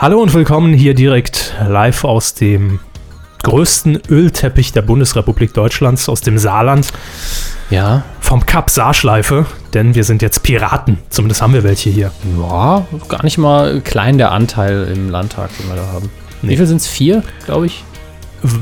Hallo und willkommen hier direkt live aus dem größten Ölteppich der Bundesrepublik Deutschlands, aus dem Saarland. Ja. Vom Kap Saarschleife, denn wir sind jetzt Piraten. Zumindest haben wir welche hier. Ja, gar nicht mal klein der Anteil im Landtag, den wir da haben. Nee. Wie viel sind es? Vier, glaube ich.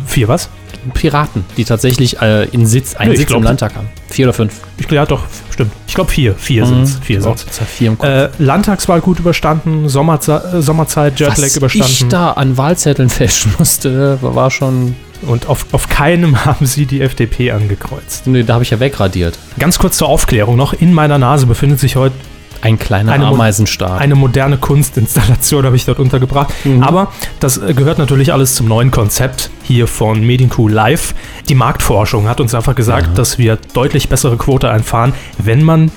Vier was? Piraten, die tatsächlich äh, in Sitz, einen Nee, Sitz glaub- im Landtag haben. Vier oder fünf. Ich, ja, doch, stimmt. Ich glaube vier. Vier. Vier Mhm. war vier im Kopf. Äh, Landtagswahl gut überstanden, Sommerze äh, Sommerzeit, Jetlag Was überstanden. ich da an Wahlzetteln fälschen musste, war schon. Und auf, auf keinem haben sie die FDP angekreuzt. Nee, da habe ich ja wegradiert. Ganz kurz zur Aufklärung noch. In meiner Nase befindet sich heute Ein kleiner Eine Ameisenstab. eine moderne Kunstinstallation, habe ich dort untergebracht. Mhm. Aber das gehört natürlich alles zum neuen Konzept hier von Medienkuh Live. Die Marktforschung hat uns einfach gesagt, Ja. dass wir deutlich bessere Quote einfahren, wenn man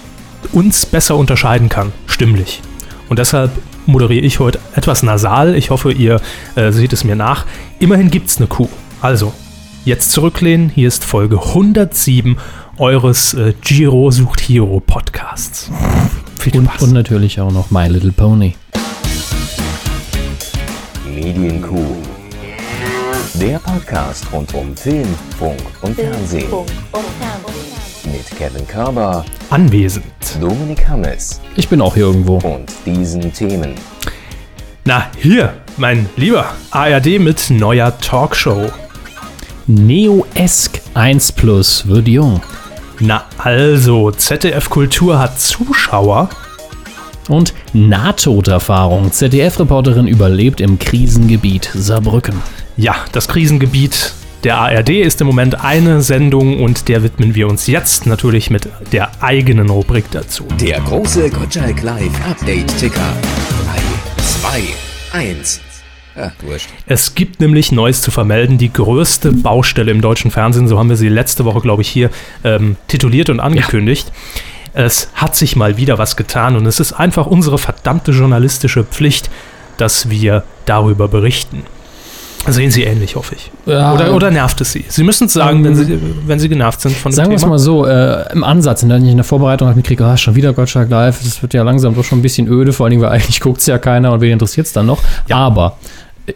uns besser unterscheiden kann, stimmlich. Und deshalb moderiere ich heute etwas nasal. Ich hoffe, ihr äh, seht es mir nach. Immerhin gibt es eine Kuh. Also, jetzt zurücklehnen. Hier ist Folge 107 eures äh, Giro sucht Hero Podcasts. Viel und, Spaß. und natürlich auch noch My Little Pony. Medienkuh. Der Podcast rund um Film, Funk und Fernsehen. Mit Kevin Körber, Anwesend. Dominik Hammes Ich bin auch hier irgendwo. und diesen Themen. Na, hier, mein lieber ARD mit neuer Talkshow. Neo-esk 1 Plus wird jung. Na also, ZDF Kultur hat Zuschauer. Und Nahtoderfahrung. ZDF-Reporterin überlebt im Krisengebiet Saarbrücken. Ja, das Krisengebiet der ARD ist im Moment eine Sendung und der widmen wir uns jetzt natürlich mit der eigenen Rubrik dazu. Der große Gottschalk Live Update Ticker. 3, 2, 1. Wurscht. Es gibt nämlich Neues zu vermelden, die größte Baustelle im deutschen Fernsehen, so haben wir sie letzte Woche, glaube ich, hier ähm, tituliert und angekündigt. Es hat sich mal wieder was getan und es ist einfach unsere verdammte journalistische Pflicht, dass wir darüber berichten. Sehen Sie ähnlich, hoffe ich. Ja. Oder, oder nervt es Sie? Sie müssen es sagen, Ähm, wenn, Sie, wenn Sie genervt sind von dem Sagen wir es mal so, äh, im Ansatz, dann ich in der Vorbereitung habe ich mitgekriegt, ah, schon wieder Gottschalk Live, das wird ja langsam doch schon ein bisschen öde, vor allen Dingen, weil eigentlich guckt es ja keiner und wen interessiert es dann noch. Aber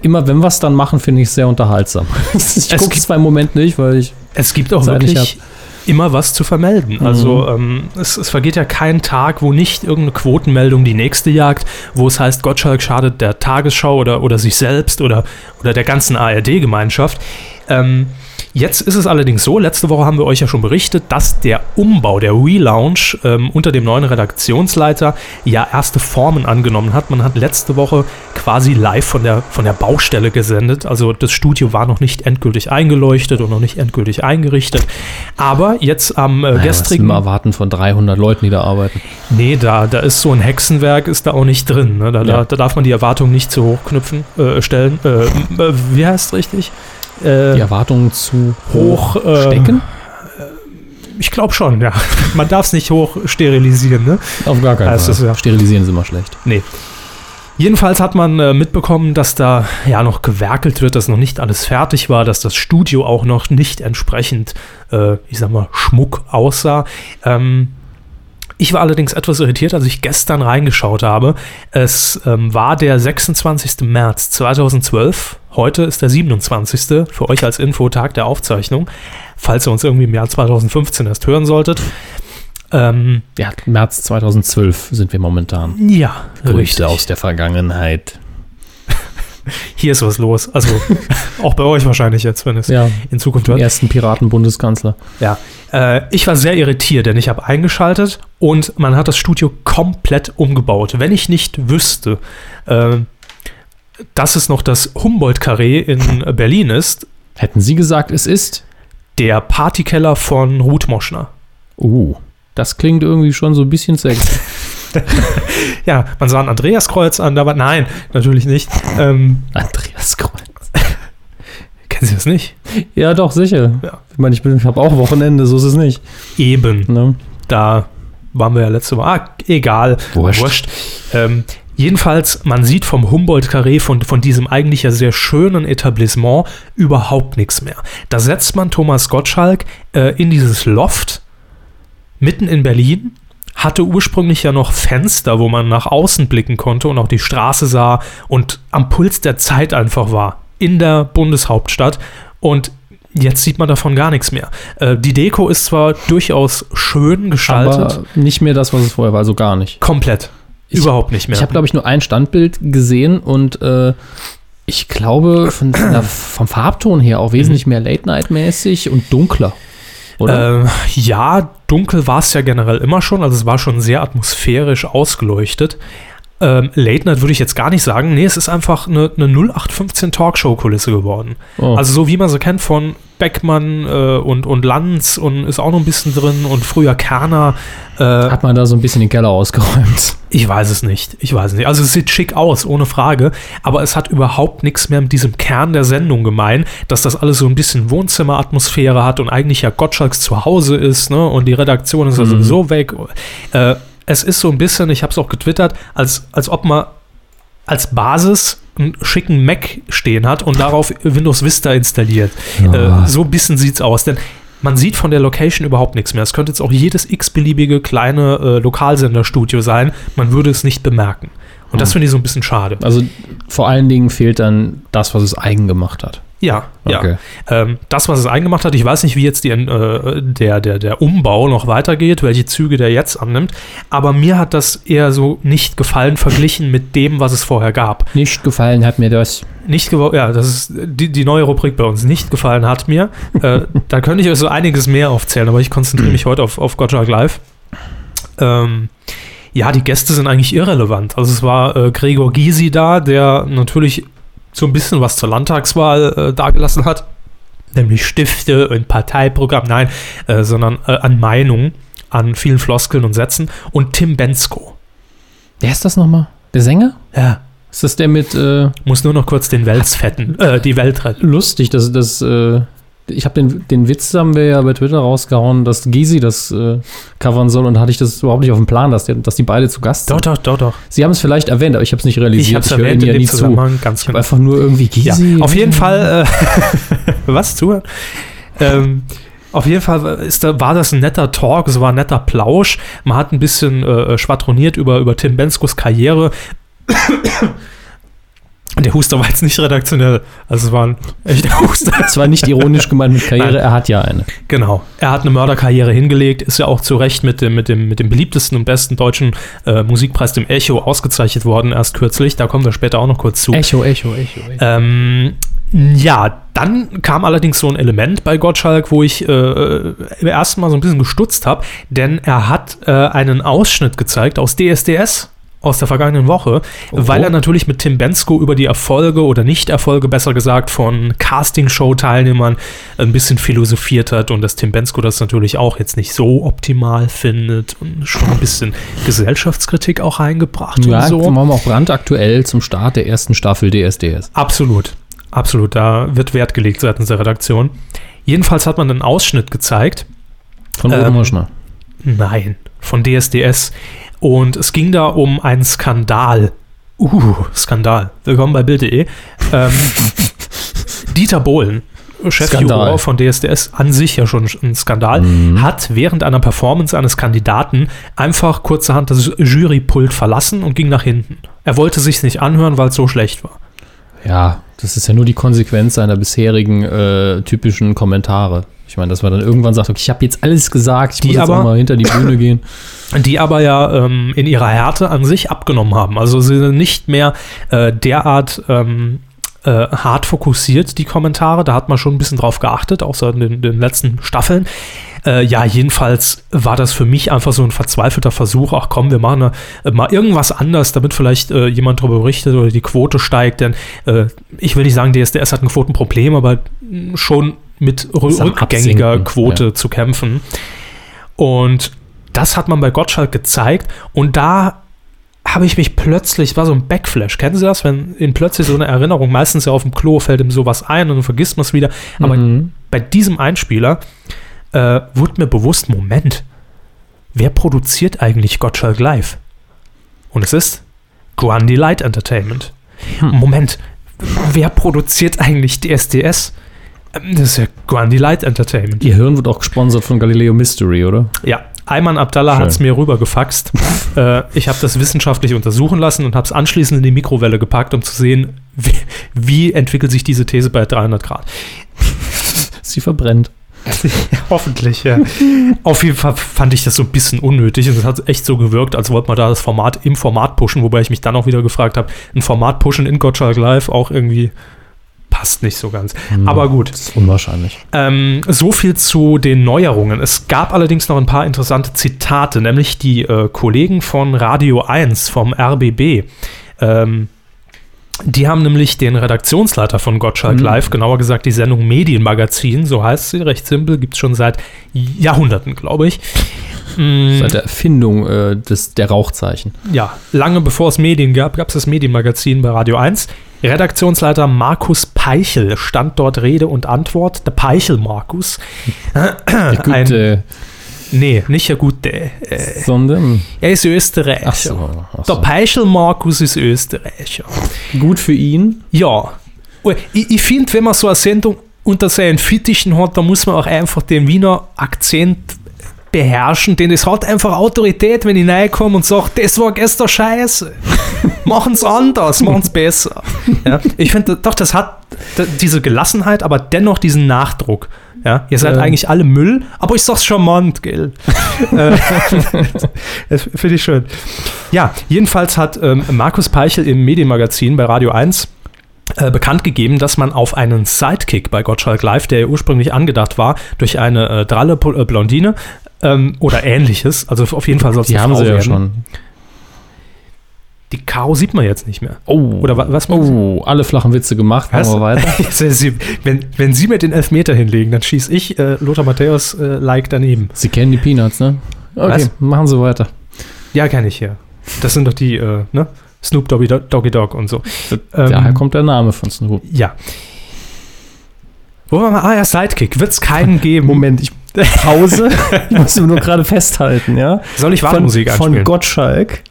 immer wenn wir es dann machen, finde ich es sehr unterhaltsam. ich gucke es zwar im Moment nicht, weil ich Es gibt auch nicht wirklich immer was zu vermelden. Mhm. Also ähm, es, es vergeht ja kein Tag, wo nicht irgendeine Quotenmeldung die nächste jagt, wo es heißt, Gottschalk schadet der Tagesschau oder, oder sich selbst oder, oder der ganzen ARD-Gemeinschaft. Ähm, jetzt ist es allerdings so, letzte Woche haben wir euch ja schon berichtet, dass der Umbau, der Relaunch ähm, unter dem neuen Redaktionsleiter ja erste Formen angenommen hat. Man hat letzte Woche quasi live von der, von der Baustelle gesendet. Also das Studio war noch nicht endgültig eingeleuchtet und noch nicht endgültig eingerichtet. Aber jetzt am äh, naja, was gestrigen... immer erwarten von 300 Leuten, die da arbeiten. Nee, da, da ist so ein Hexenwerk, ist da auch nicht drin. Ne? Da, da, Ja. da darf man die Erwartung nicht zu hoch knüpfen, äh, stellen. Äh, äh, wie heißt es richtig? Äh, Die Erwartungen zu hoch äh, stecken? Ich glaube schon, ja. Man darf es nicht hoch sterilisieren, ne? Auf gar keinen Das Fall. ja- Sterilisieren ist immer schlecht. Nee. Jedenfalls hat man äh, mitbekommen, dass da ja noch gewerkelt wird, dass noch nicht alles fertig war, dass das Studio auch noch nicht entsprechend, äh, ich sag mal, Schmuck aussah. Ähm, ich war allerdings etwas irritiert, als ich gestern reingeschaut habe. Es ähm, war der 26. März 2012. Heute ist der 27. für euch als Infotag der Aufzeichnung, falls ihr uns irgendwie im Jahr 2015 erst hören solltet. Ähm, Ja, März 2012 sind wir momentan. ja, Grüße aus der Vergangenheit. Hier ist was los. Also auch bei euch wahrscheinlich jetzt, wenn es Ja, in Zukunft wird. ersten Piraten-Bundeskanzler. Ja. Äh, ich war sehr irritiert, denn ich habe eingeschaltet und man hat das Studio komplett umgebaut. Wenn ich nicht wüsste, äh, dass es noch das Humboldt-Karree in Berlin ist, Hätten Sie gesagt, es ist? der Partykeller von Ruth Moschner. Uh, das klingt irgendwie schon so ein bisschen sexy. Ja, man sah ein Andreaskreuz an, aber nein, natürlich nicht. Ähm, Andreas Kreuz. kennen Sie das nicht? Ja, doch, sicher. Ja. Ich meine, ich, bin- ich habe auch Wochenende, so ist es nicht. Eben. Ne? Da waren wir ja letzte Woche. Ah, egal. Wurscht. Ähm, jedenfalls, man sieht vom Humboldt-Karree, von, von diesem eigentlich ja sehr schönen Etablissement, überhaupt nichts mehr. Da setzt man Thomas Gottschalk äh, in dieses Loft mitten in Berlin hatte ursprünglich ja noch Fenster, wo man nach außen blicken konnte und auch die Straße sah und am Puls der Zeit einfach war. In der Bundeshauptstadt. Und jetzt sieht man davon gar nichts mehr. Äh, die Deko ist zwar durchaus schön gestaltet. Aber nicht mehr das, was es vorher war, also gar nicht. komplett. Ich- Überhaupt nicht mehr. Ich habe, glaube ich, nur ein Standbild gesehen und äh, ich glaube, von, vom Farbton her auch wesentlich mehr Late-Night-mäßig und dunkler. Oder? Ähm, ja, dunkel war es ja generell immer schon, also es war schon sehr atmosphärisch ausgeleuchtet. Ähm, Late Night würde ich jetzt gar nicht sagen. Nee, es ist einfach eine, eine 0815 Talkshow-Kulisse geworden. Oh. Also so wie man sie kennt von Beckmann äh, und, und Lanz und ist auch noch ein bisschen drin und früher Kerner. Äh, Hat man da so ein bisschen den Keller ausgeräumt. ich weiß es nicht. Ich weiß es nicht. Also es sieht schick aus, ohne Frage. Aber es hat überhaupt nichts mehr mit diesem Kern der Sendung gemein, dass das alles so ein bisschen Wohnzimmeratmosphäre hat und eigentlich ja Gottschalks Zuhause ist, ne? Und die Redaktion ist ja sowieso weg. Äh, es ist so ein bisschen, ich habe es auch getwittert, als, als ob man als Basis einen schicken Mac stehen hat und darauf Windows Vista installiert. Ja. Äh, so ein bisschen sieht's aus. Denn man sieht von der Location überhaupt nichts mehr. Es könnte jetzt auch jedes x-beliebige kleine äh, Lokalsenderstudio sein. Man würde es nicht bemerken. Und das finde ich so ein bisschen schade. Also vor allen Dingen fehlt dann das, was es eigen gemacht hat. Ja, ja. Okay. Ähm, das, was es eingemacht hat, ich weiß nicht, wie jetzt die, äh, der, der, der Umbau noch weitergeht, welche Züge der jetzt annimmt, aber mir hat das eher so nicht gefallen, verglichen mit dem, was es vorher gab. Nicht gefallen hat mir das. Nicht ja, das ist die, die neue Rubrik bei uns. Nicht gefallen hat mir. äh, da könnte ich euch so einiges mehr aufzählen, aber ich konzentriere mich heute auf, auf Gottschalk Live. Ähm, ja, die Gäste sind eigentlich irrelevant. Also es war äh, Gregor Gysi da, der natürlich so ein bisschen was zur Landtagswahl äh, dargelassen hat. Nämlich Stifte und Parteiprogramm, nein, äh, sondern äh, an Meinungen, an vielen Floskeln und Sätzen. Und Tim Bensko. Wer ist das nochmal? Der Sänger? Ja, Ist das der mit äh, muss nur noch kurz den Wels fetten, äh, die Welt retten. lustig, dass das äh, ich habe den, den Witz haben wir ja bei Twitter rausgehauen, dass Gysi das äh, covern soll und hatte ich das überhaupt nicht auf dem Plan, dass, der, dass die beide zu Gast Doch, sind. doch, doch, doch. Sie haben es vielleicht erwähnt, aber ich habe es nicht realisiert. Ich habe es erwähnt dem nie zu. Ganz Ich genau. einfach nur irgendwie Ja, Gysi. auf jeden Fall, äh, was zuhören? Ähm, auf jeden Fall ist da, war das ein netter Talk, es war ein netter Plausch. Man hat ein bisschen äh, schwadroniert über, über Tim Benskos Karriere. Der Huster war jetzt nicht redaktionell, also es war ein echter Huster. Das war nicht ironisch gemeint mit Karriere, Nein. er hat ja eine. Genau. Er hat eine Mörderkarriere hingelegt, ist ja auch zu Recht mit dem, mit dem, mit dem beliebtesten und besten deutschen äh, Musikpreis, dem Echo, ausgezeichnet worden, erst kürzlich. Da kommen wir später auch noch kurz zu. Echo, Echo, Echo. Echo. Ähm, ja, dann kam allerdings so ein Element bei Gottschalk, wo ich äh, im ersten Mal so ein bisschen gestutzt habe, denn er hat äh, einen Ausschnitt gezeigt aus DSDS aus der vergangenen Woche, weil er natürlich mit Tim Bensko über die Erfolge oder Nicht-Erfolge, besser gesagt, von Castingshow-Teilnehmern ein bisschen philosophiert hat und dass Tim Bensko das natürlich auch jetzt nicht so optimal findet und schon ein bisschen Gesellschaftskritik auch eingebracht Ja, und so. machen wir auch brandaktuell zum Start der ersten Staffel DSDS. Absolut. Absolut. Da wird Wert gelegt seitens der Redaktion. Jedenfalls hat man einen Ausschnitt gezeigt. Von Ähm, Uwe Moschner. Nein, von DSDS. Und es ging da um einen Skandal. Uh, Skandal. Willkommen bei Bild.de. Ähm, Dieter Bohlen, Chefjuror von DSDS, an sich ja schon ein Skandal, hat während einer Performance eines Kandidaten einfach kurzerhand das Jurypult verlassen und ging nach hinten. Er wollte sich nicht anhören, weil es so schlecht war. Ja, das ist ja nur die Konsequenz seiner bisherigen äh, typischen Kommentare. Ich meine, dass man dann irgendwann sagt, okay, ich habe jetzt alles gesagt, ich Die muss jetzt aber- auch mal hinter die Bühne gehen. die aber ja ähm, in ihrer Härte an sich abgenommen haben. Also sie sind nicht mehr äh, derart ähm, äh, hart fokussiert, die Kommentare. Da hat man schon ein bisschen drauf geachtet, auch so in den, den letzten Staffeln. Äh, ja, jedenfalls war das für mich einfach so ein verzweifelter Versuch, ach komm, wir machen da, äh, mal irgendwas anders, damit vielleicht äh, jemand darüber berichtet oder die Quote steigt. Denn äh, ich will nicht sagen, DSDS hat ein Quotenproblem, aber mh, schon mit rückgängiger Absinken, Quote ja. zu kämpfen. Und das hat man bei Gottschalk gezeigt und da habe ich mich plötzlich, war so ein Backflash. Kennen Sie das, wenn Ihnen plötzlich so eine Erinnerung, meistens ja auf dem Klo fällt ihm sowas ein und dann vergisst man es wieder. Aber Mhm. bei diesem Einspieler äh, wurde mir bewusst, Moment, wer produziert eigentlich Gottschalk live? Und es ist Grundy Light Entertainment. Hm. Moment, wer produziert eigentlich DSDS? Ähm, Das ist ja Grundy Light Entertainment. Ihr Hirn wird auch gesponsert von Galileo Mystery, oder? Ja, Ayman Abdallah hat es mir rübergefaxt. äh, ich habe das wissenschaftlich untersuchen lassen und habe es anschließend in die Mikrowelle gepackt, um zu sehen, wie, wie entwickelt sich diese These bei 300 Grad. Sie verbrennt. Hoffentlich, ja. Auf jeden Fall fand ich das so ein bisschen unnötig und es hat echt so gewirkt, als wollte man da das Format im Format pushen, wobei ich mich dann auch wieder gefragt habe, ein Format pushen in Gottschalk Live auch irgendwie passt nicht so ganz. Aber gut. Das ist unwahrscheinlich. Ähm, so viel zu den Neuerungen. Es gab allerdings noch ein paar interessante Zitate, nämlich die äh, Kollegen von Radio 1 vom RBB. Ähm, die haben nämlich den Redaktionsleiter von Gottschalk Live, genauer gesagt die Sendung Medienmagazin, so heißt sie, recht simpel, gibt es schon seit Jahrhunderten, glaube ich. Mm, Seit der Erfindung äh, des, der Rauchzeichen. ja, lange bevor es Medien gab, gab es das Medienmagazin bei Radio 1. Redaktionsleiter Markus Peichel stand dort Rede und Antwort. Der Peichel Markus. Der Ein- gute, Nee, nicht der gute. Äh, sondern. er ist Österreicher. Ach so, ach Der so. Peichel Markus ist Österreicher. Gut für ihn. Ja. Und Ich, ich finde, wenn man so eine Sendung unter seinen Fittichen hat, dann muss man auch einfach den Wiener Akzent beherrschen, denn es hat einfach Autorität, wenn ich reinkomme und sage, das war gestern scheiße. Machen es anders, machen es besser. Ja, ich finde, doch, das hat diese Gelassenheit, aber dennoch diesen Nachdruck. Ja, ihr seid Ja. eigentlich alle Müll, aber ich sag's charmant, gell? Das finde ich schön. Ja, jedenfalls hat ähm, Markus Peichel im Medienmagazin bei Radio 1 äh, bekannt gegeben, dass man auf einen Sidekick bei Gottschalk Live, der ja ursprünglich angedacht war, durch eine äh, dralle äh, Blondine ähm, oder ähnliches, also auf jeden Fall soll es Die eine haben Frau sie ja werden. schon. Die Caro sieht man jetzt nicht mehr. Oh. Oder wa- was? Oh, alle flachen Witze gemacht. Machen Was? wir weiter. Wenn, wenn Sie mir den Elfmeter hinlegen, dann schieße ich äh, Lothar Matthäus äh, like daneben. Sie kennen die Peanuts, ne? Okay, Was? machen Sie weiter. Ja, kann ich ja. Das sind doch die, äh, ne? Snoop Doggy Dogg, Doggy Dogg und so. Ähm, Daher kommt der Name von Snoop. Ja. Wo wir? Ah ja, Sidekick. Wird es keinen geben. Moment, ich Pause. ich muss nur gerade festhalten, ja? Soll ich Von, Wartemusik von anspielen? Gottschalk.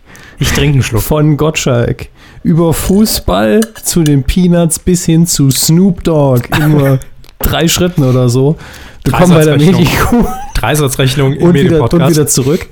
Ich trinke einen Schluck. Von Gottschalk. Über Fußball zu den Peanuts bis hin zu Snoop Dogg. In nur drei Schritten oder so. Willkommen bei der. Medienkuh. Dreisatzrechnung im Und wieder, und wieder zurück.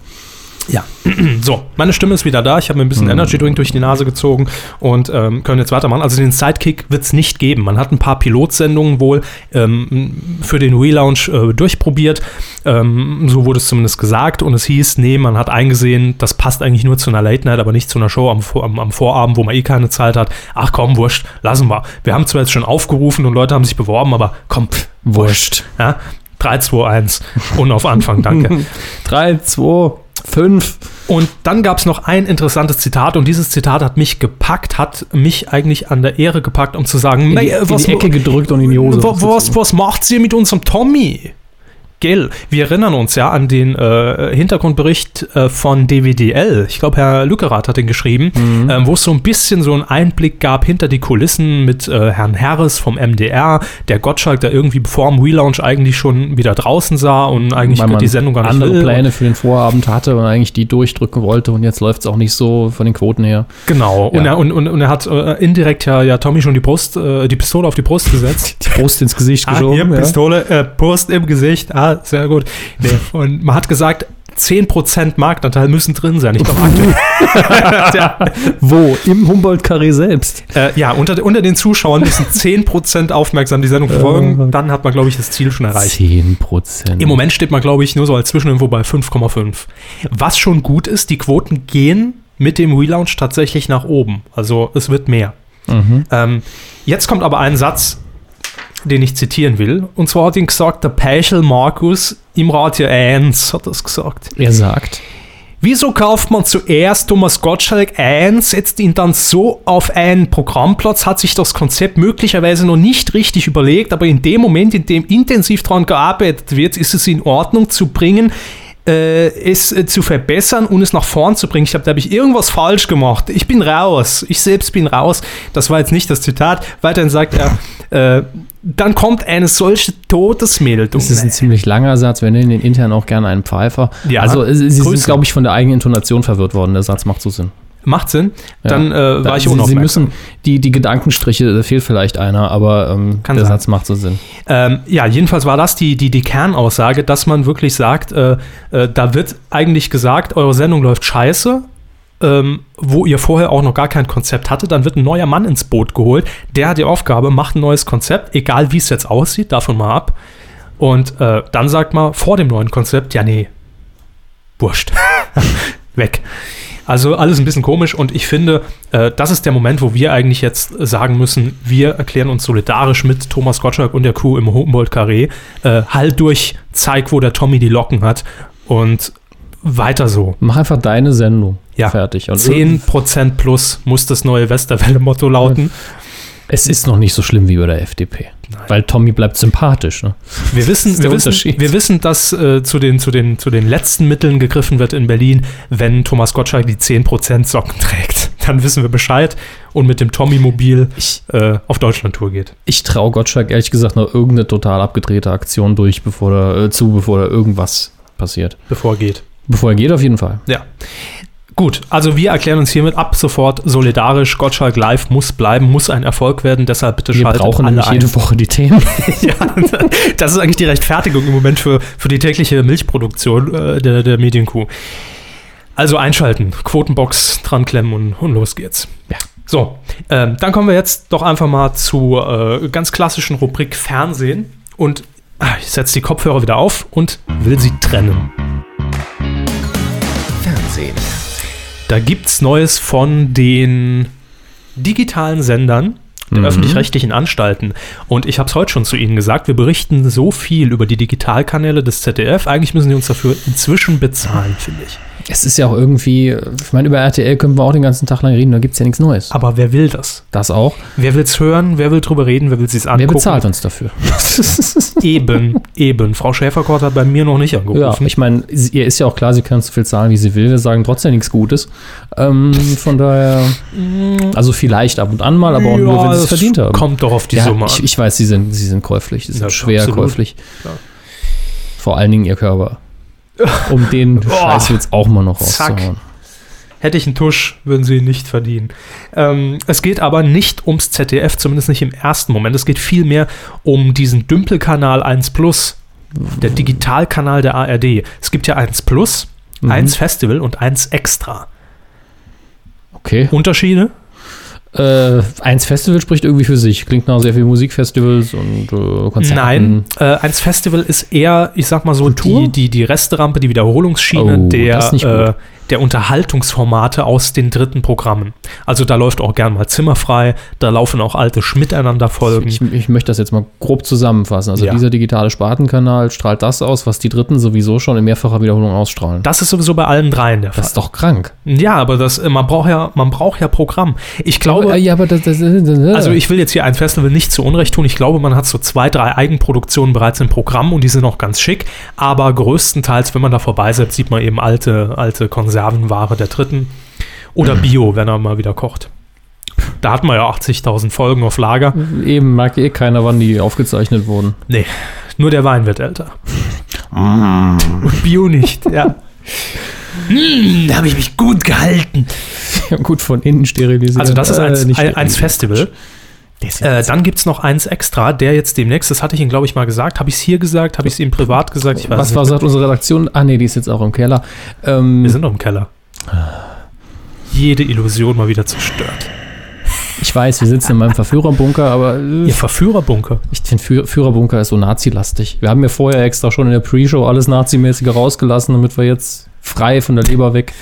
Ja, so, meine Stimme ist wieder da. Ich habe mir ein bisschen Energy Drink durch die Nase gezogen und ähm, können jetzt weitermachen. Also den Sidekick wird es nicht geben. Man hat ein paar Pilotsendungen wohl ähm, für den Relaunch äh, durchprobiert. Ähm, so wurde es zumindest gesagt. Und es hieß, nee, man hat eingesehen, das passt eigentlich nur zu einer Late Night, aber nicht zu einer Show am, am, am Vorabend, wo man eh keine Zeit hat. Ach komm, wurscht, lassen wir. Wir haben zwar jetzt schon aufgerufen und Leute haben sich beworben, aber komm, pff, Wurscht. Ja? 3, 2, 1 und auf Anfang, danke. Drei, zwei, fünf. Und dann gab es noch ein interessantes Zitat und dieses Zitat hat mich gepackt, hat mich eigentlich an der Ehre gepackt, um zu sagen, In die, "Mei, äh, in die Ecke gedrückt und in die Hose. wa- was, was macht sie mit unserem Tommy? Gell, wir erinnern uns ja an den äh, Hintergrundbericht äh, von DWDL. Ich glaube, Herr Lückerath hat den geschrieben, Mhm. ähm, wo es so ein bisschen so einen Einblick gab hinter die Kulissen mit äh, Herrn Harris vom MDR, der Gottschalk, der irgendwie vor dem Relaunch eigentlich schon wieder draußen sah und eigentlich weil man die Sendung gar nicht andere will. Pläne für den Vorabend hatte und eigentlich die durchdrücken wollte und jetzt läuft es auch nicht so von den Quoten her. Genau, und, Ja. er, und, und, und er hat äh, indirekt ja, ja Tommy schon die Brust, äh, die Pistole auf die Brust gesetzt. Die Brust ins Gesicht Ah, geschoben. hier, ja. Pistole, äh, Brust im Gesicht. Ah, sehr gut. Nee. Und man hat gesagt, 10% Marktanteil müssen drin sein. Ich glaube, aktuell. ja, Wo? Im Humboldt-Karree selbst. äh, ja unter, unter den Zuschauern müssen 10% aufmerksam die Sendung verfolgen. Dann hat man, glaube ich, das Ziel schon erreicht. 10 Prozent. Im Moment steht man, glaube ich, nur so als Zwischeninfo bei 5,5. Was schon gut ist, die Quoten gehen mit dem Relaunch tatsächlich nach oben. Also es wird mehr. Mhm. Ähm, jetzt kommt aber ein Satz, den ich zitieren will. Und zwar hat ihn gesagt der Peichel Markus im Radio 1, hat das gesagt. Er sagt, Wieso kauft man zuerst Thomas Gottschalk ein, setzt ihn dann so auf einen Programmplatz, hat sich das Konzept möglicherweise noch nicht richtig überlegt, aber in dem Moment, in dem intensiv daran gearbeitet wird, ist es in Ordnung zu bringen, es äh, zu verbessern und es nach vorn zu bringen. Ich habe, da habe ich irgendwas falsch gemacht. Ich bin raus. Ich selbst bin raus. Das war jetzt nicht das Zitat. Weiterhin sagt er, äh, dann kommt eine solche Todesmeldung. das ist ein ziemlich langer Satz. Wir nennen den intern auch gerne einen Pfeifer. Ja, also, äh, Sie sind, Grüße. glaube ich, von der eigenen Intonation verwirrt worden. Der Satz macht so Sinn. Macht Sinn. Dann Ja. äh, Da- war ich Sie, Sie unaufmerksam. müssen die, die Gedankenstriche, da fehlt vielleicht einer, aber ähm, der sein. Satz macht so Sinn. Ähm, ja, jedenfalls war das die, die, die Kernaussage, dass man wirklich sagt, äh, äh, da wird eigentlich gesagt, eure Sendung läuft scheiße, ähm, wo ihr vorher auch noch gar kein Konzept hattet, dann wird ein neuer Mann ins Boot geholt, der hat die Aufgabe, macht ein neues Konzept, egal wie es jetzt aussieht, davon mal ab. Und äh, dann sagt man vor dem neuen Konzept, ja nee, wurscht, weg. Also alles ein bisschen komisch und ich finde, äh, das ist der Moment, wo wir eigentlich jetzt sagen müssen, wir erklären uns solidarisch mit Thomas Gottschalk und der Crew im Humboldt-Carré. Äh, halt durch, zeig, wo der Tommy die Locken hat und weiter so. Mach einfach deine Sendung. Ja. Fertig. Und 10% plus muss das neue Westerwelle-Motto lauten. Es ist noch nicht so schlimm wie bei der FDP. Weil Tommy bleibt sympathisch. Ne? Wir wissen, wir wissen, wir wissen, dass äh, zu, den, zu, den, zu den letzten Mitteln gegriffen wird in Berlin, wenn Thomas Gottschalk die 10% Socken trägt. Dann wissen wir Bescheid und mit dem Tommy-Mobil äh, auf Deutschland-Tour geht. ich traue Gottschalk ehrlich gesagt noch irgendeine total abgedrehte Aktion durch, bevor da, äh, zu, bevor da irgendwas passiert. Bevor er geht. Bevor er geht, auf jeden Fall. Ja. Gut, also wir erklären uns hiermit ab sofort solidarisch. Gottschalk live muss bleiben, muss ein Erfolg werden. Deshalb bitte Wir schaltet brauchen alle nämlich ein. jede Woche die Themen. ja, das ist eigentlich die Rechtfertigung im Moment für, für die tägliche Milchproduktion äh, der, der Medienkuh. Also einschalten, Quotenbox dran klemmen und, und los geht's. Ja. So, ähm, dann kommen wir jetzt doch einfach mal zur äh, ganz klassischen Rubrik Fernsehen. Und ah, ich setze die Kopfhörer wieder auf und will sie trennen. Fernsehen. Da gibt's Neues von den digitalen Sendern der Mhm. öffentlich-rechtlichen Anstalten. Und ich habe es heute schon zu Ihnen gesagt, wir berichten so viel über die Digitalkanäle des ZDF. Eigentlich müssen die uns dafür inzwischen bezahlen, finde ich. Es ist ja auch irgendwie, ich meine, über RTL können wir auch den ganzen Tag lang reden, da gibt es ja nichts Neues. Aber wer will das? Das auch. Wer will's hören? Wer will drüber reden? Wer will sich's Wer angucken? bezahlt uns dafür? Eben, eben. Frau Schäferkort hat bei mir noch nicht Ja, angerufen. ich meine, ihr ist ja auch klar, sie kann so viel zahlen, wie sie will. Wir sagen trotzdem nichts Gutes. Ähm, von daher, also vielleicht ab und an mal, aber auch nur, wenn sie es das verdient haben. Kommt doch auf die ja, Summe ich, an. ich weiß, sie sind, sie sind käuflich. Sie sind Ja, schwer absolut. käuflich. Ja. Vor allen Dingen ihr Körper. Um den Scheiß jetzt auch mal noch rauszuhauen. Hätte ich einen Tusch, würden sie ihn nicht verdienen. Ähm, es geht aber nicht ums ZDF, zumindest nicht im ersten Moment. Es geht vielmehr um diesen Dümpelkanal 1 Plus, der Digitalkanal der ARD. Es gibt ja 1 Plus, Mhm. 1 Festival und 1 Extra. Okay. Unterschiede? Äh, eins Festival spricht irgendwie für sich. Klingt nach sehr vielen Musikfestivals und äh, Konzerten. Nein, äh, 1 Festival ist eher, ich sag mal so, Kultur? die, die, die Resterampe, die Wiederholungsschiene Oh, der, das äh, der Unterhaltungsformate aus den dritten Programmen. Also da läuft auch gern mal Zimmerfrei, da laufen auch alte Schmiteinander-Folgen. Ich, ich möchte das jetzt mal grob zusammenfassen. Also Ja. dieser digitale Spartenkanal strahlt das aus, was die Dritten sowieso schon in mehrfacher Wiederholung ausstrahlen. Das ist sowieso bei allen dreien der Fall. Das ist doch krank. ja, aber das, äh, man braucht ja, man braucht ja Programm. Ich glaube, ja, aber das, das, also ich will jetzt hier ein Festival nicht zu Unrecht tun. Ich glaube, man hat so zwei, drei Eigenproduktionen bereits im Programm und die sind auch ganz schick. Aber größtenteils, wenn man da vorbeisetzt, sieht man eben alte, alte Konservenware der Dritten oder Bio, wenn er mal wieder kocht. Da hat man ja 80.000 Folgen auf Lager. eben mag eh keiner, wann die aufgezeichnet wurden. Nee, nur der Wein wird älter. Und Bio nicht, ja. Hm, da habe ich mich gut gehalten. Ja, gut von innen sterilisiert. Also das ist Äh, eins, nicht ein, eins. Festival. Äh, dann gibt es noch eins extra, der jetzt demnächst, das hatte ich Ihnen, glaube ich, mal gesagt. Habe ich es hier gesagt? Habe ich es Ihnen privat gesagt? Ich weiß Was war, sagt unsere Redaktion? Ah, nee, die ist jetzt auch im Keller. Ähm, Wir sind noch im Keller. Jede Illusion mal wieder zerstört. ich weiß, wir sitzen in meinem Verführerbunker, aber äh, Ihr Verführerbunker. ich finde, Führ Führerbunker ist so nazilastig. Wir haben ja vorher extra schon in der Pre-Show alles Nazimäßige rausgelassen, damit wir jetzt frei von der Leber weg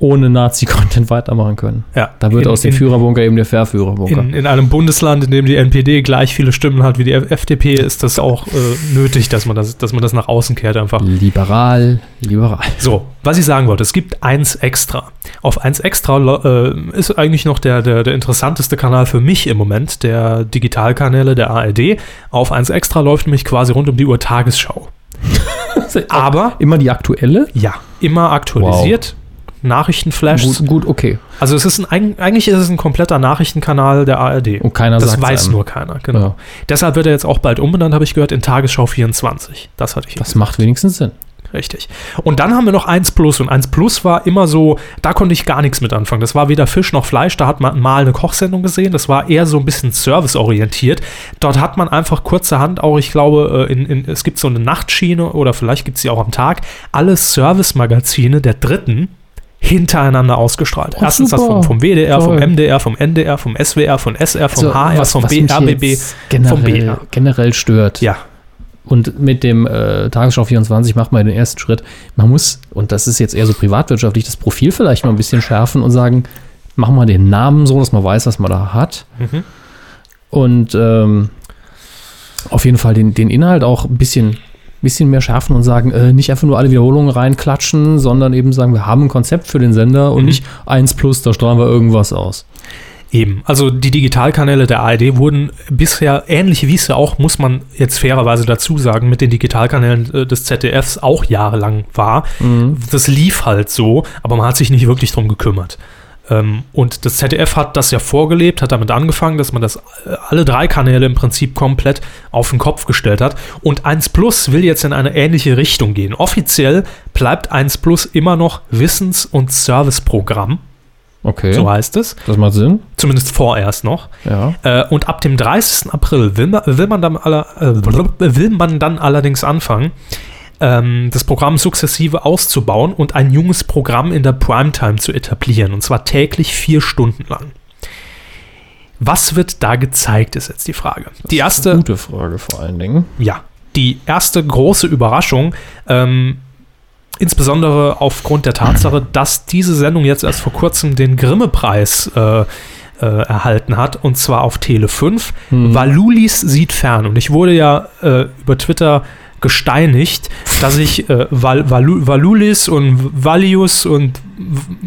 ohne Nazi-Content weitermachen können. Ja, Da wird in, aus dem in, Führerbunker eben der Verführerbunker. in, in einem Bundesland, in dem die NPD gleich viele Stimmen hat wie die FDP, ist das auch äh, nötig, dass man das, dass man das nach außen kehrt einfach. Liberal, liberal. So, was ich sagen wollte, es gibt eins extra. Auf eins extra äh, ist eigentlich noch der, der, der interessanteste Kanal für mich im Moment, der Digitalkanäle der ARD. Auf eins extra läuft nämlich quasi rund um die Uhr Tagesschau. Aber Immer die aktuelle? ja, immer aktualisiert. Nachrichtenflashs. Gut, gut, okay. Also es ist ein, eig- eigentlich ist es ein kompletter Nachrichtenkanal der ARD. Und keiner das sagt weiß einem. nur keiner, genau. Ja. Deshalb wird er jetzt auch bald umbenannt, habe ich gehört, in Tagesschau 24. Das hatte ich. Das macht wenigstens Sinn. Richtig. Und dann haben wir noch 1 Plus. Und 1 Plus war immer so, da konnte ich gar nichts mit anfangen. Das war weder Fisch noch Fleisch. Da hat man mal eine Kochsendung gesehen. Das war eher so ein bisschen serviceorientiert. Dort hat man einfach kurzerhand auch, ich glaube, äh, in, in, es gibt so eine Nachtschiene oder vielleicht gibt es sie auch am Tag, alle Service-Magazine der Dritten hintereinander ausgestrahlt. Oh, Erstens das super. vom, vom WDR, vom Toll. MDR, vom NDR, vom SWR, vom SR, vom Also, HR, was- vom was BRBB, jetzt vom generell, BR. generell stört. Ja, Und mit dem äh, Tagesschau 24 macht man den ersten Schritt. Man muss, und das ist jetzt eher so privatwirtschaftlich, das Profil vielleicht mal ein bisschen schärfen und sagen, machen wir den Namen so, dass man weiß, was man da hat. Mhm. Und ähm, auf jeden Fall den, den Inhalt auch ein bisschen, bisschen mehr schärfen und sagen, äh, nicht einfach nur alle Wiederholungen reinklatschen, sondern eben sagen, wir haben ein Konzept für den Sender und Mhm. nicht 1 plus, da strahlen wir irgendwas aus. Eben, also die Digitalkanäle der ARD wurden bisher, ähnlich wie es ja auch, muss man jetzt fairerweise dazu sagen, mit den Digitalkanälen äh, des ZDFs auch jahrelang war. Das lief halt so, aber man hat sich nicht wirklich drum gekümmert. Ähm, und das ZDF hat das ja vorgelebt, hat damit angefangen, dass man das äh, alle drei Kanäle im Prinzip komplett auf den Kopf gestellt hat. Und 1 Plus will jetzt in eine ähnliche Richtung gehen. Offiziell bleibt 1 Plus immer noch Wissens- und Serviceprogramm, Okay, so heißt es. das macht Sinn. Zumindest vorerst noch. Ja. Äh, und ab dem 30. April will man, will man, dann, aller, äh, will man dann allerdings anfangen, ähm, das Programm sukzessive auszubauen und ein junges Programm in der Primetime zu etablieren. Und zwar täglich vier Stunden lang. Was wird da gezeigt, ist jetzt die Frage. Die erste, Gute Frage vor allen Dingen. ja, die erste große Überraschung, ähm, insbesondere aufgrund der Tatsache, dass diese Sendung jetzt erst vor kurzem den Grimme-Preis äh, äh, erhalten hat, und zwar auf Tele 5. Valulis sieht fern. Und ich wurde ja äh, über Twitter gesteinigt, dass ich äh, Val Valu Valulis und Valius und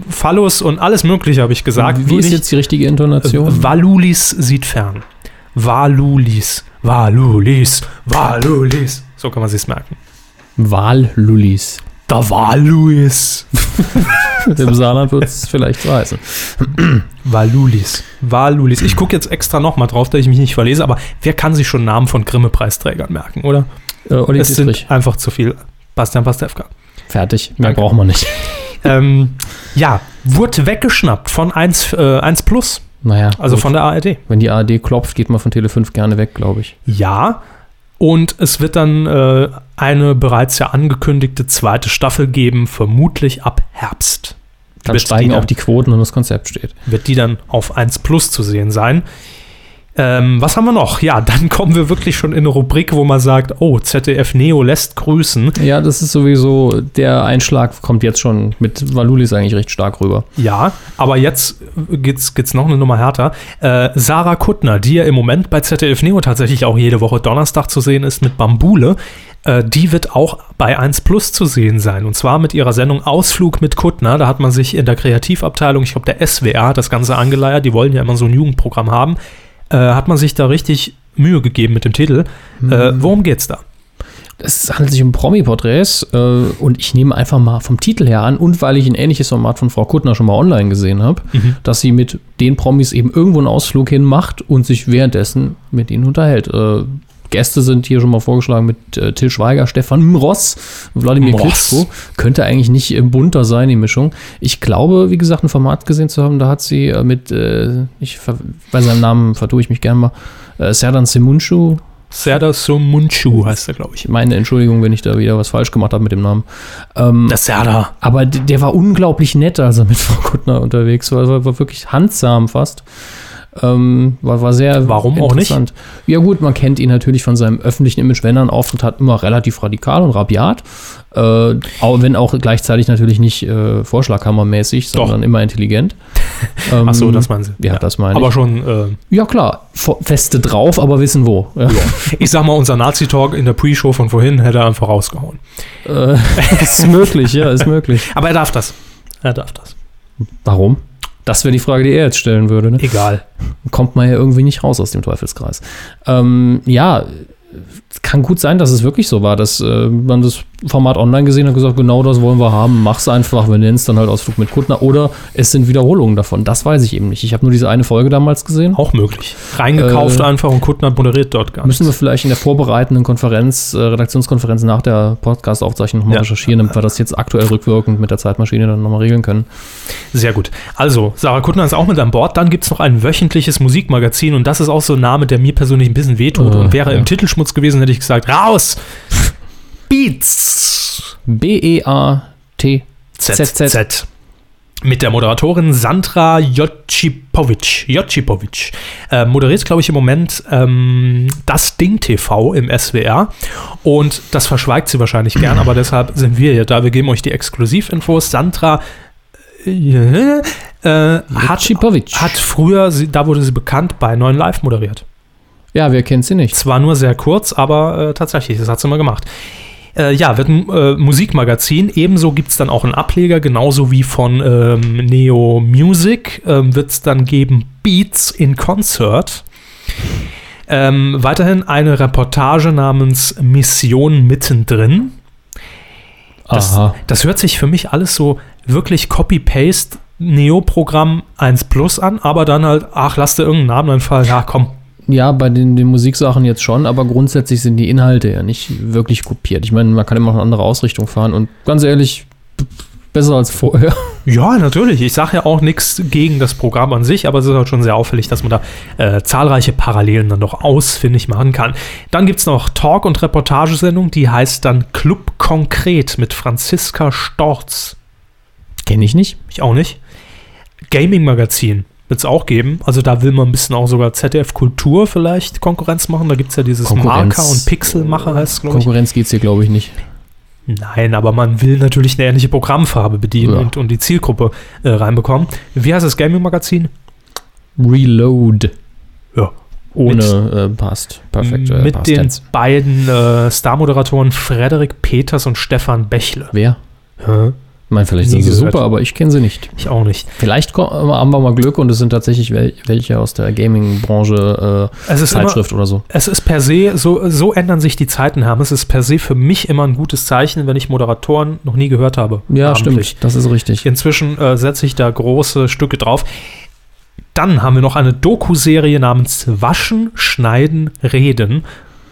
Phallus und alles Mögliche habe ich gesagt. Wie ist jetzt die richtige Intonation? Valulis sieht fern. Valulis, Valulis, Valulis. So kann man sich's merken. Wahllullis. Da Valuis. Im Saarland wird es vielleicht so heißen. Valulis. Valulis. Ich gucke jetzt extra nochmal drauf, dass ich mich nicht verlese, aber wer kann sich schon Namen von Grimme-Preisträgern merken, oder? Äh, Olli es sind einfach zu viel. Bastian Pastewka. Fertig. Mehr Danke. braucht man nicht. ähm, ja, wurde weggeschnappt von 1, äh, 1 Plus, Naja, also gut. von der ARD. wenn die ARD klopft, geht man von Tele 5 gerne weg, glaube ich. Ja. Und es wird dann äh, eine bereits ja angekündigte zweite Staffel geben, vermutlich ab Herbst. Dann Wird die steigen dann- auch die Quoten und das Konzept steht. Wird die dann auf 1 Plus zu sehen sein. Ähm, was haben wir noch? Ja, dann kommen wir wirklich schon in eine Rubrik, wo man sagt, oh, ZDF Neo lässt grüßen. Ja, das ist sowieso, der Einschlag kommt jetzt schon mit Valulis eigentlich recht stark rüber. Ja, aber jetzt geht's, geht's noch eine Nummer härter. Äh, Sarah Kuttner, die ja im Moment bei ZDF Neo tatsächlich auch jede Woche Donnerstag zu sehen ist mit Bambule, äh, die wird auch bei 1 Plus zu sehen sein. Und zwar mit ihrer Sendung Ausflug mit Kuttner. Da hat man sich in der Kreativabteilung, ich glaube der SWR hat das Ganze angeleiert, die wollen ja immer so ein Jugendprogramm haben, äh, hat man sich da richtig Mühe gegeben mit dem Titel. Äh, worum geht's da? Es handelt sich um Promi-Porträts äh, und ich nehme einfach mal vom Titel her an und weil ich ein ähnliches Format von Frau Kuttner schon mal online gesehen habe, dass sie mit den Promis eben irgendwo einen Ausflug hin macht und sich währenddessen mit ihnen unterhält. Äh, Gäste sind hier schon mal vorgeschlagen mit äh, Till Schweiger, Stefan Ross, Wladimir. Klitschko. Könnte eigentlich nicht äh, bunter sein, die Mischung. Ich glaube, wie gesagt, ein Format gesehen zu haben, da hat sie äh, mit, äh, ich, bei seinem Namen vertue ich mich gern mal, äh, Serdan Semuncu, Serdar Somunchu heißt er, glaube ich. meine Entschuldigung, wenn ich da wieder was falsch gemacht habe mit dem Namen. Ähm, Der Serdar. aber der war unglaublich nett, als er mit Frau Kuttner unterwegs war. War, war wirklich handsam fast. Ähm, war, war sehr Warum auch nicht? interessant. Ja gut, man kennt ihn natürlich von seinem öffentlichen Image, wenn er einen Auftritt hat, immer relativ radikal und rabiat. Äh, auch, wenn auch gleichzeitig natürlich nicht äh, vorschlaghammermäßig, Doch. sondern immer intelligent. Ähm, Ach so, das meinen Sie. Ja, das meine Aber ich. schon äh, Ja klar, feste drauf, aber wissen wo. Ja. Ich sag mal, unser Nazi-Talk in der Pre-Show von vorhin hätte er einfach rausgehauen. Äh, ist möglich, ja, ist möglich. Aber er darf das. Er darf das. Warum? Das wäre die Frage, die er jetzt stellen würde. Ne? Egal. Kommt man ja irgendwie nicht raus aus dem Teufelskreis. Ähm, ja, kann gut sein, dass es wirklich so war, dass äh, man das Format online gesehen und gesagt, genau das wollen wir haben, mach's einfach, wir nennen es dann halt Ausflug mit Kuttner. Oder es sind Wiederholungen davon. Das weiß ich eben nicht. Ich habe nur diese eine Folge damals gesehen. Auch möglich. Reingekauft Äh, einfach und Kuttner moderiert dort gar Müssen wir vielleicht in der vorbereitenden Konferenz, äh, Redaktionskonferenz nach der Podcast-Aufzeichnung nochmal Ja. recherchieren, damit wir das jetzt aktuell rückwirkend mit der Zeitmaschine dann nochmal regeln können. Sehr gut. Also, Sarah Kuttner ist auch mit an Bord. Dann gibt es noch ein wöchentliches Musikmagazin und das ist auch so ein Name, der mir persönlich ein bisschen wehtut. Äh, und wäre ja. im Titelschmutz gewesen, hätte ich gesagt, raus! Beats! B-E-A-T. ZZ. Z. Mit der Moderatorin Sandra Jocipovic. Jocipovic. Äh, moderiert, glaube ich, im Moment ähm, das Ding TV im SWR. Und das verschweigt sie wahrscheinlich gern, aber deshalb sind wir ja da. Wir geben euch die Exklusivinfos. Sandra äh, äh, hat, hat früher, sie, da wurde sie bekannt, bei 9 Live moderiert. Ja, wer kennt sie nicht? Zwar nur sehr kurz, aber äh, tatsächlich, das hat sie mal gemacht. Äh, ja, wird ein äh, Musikmagazin. Ebenso gibt es dann auch einen Ableger, genauso wie von ähm, Neo Music ähm, wird es dann geben Beats in Concert. Ähm, weiterhin eine Reportage namens Mission mittendrin. Das, Aha. das hört sich für mich alles so wirklich Copy-Paste Neo-Programm 1 Plus an, aber dann halt, ach, lass dir irgendeinen Namen einfallen. Ja, komm, Ja, bei den, den Musiksachen jetzt schon, aber grundsätzlich sind die Inhalte ja nicht wirklich kopiert. Ich meine, man kann immer noch eine andere Ausrichtung fahren und ganz ehrlich, besser als vorher. Ja, natürlich. Ich sage ja auch nichts gegen das Programm an sich, aber es ist halt schon sehr auffällig, dass man da äh, zahlreiche Parallelen dann doch ausfindig machen kann. Dann gibt es noch Talk- und Reportagesendung, die heißt dann Club Konkret mit Franziska Storz. Kenne ich nicht. Ich auch nicht. Gaming-Magazin wird es auch geben. Also da will man ein bisschen auch sogar ZDF Kultur vielleicht Konkurrenz machen. Da gibt es ja dieses Konkurrenz. Marker- und Pixelmacher, heißt es, glaube ich. Konkurrenz geht es hier, glaube ich, nicht. Nein, aber man will natürlich eine ähnliche Programmfarbe bedienen Ja. und, und die Zielgruppe äh, reinbekommen. Wie heißt das Gaming-Magazin? Reload. Ja. Ohne äh, passt. Perfekt. Äh, mit Past den Tense. beiden äh, Star-Moderatoren Frederik Peters und Stefan Bächle. Wer? Hä? Ich meine, vielleicht sind sie gehört. super, aber ich kenne sie nicht. Ich auch nicht. Vielleicht haben wir mal Glück und es sind tatsächlich wel welche aus der Gaming-Branche Es äh, ist, immer, Zeitschrift oder so. es ist per se, so, so ändern sich die Zeiten, Herr. Es ist per se für mich immer ein gutes Zeichen, wenn ich Moderatoren noch nie gehört habe. Ja, namentlich. stimmt. Das ist richtig. Inzwischen äh, setze ich da große Stücke drauf. Dann haben wir noch eine Doku-Serie namens Waschen, Schneiden, Reden.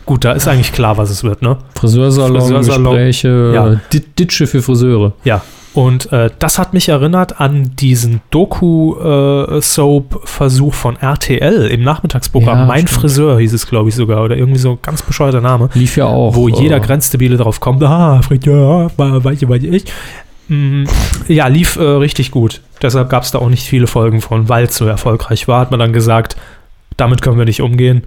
Gut, da ist eigentlich klar, was es wird, ne? Friseursalon, Friseursalon, Gespräche, ja. Di- Ditsche für Friseure. Ja, und äh, das hat mich erinnert an diesen Doku-Soap-Versuch von RTL im Nachmittagsprogramm. Ja, mein stimmt. Friseur hieß es, glaube ich, sogar. Oder irgendwie so ein ganz bescheuerter Name. Lief ja auch. wo jeder äh, Grenzdebile drauf kommt. Ah, Friseur, war- weiß ich. Mm, Ja, lief äh, richtig gut. Deshalb gab es da auch nicht viele Folgen von, weil es so erfolgreich war, hat man dann gesagt, damit können wir nicht umgehen.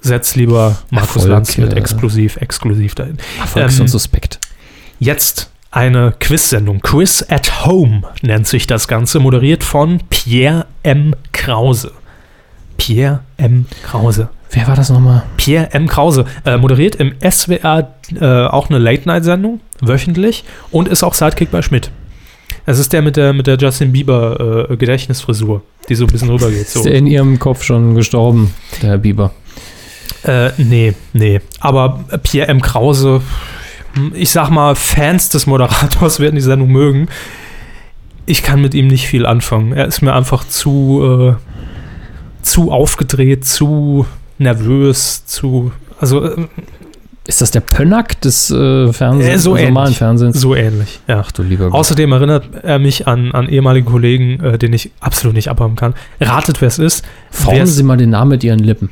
Setz lieber Markus Erfolg, Lanz mit äh, exklusiv, exklusiv dahin. Erfolgs- ähm, und Suspekt. Jetzt eine Quiz-Sendung. Quiz at Home nennt sich das Ganze, moderiert von Pierre M. Krause. Pierre M. Krause. Wer war das nochmal? Pierre M. Krause äh, moderiert im SWR äh, auch eine Late-Night-Sendung, wöchentlich, und ist auch Sidekick bei Schmidt. Es ist der mit der, mit der Justin Bieber äh, Gedächtnisfrisur, die so ein bisschen rübergeht. So. Ist der in ihrem Kopf schon gestorben, der Herr Bieber? Äh, nee, nee. Aber Pierre M. Krause, ich sag mal, Fans des Moderators werden die Sendung mögen. Ich kann mit ihm nicht viel anfangen. Er ist mir einfach zu, äh, zu aufgedreht, zu nervös, zu. Also äh, Ist das der Pönnack des äh, Fernsehens, Äh, so normalen ähnlich. Fernsehens? so ähnlich. Ja. Ach du lieber Gott. Außerdem erinnert er mich an, an ehemaligen Kollegen, äh, den ich absolut nicht abhaben kann. Ratet, wer es ist. Formen Sie mal den Namen mit Ihren Lippen.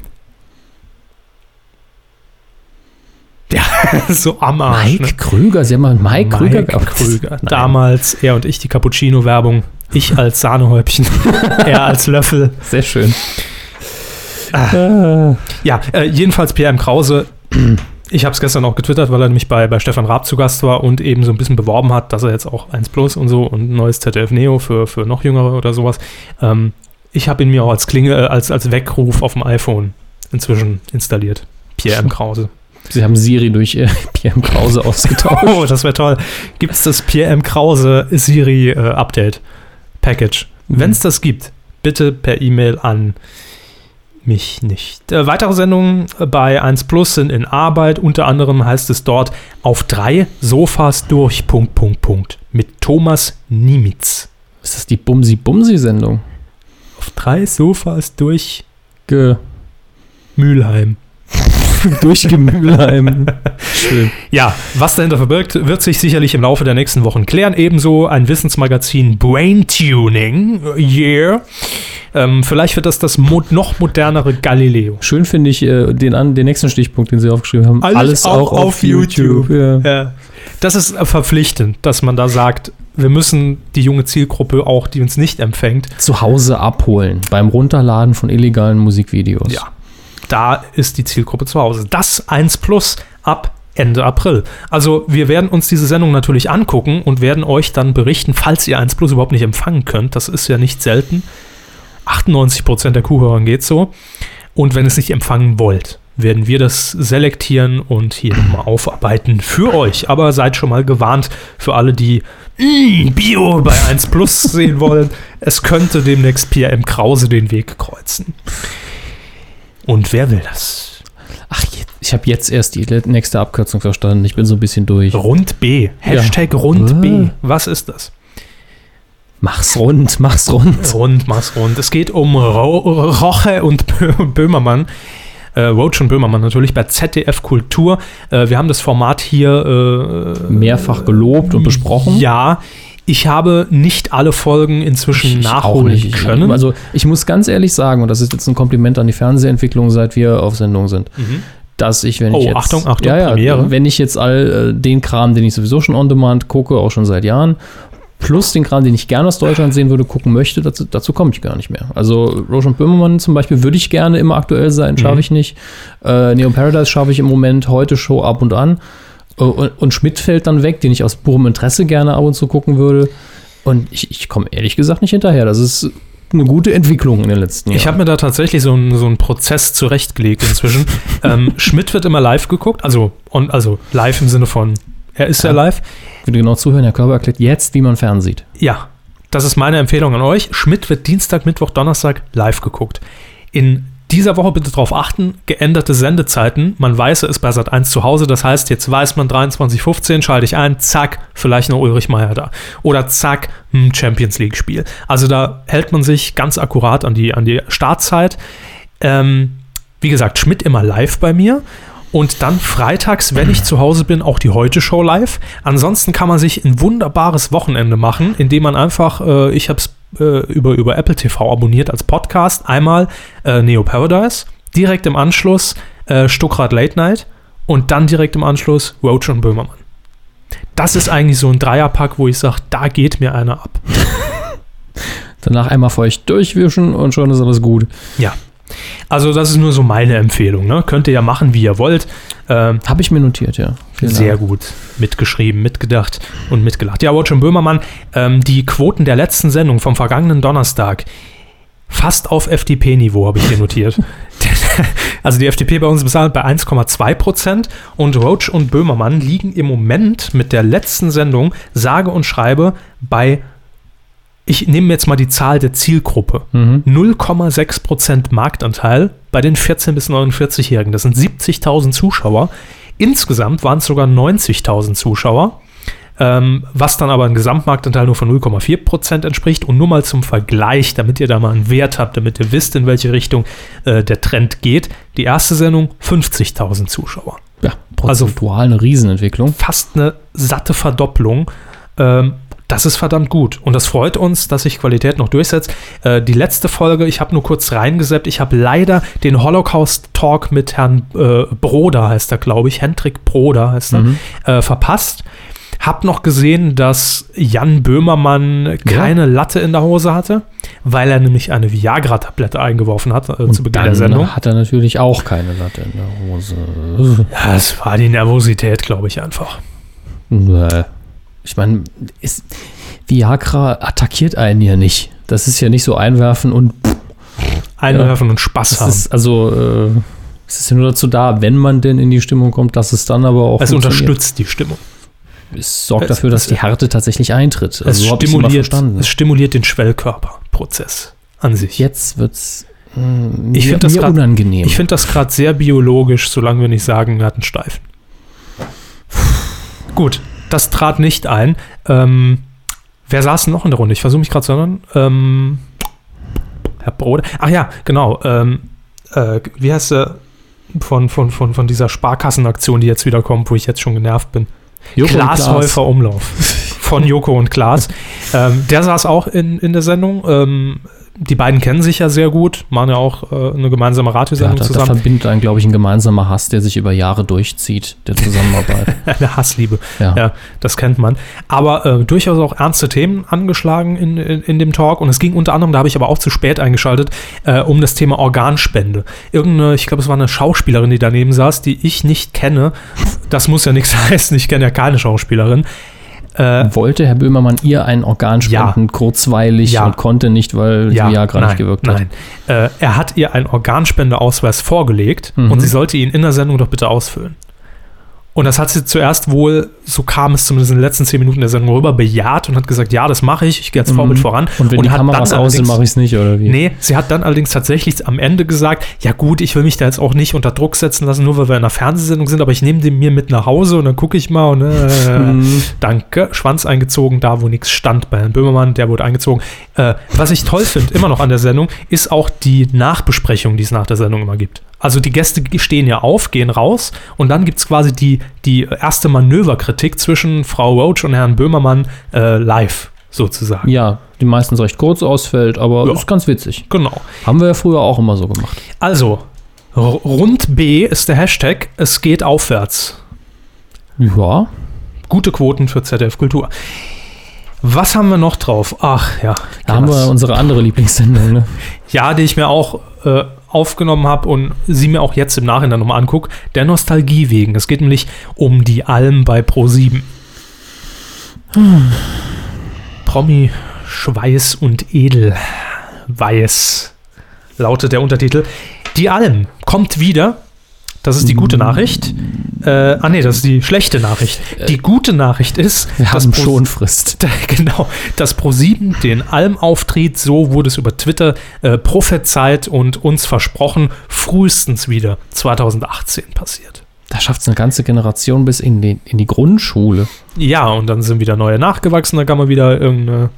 so am Arsch. Mike ne? Krüger, Sie haben mal Mike, Krüger Mike gehabt. Krüger. Nein. Damals er und ich die Cappuccino-Werbung. Ich als Sahnehäubchen, er als Löffel. Sehr schön. Ja, äh, jedenfalls Pierre M. Krause. Ich habe es gestern auch getwittert, weil er nämlich bei, bei Stefan Raab zu Gast war und eben so ein bisschen beworben hat, dass er jetzt auch 1 Plus und so und neues ZDF Neo für, für noch Jüngere oder sowas. Ähm, ich habe ihn mir auch als Klinge, äh, als, als Weckruf auf dem iPhone inzwischen installiert. Pierre M. Krause. Sie haben Siri durch äh, Pierre Krause ausgetauscht. Oh, das wäre toll. Gibt es das Pierre M. Krause Siri äh, Update Package? Wenn es das gibt, bitte per E-Mail an mich nicht. Äh, weitere Sendungen bei 1 Plus sind in Arbeit. Unter anderem heißt es dort auf drei Sofas durch. Punkt, Punkt, Punkt. Mit Thomas Niemitz. Ist das die Bumsi-Bumsi-Sendung? Auf drei Sofas durch Ge Mülheim. Durchgemühlheim. Schön. Ja, was dahinter verbirgt, wird sich sicherlich im Laufe der nächsten Wochen klären. Ebenso ein Wissensmagazin Brain Tuning. Yeah. Ähm, vielleicht wird das das mo noch modernere Galileo. Schön finde ich äh, den, an, den nächsten Stichpunkt, den Sie aufgeschrieben haben. Alles auch auf YouTube. Ja. Ja. Das ist verpflichtend, dass man da sagt, wir müssen die junge Zielgruppe auch, die uns nicht empfängt, Zu Hause abholen beim Runterladen von illegalen Musikvideos. ja, da ist die Zielgruppe zu Hause. Das 1 Plus ab Ende April. Also wir werden uns diese Sendung natürlich angucken und werden euch dann berichten, falls ihr 1 Plus überhaupt nicht empfangen könnt. Das ist ja nicht selten. 98% der Kuhhörern geht so. Und wenn ihr es nicht empfangen wollt, werden wir das selektieren und hier nochmal aufarbeiten für euch. Aber seid schon mal gewarnt für alle, die mm, Bio bei 1 Plus sehen wollen. Es könnte demnächst Pia M. Krause den Weg kreuzen. Und wer will das? Ach, ich habe jetzt erst die nächste Abkürzung verstanden. Ich bin so ein bisschen durch. Rund B. Hashtag Rund Ah. B. Was ist das? Mach's rund, mach's rund. Rund, mach's rund. Es geht um Ro Roche und Bö Böhmermann. Äh, Roach und Böhmermann natürlich bei ZDF Kultur. Äh, wir haben das Format hier äh, Mehrfach gelobt und besprochen. Ja, ich habe nicht alle Folgen inzwischen Ich nachholen nicht. Ich- können. Also ich muss ganz ehrlich sagen, und das ist jetzt ein Kompliment an die Fernsehentwicklung, seit wir auf Sendung sind, dass ich, wenn Mhm. Oh, ich jetzt, Achtung, Achtung, ja, ja, Premiere. wenn ich jetzt all äh, den Kram, den ich sowieso schon on demand gucke, auch schon seit Jahren, plus den Kram, den ich gerne aus Deutschland sehen würde, gucken möchte, dazu, dazu komme ich gar nicht mehr. Also Roche und Böhmermann zum Beispiel würde ich gerne immer aktuell sein, schaffe Mhm. ich nicht. Äh, Neo Paradise schaffe ich im Moment, heute Show ab und an. Äh, Und, Schmidt fällt dann weg, den ich aus purem Interesse gerne ab und zu gucken würde. Und ich, ich komme ehrlich gesagt nicht hinterher. Das ist eine gute Entwicklung in den letzten Jahren. Ich habe mir da tatsächlich so einen, so einen Prozess zurechtgelegt inzwischen. ähm, Schmidt wird immer live geguckt, also, on, also live im Sinne von, er ist ja, Ja. live. Würde genau zuhören, Herr Körber erklärt jetzt, wie man fernsieht. Ja, das ist meine Empfehlung an euch. Schmidt wird Dienstag, Mittwoch, Donnerstag live geguckt. In dieser Woche bitte darauf achten, geänderte Sendezeiten. Man weiß, er ist bei Sat 1 zu Hause. Das heißt, jetzt weiß man 23.15, schalte ich ein, zack, vielleicht noch Ulrich Meier da. Oder zack, Champions League-Spiel. Also da hält man sich ganz akkurat an die, an die Startzeit. Ähm, wie gesagt, Schmidt immer live bei mir. Und dann freitags, wenn ich zu Hause bin, auch die Heute-Show live. Ansonsten kann man sich ein wunderbares Wochenende machen, indem man einfach, äh, ich habe es äh, über, über Apple TV abonniert als Podcast, einmal äh, Neo Paradise, direkt im Anschluss äh, Stuckrad Late Night und dann direkt im Anschluss Roach und Böhmermann. Das ist eigentlich so ein Dreierpack, wo ich sage, da geht mir einer ab. Danach einmal feucht durchwischen und schon ist alles gut. Ja. Also das ist nur so meine Empfehlung. Ne? Könnt ihr ja machen, wie ihr wollt. Ähm, Habe ich mir notiert, ja. Vielen Sehr Dank. gut mitgeschrieben, mitgedacht und mitgelacht. Ja, Watch und Böhmermann, ähm, die Quoten der letzten Sendung vom vergangenen Donnerstag fast auf FDP-Niveau, habe ich hier notiert. also die FDP bei uns bezahlt bei 1,2 Prozent und Roach und Böhmermann liegen im Moment mit der letzten Sendung sage und schreibe bei, ich nehme jetzt mal die Zahl der Zielgruppe, Mhm. 0,6% Marktanteil bei den 14- bis 49-Jährigen. Das sind 70.000 Zuschauer. Insgesamt waren es sogar 90.000 Zuschauer, ähm, was dann aber ein Gesamtmarktanteil nur von 0,4% entspricht. Und nur mal zum Vergleich, damit ihr da mal einen Wert habt, damit ihr wisst, in welche Richtung äh, der Trend geht. Die erste Sendung 50.000 Zuschauer. Ja, Also- prozentual eine Riesenentwicklung. Fast eine satte Verdopplung. Ähm, das ist verdammt gut. Und das freut uns, dass sich Qualität noch durchsetzt. Äh, die letzte Folge, ich habe nur kurz reingeseppt. Ich habe leider den Holocaust-Talk mit Herrn äh, Broder, heißt er, glaube ich. Hendrik Broder heißt er, Mhm. äh, verpasst. Hab noch gesehen, dass Jan Böhmermann keine Latte in der Hose hatte, weil er nämlich eine Viagra-Tablette eingeworfen hat äh, zu Beginn der Sendung. hat er natürlich auch keine Latte in der Hose. Ja, es war die Nervosität, glaube ich, einfach. Äh, Ich meine, ist- Viagra attackiert einen ja nicht. Das ist ja nicht so einwerfen und Einwerfen und Spaß das haben. ist also äh, es ist ja nur dazu da, wenn man denn in die Stimmung kommt, dass es dann aber auch es unterstützt die Stimmung. Es sorgt Es- dafür, dass es- die Härte tatsächlich eintritt. es, so stimuliert, es stimuliert den Schwellkörperprozess an sich. Jetzt wird's Ich mir, find das mir grad- unangenehm. Ich finde das gerade sehr biologisch, solange wir nicht sagen, er hat einen Steifen. Gut, das trat nicht ein. Ähm, wer saß noch in der Runde? Ich versuche mich gerade zu erinnern. Ähm, Herr Brode. Ach ja, genau. Ähm, äh, wie heißt der von, von, von, von dieser Sparkassenaktion, die jetzt wieder kommt, wo ich jetzt schon genervt bin? Joko und Klaas Klaas. Häufer Umlauf von Joko und Klaas. ähm, der saß auch in, in der Sendung. Ähm, die beiden kennen sich ja sehr gut, machen ja auch äh, eine gemeinsame Ja, Radiosendung da, da zusammen. verbindet einen, glaube ich, ein gemeinsamer Hass, der sich über Jahre durchzieht, der Zusammenarbeit. Eine Hassliebe. ja. Ja, das kennt man. Aber äh, durchaus auch ernste Themen angeschlagen in, in, in dem Talk. Und es ging unter anderem, da habe ich aber auch zu spät eingeschaltet, äh, um das Thema Organspende. Irgendeine, ich glaube, es war eine Schauspielerin, die daneben saß, die ich nicht kenne. Das muss ja nichts heißen, ich kenne ja keine Schauspielerin. Äh, Wollte Herr Böhmermann ihr ein Organ spenden, kurzweilig Ja. und konnte nicht, weil ja, Viagra nein, nicht gewirkt hat. Nein. Äh, er hat ihr einen Organspendeausweis vorgelegt Mhm. und sie sollte ihn in der Sendung doch bitte ausfüllen. Und das hat sie zuerst wohl, so kam es zumindest in den letzten zehn Minuten der Sendung rüber, bejaht und hat gesagt, ja, das mache ich, ich gehe als Mhm. Vorbild voran. Und wenn die hat Kameras aus sind, mache ich es nicht, oder wie? Nee, sie hat dann allerdings tatsächlich am Ende gesagt, ja gut, ich will mich da jetzt auch nicht unter Druck setzen lassen, nur weil wir in einer Fernsehsendung sind, aber ich nehme den mir mit nach Hause und dann gucke ich mal und äh, Mhm. danke, Schwanz eingezogen, da wo nichts stand bei Herrn Böhmermann, der wurde eingezogen. Äh, was ich toll finde, immer noch an der Sendung, ist auch die Nachbesprechung, die es nach der Sendung immer gibt. Also die Gäste stehen ja auf, gehen raus und dann gibt es quasi die, die erste Manöverkritik zwischen Frau Roach und Herrn Böhmermann äh, live sozusagen. Ja, die meistens recht kurz ausfällt, aber Ja. ist ganz witzig. Genau. Haben wir ja früher auch immer so gemacht. Also, rund B ist der Hashtag, es geht aufwärts. Ja, Gute Quoten für ZDF Kultur. Was haben wir noch drauf? Ach ja. da haben wir unsere andere Lieblingssendung. Ne? ja, die ich mir auch äh, aufgenommen habe und sie mir auch jetzt im Nachhinein nochmal angucke, der Nostalgie wegen. Es geht nämlich um die Alm bei Pro7. Promi, Schweiß und Edelweiß lautet der Untertitel. Die Alm kommt wieder. Das ist die gute Nachricht. Äh, ah nee, das ist die schlechte Nachricht. Die gute Nachricht ist, Wir dass haben Pro- Schonfrist. Genau, dass Pro7 den Alm-Auftritt, so wurde es über Twitter äh, prophezeit und uns versprochen, frühestens wieder 2018 passiert. Da schafft es eine ganze Generation bis in die, in die Grundschule. Ja, und dann sind wieder neue nachgewachsen, da kann man wieder irgendeine.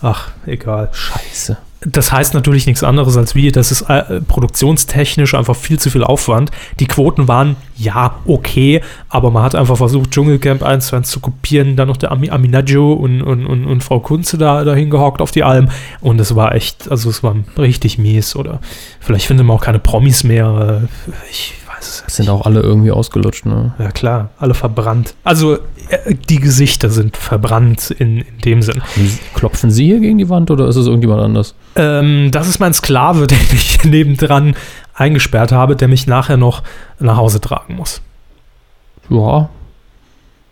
Ach, egal. Scheiße. Das heißt natürlich nichts anderes als wie, das ist äh, produktionstechnisch einfach viel zu viel Aufwand. Die Quoten waren ja okay, aber man hat einfach versucht, Dschungelcamp 1 zu 1 zu kopieren, dann noch der Ami Aminaggio und, und, und, und Frau Kunze da dahin gehockt auf die Alm und es war echt, also es war richtig mies oder vielleicht findet man auch keine Promis mehr. Ich Sind auch alle irgendwie ausgelutscht, ne? ja klar, alle verbrannt. Also äh, die Gesichter sind verbrannt in, in dem Sinn. Klopfen Sie hier gegen die Wand oder ist es irgendjemand anders? Ähm, das ist mein Sklave, den ich nebendran eingesperrt habe, der mich nachher noch nach Hause tragen muss. Ja.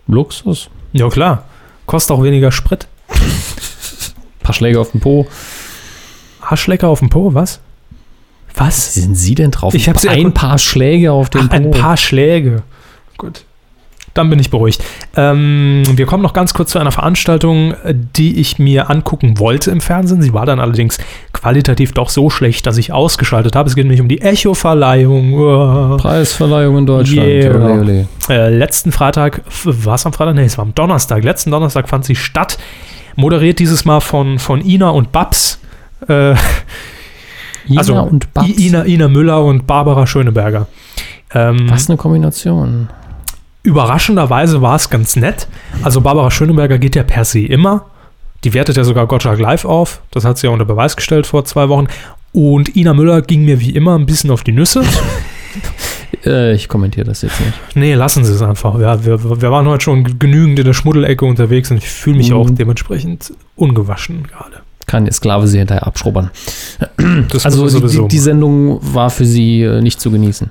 Luxus. Ja klar, kostet auch weniger Sprit. paar Schläge auf den Po. Haschlecker auf dem Po, was? Was? Sind Sie denn drauf? Ich hab sie ein paar Schläge auf den Ach, ein paar Schläge. Gut. Dann bin ich beruhigt. Ähm, wir kommen noch ganz kurz zu einer Veranstaltung, die ich mir angucken wollte im Fernsehen. Sie war dann allerdings qualitativ doch so schlecht, dass ich ausgeschaltet habe. Es geht nämlich um die Echo-Verleihung. Preisverleihung in Deutschland. Yeah. Ole, ole. Äh, letzten Freitag, war es am Freitag? Nee, es war am Donnerstag. Letzten Donnerstag fand sie statt. Moderiert dieses Mal von, von Ina und Babs. Äh, Ina also und Babs. Ina, Ina Müller und Barbara Schöneberger. Ähm, Was eine Kombination. Überraschenderweise war es ganz nett. Also Barbara Schöneberger geht ja per se immer. Die wertet ja sogar Gottschalk live auf. Das hat sie ja unter Beweis gestellt vor zwei Wochen. Und Ina Müller ging mir wie immer ein bisschen auf die Nüsse. Äh, ich kommentiere das jetzt nicht. Nee, lassen Sie es einfach. Ja, wir, wir waren heute schon genügend in der Schmuddelecke unterwegs und ich fühle mich Mhm. auch dementsprechend ungewaschen gerade. Kann der Sklave sie hinterher abschrubbern. Das Also die, die, Sendung war für sie äh, nicht zu genießen.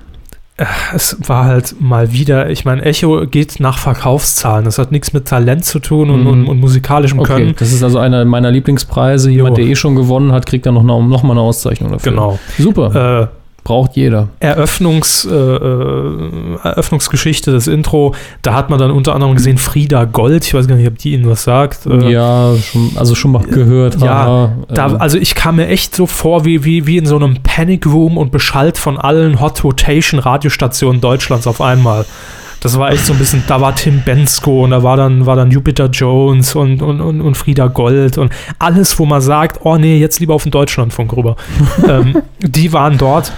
es war halt mal wieder, ich meine, Echo geht nach Verkaufszahlen. Das hat nichts mit Talent zu tun und, Mhm. und, und musikalischem Okay, Können. das ist also einer meiner Lieblingspreise. Jemand, Jo. der eh schon gewonnen hat, kriegt dann noch, noch mal eine Auszeichnung dafür. Genau. Super. Äh, Braucht jeder. Eröffnungs, äh, äh, Eröffnungsgeschichte, das Intro, da hat man dann unter anderem gesehen Frieda Gold. Ich weiß gar nicht, ob die Ihnen was sagt. Äh, ja, schon, also schon mal gehört. Ja, haha, Da, ähm, also ich kam mir echt so vor wie, wie, wie in so einem Panic Room und beschallt von allen Hot Rotation Radiostationen Deutschlands auf einmal. Das war echt so ein bisschen, da war Tim Bensko und da war dann, war dann Jupiter Jones und, und, und, und Frieda Gold und alles, wo man sagt, oh nee, jetzt lieber auf den Deutschlandfunk rüber. ähm, die waren dort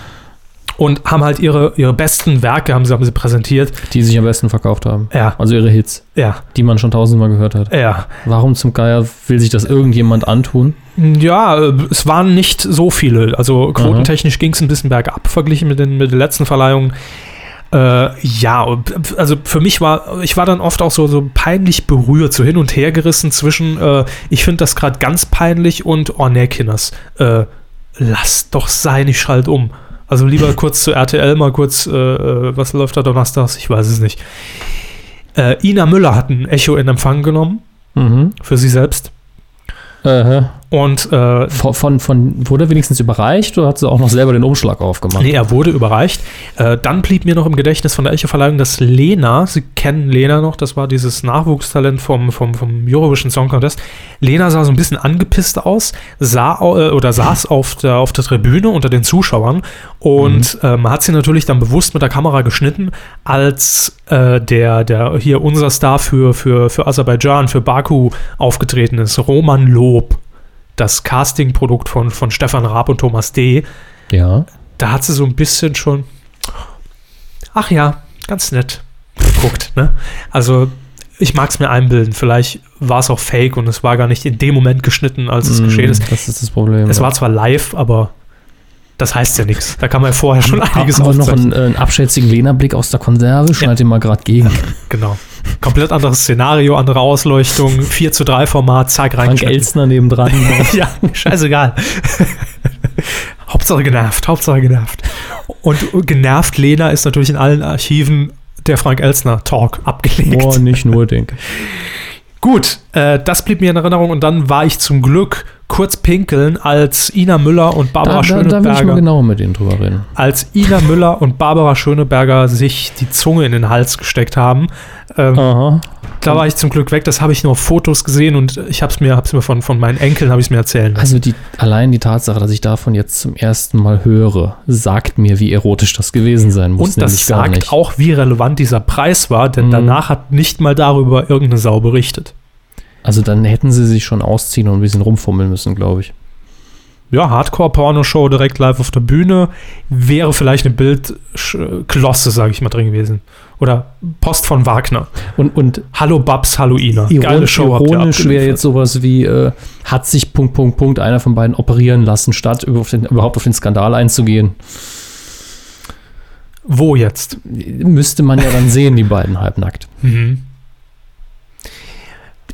und haben halt ihre, ihre besten Werke, haben sie, haben sie präsentiert. die sich am besten verkauft haben. Ja, Also ihre Hits, ja, die man schon tausendmal gehört hat. ja. Warum zum Geier will sich das irgendjemand antun? Ja, äh, es waren nicht so viele. Also quotentechnisch ging es ein bisschen bergab verglichen mit den, mit den letzten Verleihungen. Äh, ja, also für mich war, ich war dann oft auch so, so peinlich berührt, so hin und her gerissen zwischen, äh, ich finde das gerade ganz peinlich und, oh nee, Kinders, äh, lass doch sein, ich schalt um. Also lieber kurz zu RTL, mal kurz, äh, äh, was läuft da donnerstags? Ich weiß es nicht. Äh, Ina Müller hat ein Echo in Empfang genommen, Mhm. für sie selbst. Äh, Und äh, von, von, von, wurde er wenigstens überreicht oder hat sie auch noch selber den Umschlag aufgemacht? Nee, er wurde überreicht. Äh, dann blieb mir noch im Gedächtnis von der Echo-Verleihung, dass Lena, Sie kennen Lena noch, das war dieses Nachwuchstalent vom, vom, vom Eurovision Song Contest. Lena sah so ein bisschen angepisst aus, sah äh, oder saß auf der, auf der Tribüne unter den Zuschauern und ähm, hat sie natürlich dann bewusst mit der Kamera geschnitten, als äh, der, der hier unser Star für, für, für Aserbaidschan, für Baku aufgetreten ist, Roman Lob. Das Castingprodukt von, von Stefan Raab und Thomas D Ja. da hat sie so ein bisschen schon, ach ja, ganz nett geguckt. Ne? Also ich mag es mir einbilden. Vielleicht war es auch fake und es war gar nicht in dem Moment geschnitten, als es Mm, geschehen ist. Das ist das Problem. Es ja. war zwar live, aber das heißt ja nichts. Da kann man ja vorher schon einiges Aber noch aufzeichnen. einen, äh, einen abschätzigen Lena-Blick aus der Konserve, schneid den mal gerade gegen. Genau. Komplett anderes Szenario, andere Ausleuchtung, 4 zu 3 Format, zack, Frank reingeschnitten. Elstner nebendran. ja, scheißegal. Hauptsache genervt, Hauptsache genervt. Und genervt Lena ist natürlich in allen Archiven der Frank Elstner Talk abgelegt. Boah, nicht nur, denke ich. Gut, äh, das blieb mir in Erinnerung und dann war ich zum Glück kurz pinkeln, als Ina Müller und Barbara Da, da, da will ich mal Schöneberger, genauer mit denen drüber reden. als Ina Müller und Barbara Schöneberger sich die Zunge in den Hals gesteckt haben. Ähm, Aha. Da war ich zum Glück weg. Das habe ich nur auf Fotos gesehen und ich habe es mir, hab's mir von, von meinen Enkeln habe ich mir erzählen lassen. Also die, allein die Tatsache, dass ich davon jetzt zum ersten Mal höre, sagt mir, wie erotisch das gewesen sein muss. Und das sagt auch, wie relevant dieser Preis war, denn Mhm. danach hat nicht mal darüber irgendeine Sau berichtet. Also dann hätten sie sich schon ausziehen und ein bisschen rumfummeln müssen, glaube ich. Ja, Hardcore-Porno-Show direkt live auf der Bühne wäre vielleicht eine Bildklosse, sage ich mal, drin gewesen. Oder Post von Wagner. Und, und Hallo Babs, hallo Ina. Geile ironisch, Show habt ihr ironisch wäre jetzt sowas wie, äh, hat sich Punkt, Punkt, Punkt einer von beiden operieren lassen, statt auf den, überhaupt auf den Skandal einzugehen. Wo jetzt? Müsste man ja dann sehen, die beiden halbnackt. Mhm.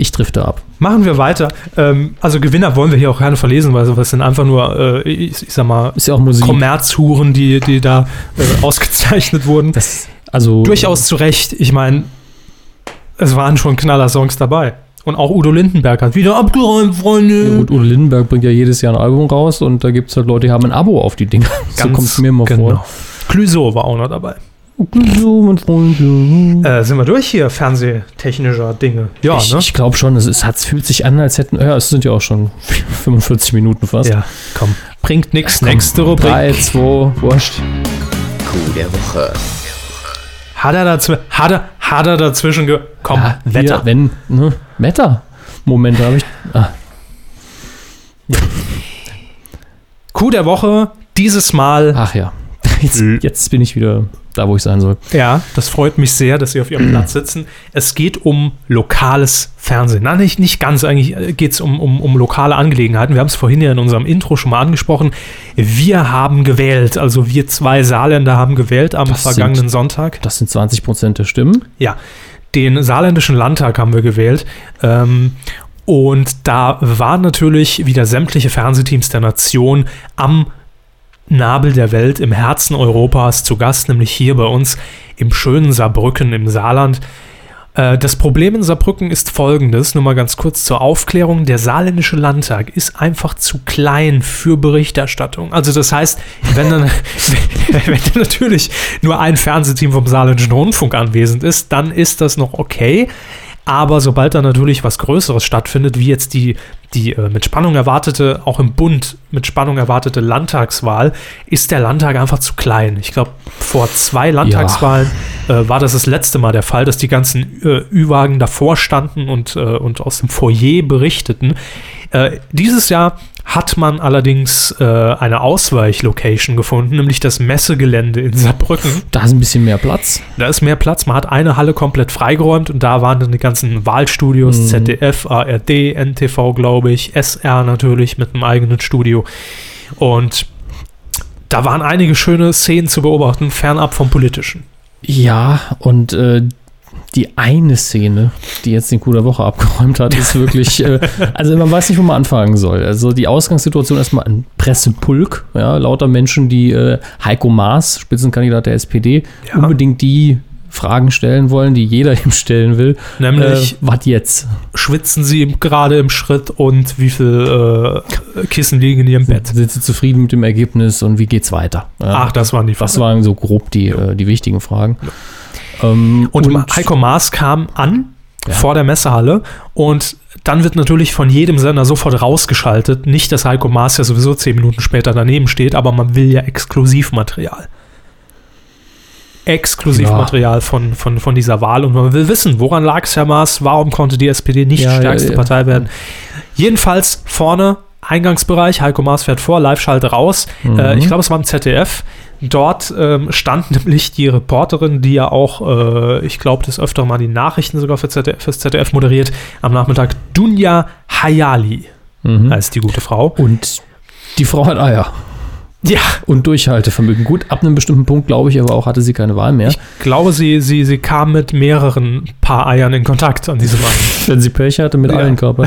Ich drifte ab. Machen wir weiter. Ähm, also Gewinner wollen wir hier auch keine verlesen, weil sowas sind einfach nur, äh, ich, ich sag mal, Ist ja auch Musik. Kommerzhuren, die, die da äh, ausgezeichnet wurden. Das, also Durchaus zu Recht. Ich meine, es waren schon Knaller-Songs dabei. Und auch Udo Lindenberg hat wieder abgeräumt, Freunde. Ja, gut, Udo Lindenberg bringt ja jedes Jahr ein Album raus und da gibt es halt Leute, die haben ein Abo auf die Dinger. so kommt es mir immer genau. Clüso war auch noch dabei. Vor. So, mein Freund. Äh, sind wir durch hier, fernsehtechnischer Dinge? Ja, ich ne? ich glaube schon, es, ist, es fühlt sich an, als hätten, ja, es sind ja auch schon 45 Minuten fast. ja, komm. Bringt nix. Nächste Rubrik. 3, 2, wurscht. Coup der Woche. Hat er, dazw hat, er, hat er dazwischen ge... Komm, Ja, Wetter. Hier, wenn, ne? Wetter. Moment, da habe ich. Ah, Coup der Woche, dieses Mal... ach ja. Jetzt, jetzt bin ich wieder da, wo ich sein soll. Ja, das freut mich sehr, dass Sie auf Ihrem Platz sitzen. Es geht um lokales Fernsehen. Nein, nicht, nicht ganz. Eigentlich geht es um, um, um lokale Angelegenheiten. Wir haben es vorhin ja in unserem Intro schon mal angesprochen. Wir haben gewählt. Also wir zwei Saarländer haben gewählt am Das sind- vergangenen Sonntag. Das sind 20 Prozent der Stimmen. Ja, den saarländischen Landtag haben wir gewählt. Ähm, und da waren natürlich wieder sämtliche Fernsehteams der Nation am Nabel der Welt, im Herzen Europas zu Gast, nämlich hier bei uns im schönen Saarbrücken im Saarland. Äh, das Problem in Saarbrücken ist folgendes, nur mal ganz kurz zur Aufklärung. Der Saarländische Landtag ist einfach zu klein für Berichterstattung. Also das heißt, wenn dann, wenn dann natürlich nur ein Fernsehteam vom Saarländischen Rundfunk anwesend ist, dann ist das noch okay. Aber sobald da natürlich was Größeres stattfindet, wie jetzt die, die äh, mit Spannung erwartete, auch im Bund mit Spannung erwartete Landtagswahl, ist der Landtag einfach zu klein. Ich glaube, vor zwei Landtagswahlen äh, war das das letzte Mal der Fall, dass die ganzen äh, Ü-Wagen davor standen und, äh, und aus dem Foyer berichteten. Äh, dieses Jahr hat man allerdings äh, eine Ausweichlocation gefunden, nämlich das Messegelände in Saarbrücken. Da ist ein bisschen mehr Platz. Da ist mehr Platz. Man hat eine Halle komplett freigeräumt und da waren dann die ganzen Wahlstudios, Mhm. ZDF, ARD, NTV, glaube ich, SR natürlich mit einem eigenen Studio. Und da waren einige schöne Szenen zu beobachten, fernab vom Politischen. Ja, und äh, die eine Szene, die jetzt den Coup der Woche abgeräumt hat, ist wirklich, äh, also man weiß nicht, wo man anfangen soll. Also die Ausgangssituation erstmal ein Pressepulk, ja, lauter Menschen, die äh, Heiko Maas, Spitzenkandidat der SPD, Ja. unbedingt die Fragen stellen wollen, die jeder ihm stellen will. Nämlich- äh, was jetzt? Schwitzen sie gerade im Schritt und wie viel äh, Kissen liegen in ihrem Bett? Sind Sie zufrieden mit dem Ergebnis und wie geht's weiter? Ja, Ach, das waren die das Fragen. waren so grob die, äh, die wichtigen Fragen. Ähm, Und, Heiko Maas kam an Ja. vor der Messehalle und dann wird natürlich von jedem Sender sofort rausgeschaltet. Nicht, dass Heiko Maas ja sowieso zehn Minuten später daneben steht, aber man will ja Exklusivmaterial. Exklusivmaterial von, von, von dieser Wahl und man will wissen, woran lag es, Herr Maas, warum konnte die SPD nicht Ja, die ja, stärkste ja. Partei werden. Jedenfalls vorne Eingangsbereich, Heiko Maas fährt vor, Live-Schalte raus. Mhm. Äh, ich glaube, es war im ZDF. Dort ähm, stand nämlich die Reporterin, die ja auch, äh, ich glaube, das öfter mal die Nachrichten sogar für ZDF, fürs ZDF moderiert, am Nachmittag. Dunja Hayali Mhm. heißt die gute Frau. Und die Frau hat Eier. Ja, Und Durchhaltevermögen. Gut, ab einem bestimmten Punkt, glaube ich, aber auch hatte sie keine Wahl mehr. ich glaube, sie, sie, sie kam mit mehreren Paar Eiern in Kontakt an diesem Abend. Wenn sie Pech hatte mit Ja. allen Körpern.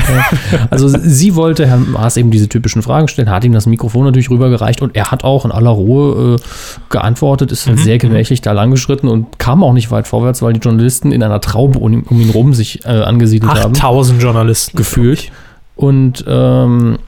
Ja. Also sie wollte Herrn Maas eben diese typischen Fragen stellen, hat ihm das Mikrofon natürlich rübergereicht und er hat auch in aller Ruhe äh, geantwortet, ist halt sehr gemächlich da langgeschritten und kam auch nicht weit vorwärts, weil die Journalisten in einer Traube um, ihn- um rum sich äh, angesiedelt haben. 8000 Journalisten. gefühlt. Und ähm,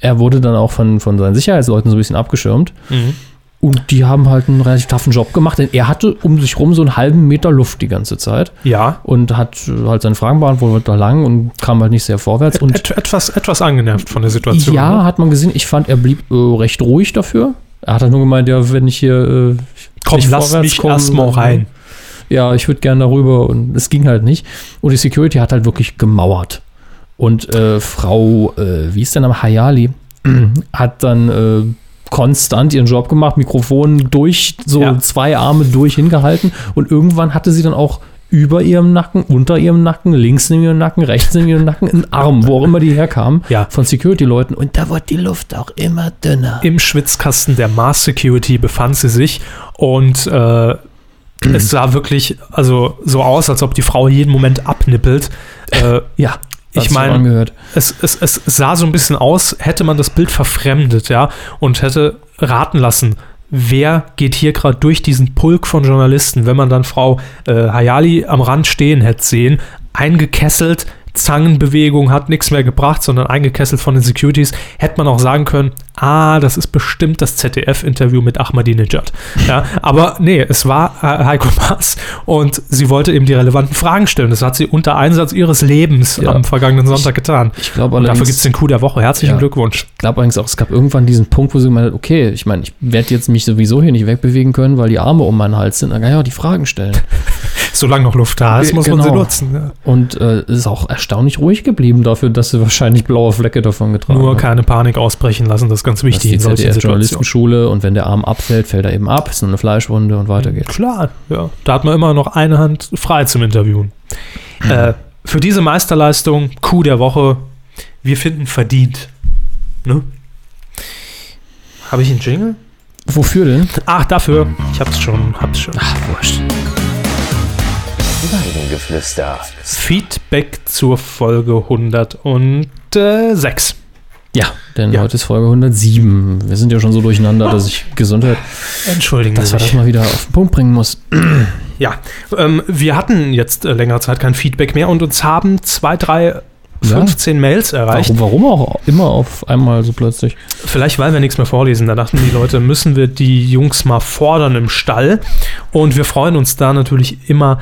er wurde dann auch von, von seinen Sicherheitsleuten so ein bisschen abgeschirmt. Mhm. Und die haben halt einen relativ taffen Job gemacht, denn er hatte um sich rum so einen halben Meter Luft die ganze Zeit Ja, und hat äh, halt seine Fragen beantwortet da lang und kam halt nicht sehr vorwärts. Und Et, etwas, etwas angenervt von der Situation. ja, ne? hat man gesehen, ich fand, er blieb äh, recht ruhig dafür. Er hat halt nur gemeint, ja, wenn ich hier äh, Komm, lass vorwärts mich komme, erstmal rein. ja, ich würde gerne darüber und es ging halt nicht. Und die Security hat halt wirklich gemauert. Und äh, Frau, äh, wie ist der Name, Hayali, hat dann äh, konstant ihren Job gemacht, Mikrofon durch, so Ja. zwei Arme durch hingehalten und irgendwann hatte sie dann auch über ihrem Nacken, unter ihrem Nacken, links in ihrem Nacken, rechts in ihrem Nacken, einen Arm, wo auch immer die herkamen, Ja. von Security-Leuten. Und da wurde die Luft auch immer dünner. Im Schwitzkasten der Mars Security befand sie sich und äh, es sah wirklich also so aus, als ob die Frau jeden Moment abnippelt. Äh, Ja, Ich hat's so mein- angehört. es, es, es sah so ein bisschen aus, hätte man das Bild verfremdet, ja, und hätte raten lassen, wer geht hier gerade durch diesen Pulk von Journalisten, wenn man dann Frau äh, Hayali am Rand stehen hätte sehen, eingekesselt, Zangenbewegung hat nichts mehr gebracht, sondern eingekesselt von den Securities, hätte man auch sagen können, ah, das ist bestimmt das ZDF-Interview mit Ahmadinejad. Ja, aber nee, es war äh, Heiko Maas und sie wollte eben die relevanten Fragen stellen. Das hat sie unter Einsatz ihres Lebens Ja. am vergangenen Sonntag getan. Ich glaube Und dafür gibt es den Coup der Woche. Herzlichen Ja. Glückwunsch. Ich glaube allerdings auch, es gab irgendwann diesen Punkt, wo sie gemeint hat, okay, ich meine, ich werde jetzt mich sowieso hier nicht wegbewegen können, weil die Arme um meinen Hals sind. Dann kann ich auch die Fragen stellen. Solange noch Luft da ist, Äh, muss man sie genau. nutzen. Ja. Und äh, es ist auch erstaunlich ruhig geblieben dafür, dass sie wahrscheinlich blaue Flecke davon getragen Nur hat. keine Panik ausbrechen lassen, das ist ganz Das ist wichtig die. ZDF-Journalistenschule und wenn der Arm abfällt, fällt er eben ab, ist nur eine Fleischwunde und weiter geht's. Klar, ja. Da hat man immer noch eine Hand frei zum Interviewen. Äh, für diese Meisterleistung, Coup der Woche, wir finden verdient. Ne? Habe ich einen Jingle? Wofür denn? Ach, dafür. Ich hab's schon, hab's schon. Ach, wurscht. Weidengeflüster. Feedback zur Folge 106. Ja, denn Ja. heute ist Folge 107. Wir sind ja schon so durcheinander, dass ich Gesundheit, Entschuldigen dass Sie wir das mal wieder auf den Punkt bringen muss. Ja, ähm, wir hatten jetzt äh, längere Zeit kein Feedback mehr und uns haben zwei, drei, Ja. 15 Mails erreicht. Warum, warum auch immer auf einmal so plötzlich? Vielleicht, weil wir nichts mehr vorlesen. Da dachten die Leute, müssen wir die Jungs mal fordern im Stall. Und wir freuen uns da natürlich immer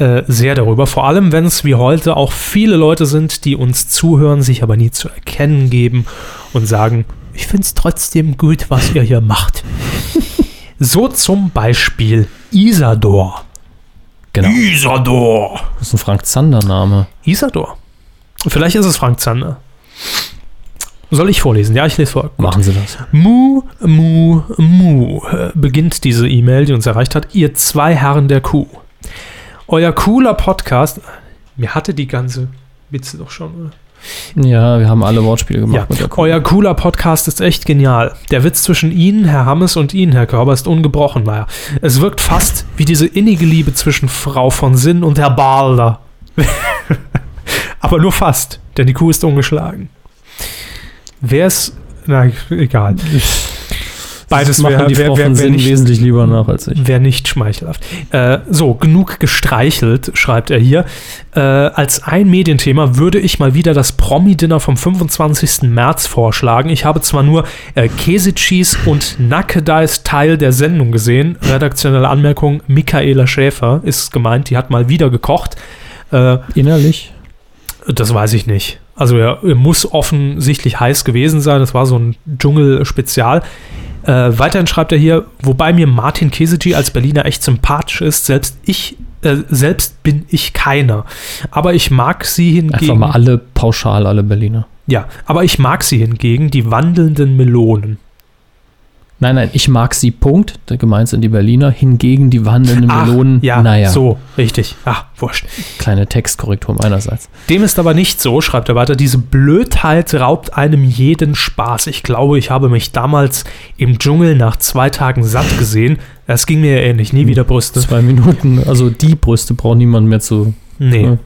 äh, sehr darüber. Vor allem, wenn es wie heute auch viele Leute sind, die uns zuhören, sich aber nie zu erkennen geben und sagen, ich finde es trotzdem gut, was ihr hier macht. so zum Beispiel Isador. Genau. Isador. Das ist ein Frank Zander-Name. Isador. Vielleicht ist es Frank Zander. Soll ich vorlesen? Ja, ich lese vor. Gut. Machen Sie das. Mu, mu, mu, äh, beginnt diese E-Mail, die uns erreicht hat. Ihr zwei Herren der Kuh. Euer cooler Podcast. Mir hatte die ganze Witze doch schon, oder? Ja, wir haben alle Wortspiele gemacht Ja, mit der Kuh. euer cooler Podcast ist echt genial. Der Witz zwischen Ihnen, Herr Hammes, und Ihnen, Herr Körber, ist ungebrochen. Naja, es wirkt fast wie diese innige Liebe zwischen Frau von Sinn und Herr Balder. Aber nur fast, denn die Kuh ist ungeschlagen. Wer ist. Na, egal. Beides machen wäre die wär, wär, wär nicht, wesentlich lieber nach als ich. wär nicht schmeichelhaft. Äh, so, genug gestreichelt, schreibt er hier. Äh, als ein Medienthema würde ich mal wieder das Promi-Dinner vom 25. März vorschlagen. Ich habe zwar nur äh, Käse-Cheese und Nackedeis Teil der Sendung gesehen. Redaktionelle Anmerkung, Michaela Schäfer ist gemeint, die hat mal wieder gekocht. Äh, Innerlich? das weiß ich nicht. Also er, er muss offensichtlich heiß gewesen sein. Das war so ein Dschungel-Spezial. Äh, weiterhin schreibt er hier, wobei mir Martin Kesegi als Berliner echt sympathisch ist. Selbst ich, äh, selbst bin ich keiner. Aber ich mag sie Einfach hingegen. mal alle pauschal, alle Berliner. Ja, aber ich mag sie hingegen, die wandelnden Melonen. Nein, nein, ich mag sie, Punkt. Da gemeint sind die Berliner. Hingegen die wandelnden Ach, Melonen. ja, naja, so, richtig. Ah, wurscht. kleine Textkorrektur meinerseits. Dem ist aber nicht so, schreibt er weiter. Diese Blödheit raubt einem jeden Spaß. Ich glaube, ich habe mich damals im Dschungel nach zwei Tagen satt gesehen. Es ging mir ja ähnlich. Nie wieder Brüste. Zwei Minuten, also die Brüste braucht niemand mehr zu. Nee. Ja.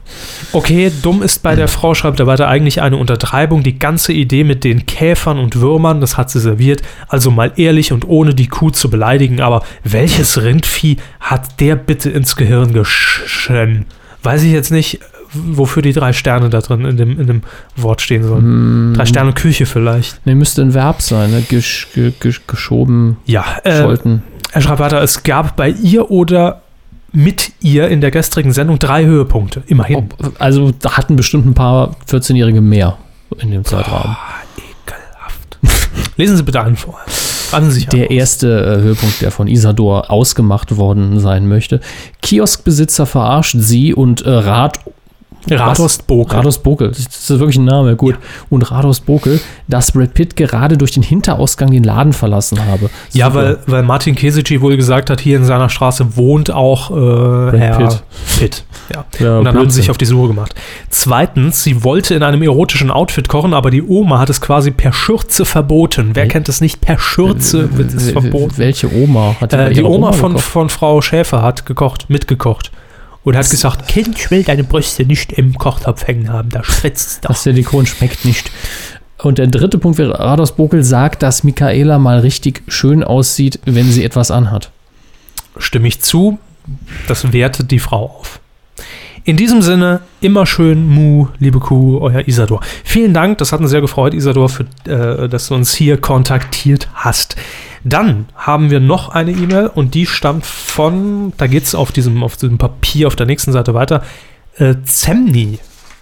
Okay, dumm ist bei der Frau, schreibt er weiter, eigentlich eine Untertreibung. Die ganze Idee mit den Käfern und Würmern, das hat sie serviert. Also mal ehrlich und ohne die Kuh zu beleidigen. Aber welches Rindvieh hat der bitte ins Gehirn geschen? Weiß ich jetzt nicht, wofür die drei Sterne da drin in dem, in dem Wort stehen sollen. Hm, Drei Sterne Küche vielleicht. Ne, müsste ein Verb sein, ne? Gesch, ge, gesch, geschoben, Ja, äh, scholten. er schreibt weiter, es gab bei ihr oder mit ihr in der gestrigen Sendung drei Höhepunkte. Immerhin. Also da hatten bestimmt ein paar 14-Jährige mehr in dem Zeitraum. Ekelhaft. Lesen Sie bitte an vorher. Der erste äh, Höhepunkt, der von Isador ausgemacht worden sein möchte. Kioskbesitzer verarscht sie und äh, Rat Radost Bokel. Rados Bokel, das ist wirklich ein Name, gut. Und Rados Bokel, dass Brad Pitt gerade durch den Hinterausgang den Laden verlassen habe. Ja, Super. weil, weil Martin Kesici wohl gesagt hat, hier in seiner Straße wohnt auch äh, Herr Pitt. Pitt. Ja. Ja, Und dann haben sie Blödsinn. sich auf die Suche gemacht. Zweitens, sie wollte in einem erotischen Outfit kochen, aber die Oma hat es quasi per Schürze verboten. Wer Wel- kennt es nicht? Per Schürze wird es Wel- verboten. Welche Oma hat Äh, die ihre Oma von, von Frau Schäfer hat gekocht, mitgekocht. Und hat gesagt, Kind, ich will deine Brüste nicht im Kochtopf hängen haben, da es doch. Das Silikon schmeckt nicht. Und der dritte Punkt wäre, Rados Bokel sagt, dass Michaela mal richtig schön aussieht, wenn sie etwas anhat. Stimme ich zu, das wertet die Frau auf. In diesem Sinne, immer schön Mu, liebe Kuh, euer Isador. Vielen Dank, das hat uns sehr gefreut, Isador, für, äh, dass du uns hier kontaktiert hast. Dann haben wir noch eine E-Mail und die stammt von, da geht es auf diesem, auf diesem Papier auf der nächsten Seite weiter. Äh, Zemni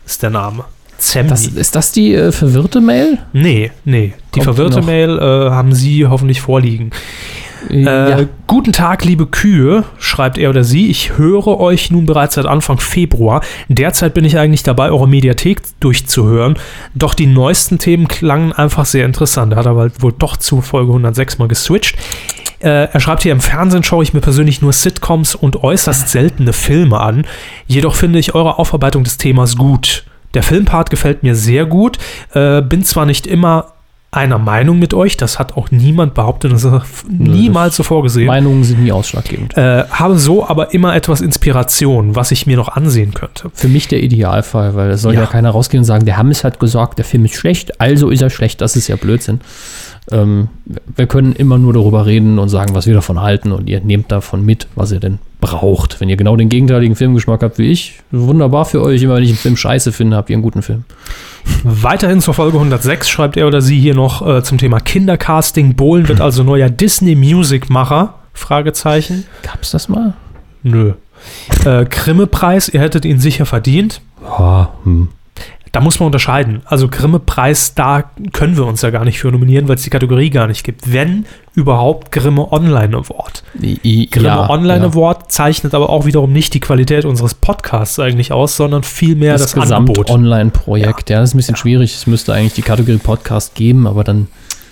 ist der Name. Zemni. Das, ist das die äh, verwirrte Mail? nee, nee. Die Kommt verwirrte noch. Mail äh, haben Sie hoffentlich vorliegen. Äh, Guten Tag, liebe Kühe, schreibt er oder sie. Ich höre euch nun bereits seit Anfang Februar. Derzeit bin ich eigentlich dabei, eure Mediathek durchzuhören. Doch die neuesten Themen klangen einfach sehr interessant. Da hat er halt wohl doch zu Folge 106 mal geswitcht. Äh, er schreibt hier, im Fernsehen schaue ich mir persönlich nur Sitcoms und äußerst seltene Filme an. Jedoch finde ich eure Aufarbeitung des Themas gut. Der Filmpart gefällt mir sehr gut. Äh, bin zwar nicht immer einer Meinung mit euch. Das hat auch niemand behauptet. Das ist niemals so vorgesehen. Meinungen sind nie ausschlaggebend. Äh, habe so aber immer etwas Inspiration, was ich mir noch ansehen könnte. Für mich der Idealfall, weil es soll ja. Ja. keiner rausgehen und sagen, der Hammes hat gesagt, der Film ist schlecht, also ist er schlecht. Das ist ja Blödsinn. Ähm, wir können immer nur darüber reden und sagen, was wir davon halten und ihr nehmt davon mit, was ihr denn braucht. Wenn ihr genau den gegenteiligen Filmgeschmack habt wie ich, wunderbar für euch. Immer wenn ich einen Film scheiße finde, habt ihr einen guten Film. Weiterhin zur Folge 106 schreibt er oder sie hier noch äh, zum Thema Kindercasting. Bohlen wird also neuer Disney-Music-Macher? Fragezeichen. Gab's das mal? Nö. Äh, Grimme-Preis, ihr hättet ihn sicher verdient. Ja, hm. Da muss man unterscheiden. Also Grimme-Preis, da können wir uns ja gar nicht für nominieren, weil es die Kategorie gar nicht gibt. Wenn überhaupt Grimme Online Award. I- Grimme ja, Online ja. Award zeichnet aber auch wiederum nicht die Qualität unseres Podcasts eigentlich aus, sondern vielmehr das, das, Angebot. Gesamt-Online-Projekt. Ja. das ist ein bisschen schwierig. Es müsste eigentlich die Kategorie Podcast geben, aber dann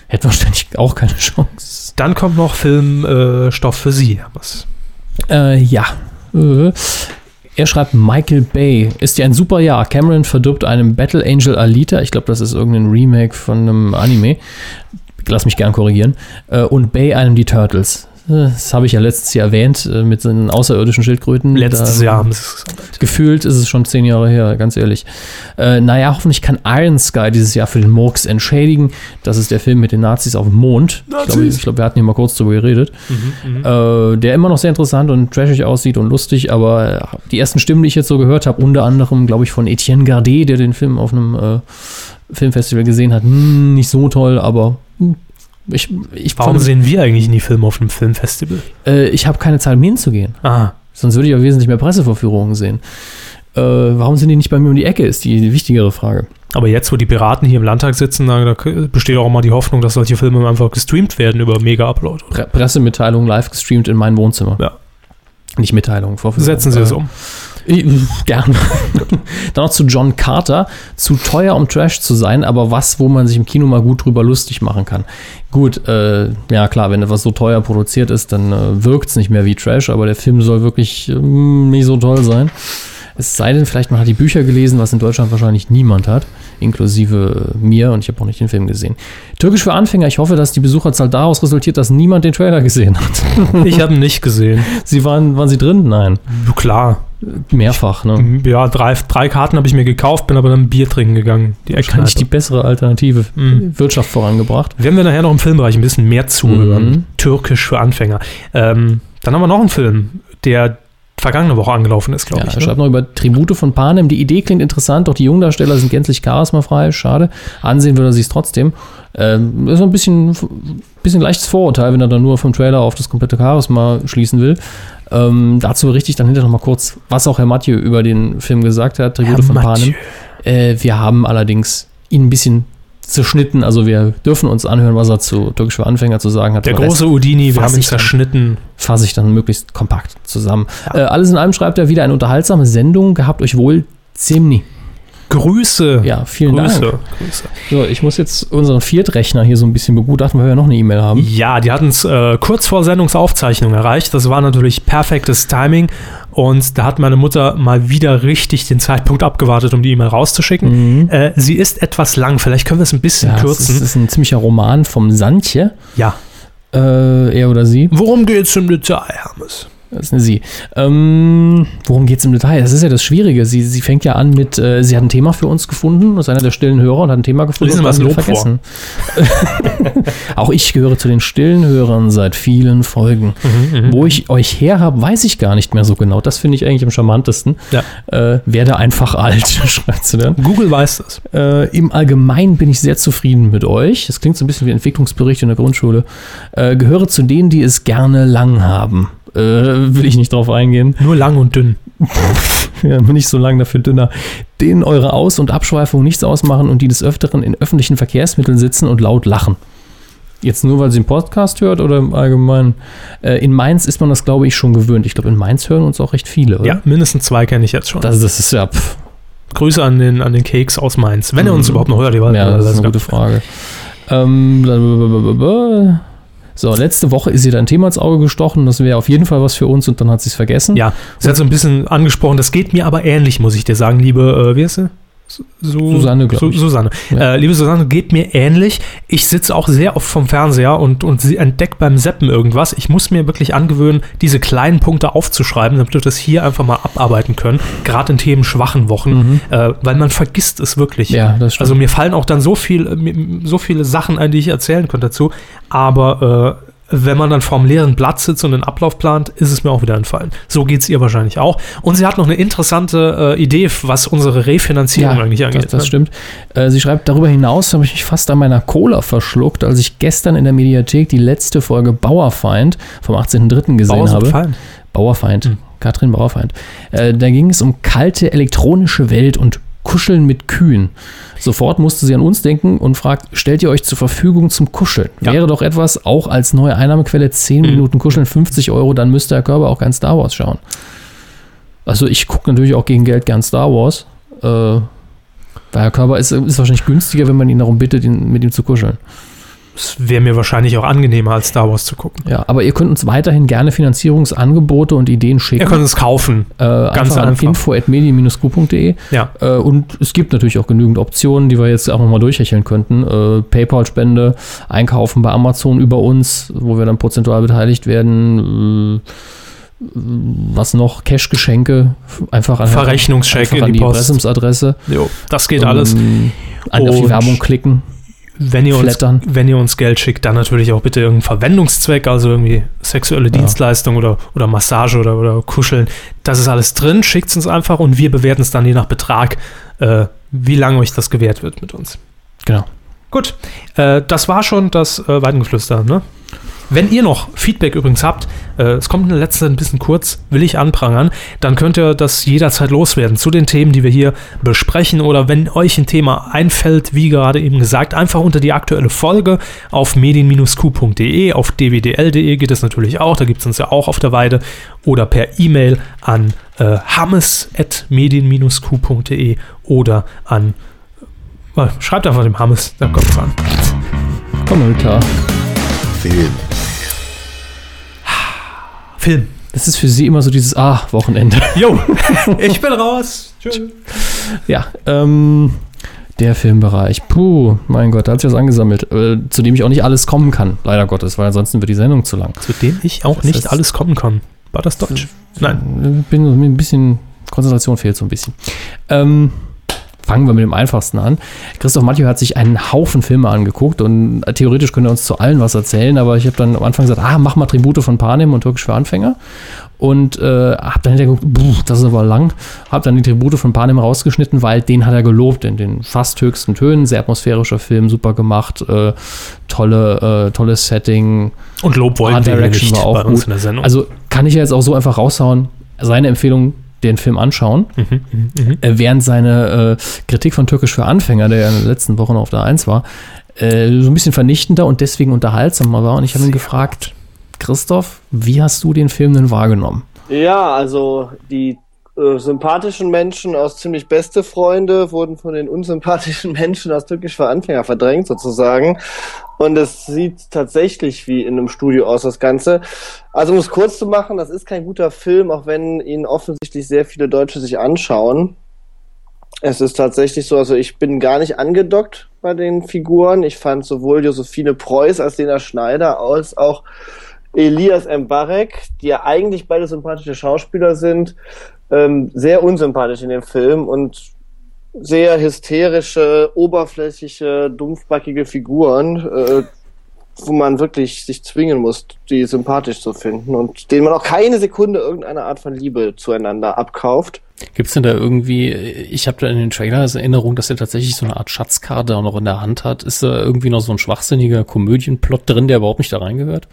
hätten wir wahrscheinlich auch keine Chance. Dann kommt noch Filmstoff äh, für Sie. Was? Äh, ja. Er schreibt, Michael Bay ist ja ein super Jahr. Cameron verdirbt einem Battle Angel Alita. Ich glaube, das ist irgendein Remake von einem Anime. Lass mich gern korrigieren. Äh, und Bay einem die Turtles. Das habe ich ja letztes Jahr erwähnt äh, mit den außerirdischen Schildkröten. Letztes Da- Jahr haben Sie es gesagt. Gefühlt ist es schon zehn Jahre her, ganz ehrlich. Äh, naja, hoffentlich kann Iron Sky dieses Jahr für den Murks entschädigen. Das ist der Film mit den Nazis auf dem Mond. Ich glaube, Nazis. ich glaub, wir hatten hier mal kurz drüber geredet. Mhm, Äh, der immer noch sehr interessant und trashig aussieht und lustig, aber äh, die ersten Stimmen, die ich jetzt so gehört habe, unter anderem, glaube ich, von Etienne Gardet, der den Film auf einem äh, Filmfestival gesehen hat, hm, nicht so toll, aber hm, ich, ich, Warum fand- sehen wir eigentlich nie Filme auf einem Filmfestival? äh, ich habe keine Zeit, um hinzugehen. Ah, Sonst würde ich auch wesentlich mehr Pressevorführungen sehen. Äh, warum sind die nicht bei mir um die Ecke, ist die wichtigere Frage. aber jetzt, wo die Piraten hier im Landtag sitzen, da, da besteht auch immer die Hoffnung, dass solche Filme einfach gestreamt werden über Mega-Upload. Pre Pressemitteilung live gestreamt in mein Wohnzimmer. Ja. Nicht Mitteilung, Vorführung. Setzen Sie es Äh, um. Ich- Gern. Dann noch zu John Carter. Zu teuer, um Trash zu sein, aber was, wo man sich im Kino mal gut drüber lustig machen kann. Gut, äh, ja klar, wenn etwas so teuer produziert ist, dann äh, wirkt es nicht mehr wie Trash, aber der Film soll wirklich ähm, nicht so toll sein. Es sei denn, vielleicht man hat die Bücher gelesen, was in Deutschland wahrscheinlich niemand hat, inklusive äh, mir und ich habe auch nicht den Film gesehen. Türkisch für Anfänger, ich hoffe, dass die Besucherzahl daraus resultiert, dass niemand den Trailer gesehen hat. Ich habe ihn nicht gesehen. Sie waren, waren sie drin? Nein. Klar. Mehrfach, ne? Ja, drei, drei Karten habe ich mir gekauft, bin aber dann Bier trinken gegangen. Die Wahrscheinlich die bessere Alternative. Mhm. Wirtschaft vorangebracht. Werden wir nachher noch im Filmbereich ein bisschen mehr zuhören. Mhm. Türkisch für Anfänger. Ähm, dann haben wir noch einen Film, der vergangene Woche angelaufen ist, glaube Ja, ich. er Ne? schreibt noch über Tribute von Panem. Die Idee klingt interessant, doch die Jungdarsteller sind gänzlich charismafrei. Schade. Ansehen würde er sich trotzdem. Ähm, ist so ein bisschen, bisschen leichtes Vorurteil, wenn er dann nur vom Trailer auf das komplette Charisma schließen will. Ähm, dazu berichte ich dann hinterher noch mal kurz, was auch Herr Mathieu über den Film gesagt hat, Tribute von. Panem. Äh, wir haben allerdings ihn ein bisschen zerschnitten, also wir dürfen uns anhören, was er zu Türkisch für Anfänger zu sagen hat. Der große Udini, wir haben ihn zerschnitten. fasse ich dann möglichst kompakt zusammen. Äh, alles in allem schreibt er wieder eine unterhaltsame Sendung. Gehabt euch wohl. Zemni. Grüße. Ja, vielen Grüße. Dank. Grüße. So, ich muss jetzt unseren Viertrechner hier so ein bisschen begutachten, weil wir ja noch eine E-Mail haben. Ja, die hatten es äh, kurz vor Sendungsaufzeichnung erreicht. Das war natürlich perfektes Timing. Und da hat meine Mutter mal wieder richtig den Zeitpunkt abgewartet, um die E-Mail rauszuschicken. Äh, sie ist etwas lang. Vielleicht können wir es ein bisschen Ja, kürzen. das ist ein ziemlicher Roman vom Santje. ja. Äh, er oder sie. Worum geht's im Detail, Hermes? Das ist eine sie. Ähm, worum geht es im Detail? Das ist ja das Schwierige. Sie, sie fängt ja an mit, äh, sie hat ein Thema für uns gefunden, ist einer der stillen Hörer und hat ein Thema gefunden. Lesen und Lob vergessen. Auch ich gehöre zu den stillen Hörern seit vielen Folgen. Mhm, Wo ich euch her habe, weiß ich gar nicht mehr so genau. Das finde ich eigentlich am charmantesten. Ja. Äh, werde einfach alt, schreibt sie dann. Google weiß das. Äh, Im Allgemeinen bin ich sehr zufrieden mit euch. Das klingt so ein bisschen wie ein Entwicklungsbericht in der Grundschule. Äh, gehöre zu denen, die es gerne lang haben. Äh, will ich nicht drauf eingehen. Nur lang und dünn. Ja, bin ich so lang dafür dünner. Denen eure Aus- und Abschweifung nichts ausmachen und die des Öfteren in öffentlichen Verkehrsmitteln sitzen und laut lachen. Jetzt nur, weil sie einen Podcast hört oder im Allgemeinen? Äh, in Mainz ist man das, glaube ich, schon gewöhnt. Ich glaube, in Mainz hören uns auch recht viele. Oder? Ja, mindestens zwei kenne ich jetzt schon. Das, das ist ja. Pff, Grüße an den, an den Keks aus Mainz. Wenn er uns Mhm. überhaupt noch hört, die war- Ja, das ist eine gute Frage. Ähm. So, letzte Woche ist ihr dann ein Thema ins Auge gestochen. Das wäre auf jeden Fall was für uns und dann hat sie es vergessen. Ja, sie hat so ein bisschen angesprochen, das geht mir aber ähnlich, muss ich dir sagen, liebe, äh, wie heißt sie? Su Susanne, glaub Su ich. Susanne. Ja. Äh, liebe Susanne, geht mir ähnlich. Ich sitze auch sehr oft vom Fernseher und, und sie entdeckt beim Seppen irgendwas. Ich muss mir wirklich angewöhnen, diese kleinen Punkte aufzuschreiben, damit wir das hier einfach mal abarbeiten können. Gerade in themenschwachen Wochen, äh, weil man vergisst es wirklich. Mhm. Ja, das stimmt. Also mir fallen auch dann so viel, so viele Sachen ein, die ich erzählen könnte dazu. Aber äh, wenn man dann vorm leeren Blatt sitzt und den Ablauf plant, ist es mir auch wieder entfallen. So geht es ihr wahrscheinlich auch. Und sie hat noch eine interessante äh, Idee, was unsere Refinanzierung eigentlich angeht. Das, das ne? stimmt. Äh, sie schreibt, darüber hinaus habe ich mich fast an meiner Cola verschluckt, als ich gestern in der Mediathek die letzte Folge Bauerfeind vom 18.03. gesehen Bauer habe. fein. Bauerfeind. Katrin Bauerfeind. Äh, da ging es um kalte elektronische Welt und Kuscheln mit Kühen. Sofort musste sie an uns denken und fragt, stellt ihr euch zur Verfügung zum Kuscheln? Ja. Wäre doch etwas, auch als neue Einnahmequelle 10 Minuten Kuscheln, 50 Euro, dann müsste Herr Körber auch kein Star Wars schauen. Also ich gucke natürlich auch gegen Geld gern Star Wars. Äh, weil Herr Körber ist, ist wahrscheinlich günstiger, wenn man ihn darum bittet, ihn, mit ihm zu kuscheln. Es wäre mir wahrscheinlich auch angenehmer, als Star Wars zu gucken. Ja, aber ihr könnt uns weiterhin gerne Finanzierungsangebote und Ideen schicken. Ihr könnt es kaufen. Äh, Ganz einfach an einfach. info.medien-q.de. Ja. Äh, und es gibt natürlich auch genügend Optionen, die wir jetzt auch nochmal durchhecheln könnten. Äh, PayPal-Spende, Einkaufen bei Amazon über uns, wo wir dann prozentual beteiligt werden. Äh, was noch? Cash-Geschenke. Einfach an, Verrechnungscheck einfach in an die die Post. Impressumsadresse. Jo, das geht alles. Ähm, an auf die Und- Werbung klicken. Wenn ihr, uns, wenn ihr uns Geld schickt, dann natürlich auch bitte irgendeinen Verwendungszweck, also irgendwie sexuelle Dienstleistung oder, oder Massage oder, oder Kuscheln. Das ist alles drin. Schickt es uns einfach und wir bewerten es dann je nach Betrag, äh, wie lange euch das gewährt wird mit uns. Genau. Gut, äh, das war schon das äh, Weidengeflüster, ne? Wenn ihr noch Feedback übrigens habt, äh, es kommt in der letzten Zeit ein bisschen kurz, will ich anprangern, dann könnt ihr das jederzeit loswerden zu den Themen, die wir hier besprechen oder wenn euch ein Thema einfällt, wie gerade eben gesagt, einfach unter die aktuelle Folge auf medien-q.de, auf dwdl.de geht es natürlich auch, da gibt es uns ja auch auf der Weide oder per E-Mail an äh, hammes.medien-q.de oder an äh, Schreibt einfach dem Hammes, da kommt es an. Kommentar. Film. Film. Das ist für sie immer so dieses Ah-Wochenende. Jo, ich bin raus. Tschüss. Ja, ähm, der Filmbereich. Puh, mein Gott, da hat sich was angesammelt, äh, zu dem ich auch nicht alles kommen kann, leider Gottes, weil ansonsten wird die Sendung zu lang. Zu dem ich auch Das nicht alles kommen kann. War das Deutsch? Nein. Äh, Bin so ein bisschen, Konzentration fehlt so ein bisschen. Ähm, fangen wir mit dem einfachsten an. Christoph Mathieu hat sich einen Haufen Filme angeguckt und äh, theoretisch könnte er uns zu allen was erzählen, aber ich habe dann am Anfang gesagt, ah, mach mal Tribute von Panem und Türkisch für Anfänger. Und äh, habe dann hinterher geguckt, das ist aber lang. Habe dann die Tribute von Panem rausgeschnitten, weil den hat er gelobt in den fast höchsten Tönen. Sehr atmosphärischer Film, super gemacht, äh, tolle, äh, tolles Setting, Und Lob wollten Art wir nicht war auch bei uns gut. in der Sendung. Also kann ich ja jetzt auch so einfach raushauen. Seine Empfehlung, den Film anschauen. Mhm, Äh, während seine äh, Kritik von Türkisch für Anfänger, der ja in den letzten Wochen auf der 1 war, äh, so ein bisschen vernichtender und deswegen unterhaltsamer war. Und ich habe ihn gefragt, Christoph, wie hast du den Film denn wahrgenommen? Ja, also die äh, sympathischen Menschen aus ziemlich beste Freunde wurden von den unsympathischen Menschen aus Türkisch für Anfänger verdrängt sozusagen. Und es sieht tatsächlich wie in einem Studio aus, das Ganze. Also um es kurz zu machen, das ist kein guter Film, auch wenn ihn offensichtlich sehr viele Deutsche sich anschauen. Es ist tatsächlich so, also ich bin gar nicht angedockt bei den Figuren. Ich fand sowohl Josephine Preuß als Lena Schneider als auch Elias Mbarek, die ja eigentlich beide sympathische Schauspieler sind, ähm, sehr unsympathisch in dem Film und sehr hysterische, oberflächliche, dumpfbackige Figuren, äh, wo man wirklich sich zwingen muss, die sympathisch zu finden und denen man auch keine Sekunde irgendeine Art von Liebe zueinander abkauft. Gibt es denn da irgendwie, ich habe da in den Trailers Erinnerung, dass er tatsächlich so eine Art Schatzkarte auch noch in der Hand hat. Ist da irgendwie noch so ein schwachsinniger Komödienplot drin, der überhaupt nicht da reingehört?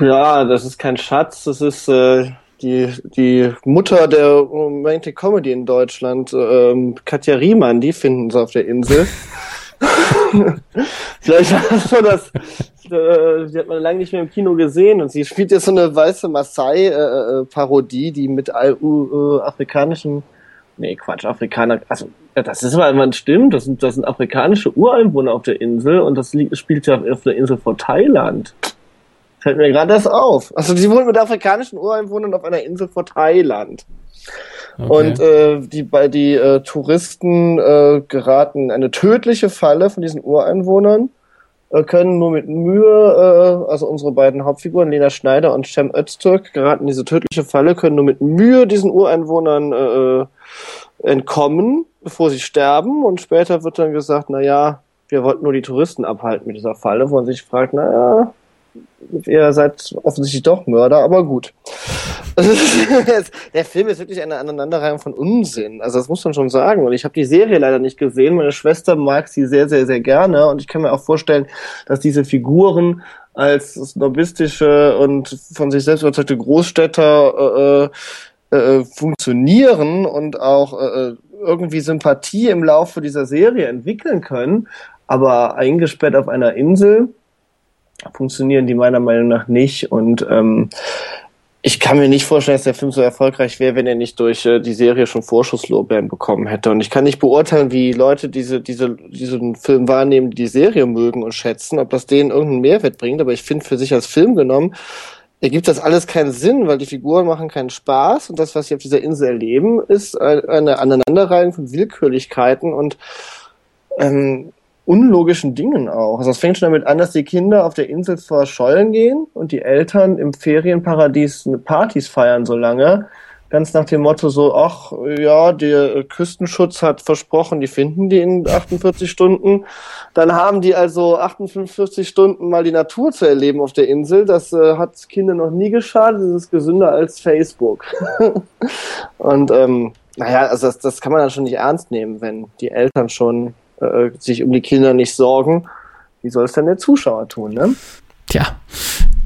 Ja, das ist kein Schatz, das ist äh, die, die Mutter der Romantic Comedy in Deutschland, ähm, Katja Riemann, die finden sie auf der Insel. Vielleicht war das so, dass äh, die hat man lange nicht mehr im Kino gesehen und sie spielt jetzt so eine weiße Maasai-Parodie, die mit all, uh, äh, afrikanischen, nee Quatsch, Afrikaner, also ja, das ist aber man stimmt, das sind, das sind afrikanische Ureinwohner auf der Insel und das spielt ja auf der Insel vor Thailand. Fällt mir gerade das auf. Also die wohnen mit afrikanischen Ureinwohnern auf einer Insel vor Thailand. Und äh, die, bei die äh, Touristen äh, geraten in eine tödliche Falle von diesen Ureinwohnern, äh, können nur mit Mühe, äh, also unsere beiden Hauptfiguren, Lena Schneider und Cem Öztürk, geraten in diese tödliche Falle, können nur mit Mühe diesen Ureinwohnern äh, entkommen, bevor sie sterben. Und später wird dann gesagt, na ja, wir wollten nur die Touristen abhalten mit dieser Falle, wo man sich fragt, na ja, ihr seid offensichtlich doch Mörder, aber gut. Der Film ist wirklich eine Aneinanderreihung von Unsinn. Also das muss man schon sagen. Und ich habe die Serie leider nicht gesehen. Meine Schwester mag sie sehr, sehr, sehr gerne. Und ich kann mir auch vorstellen, dass diese Figuren als snobistische und von sich selbst überzeugte Großstädter äh, äh, funktionieren und auch äh, irgendwie Sympathie im Laufe dieser Serie entwickeln können. Aber eingesperrt auf einer Insel funktionieren die meiner Meinung nach nicht. Und ähm, ich kann mir nicht vorstellen, dass der Film so erfolgreich wäre, wenn er nicht durch äh, die Serie schon Vorschusslorbeeren bekommen hätte. Und ich kann nicht beurteilen, wie Leute diese, diese, diesen Film wahrnehmen, die die Serie mögen und schätzen, ob das denen irgendeinen Mehrwert bringt. Aber ich finde für sich als Film genommen, ergibt das alles keinen Sinn, weil die Figuren machen keinen Spaß und das, was sie auf dieser Insel erleben, ist eine Aneinanderreihung von Willkürlichkeiten und ähm, unlogischen Dingen auch. Also es fängt schon damit an, dass die Kinder auf der Insel verschollen gehen und die Eltern im Ferienparadies Partys feiern so lange. Ganz nach dem Motto so, ach ja, der Küstenschutz hat versprochen, die finden die in 48 Stunden. Dann haben die also 48 Stunden mal die Natur zu erleben auf der Insel. Das äh, hat Kinder noch nie geschadet. Das ist gesünder als Facebook. und ähm, naja, also das, das kann man dann schon nicht ernst nehmen, wenn die Eltern schon äh, sich um die Kinder nicht sorgen. Wie soll es denn der Zuschauer tun, ne? Tja,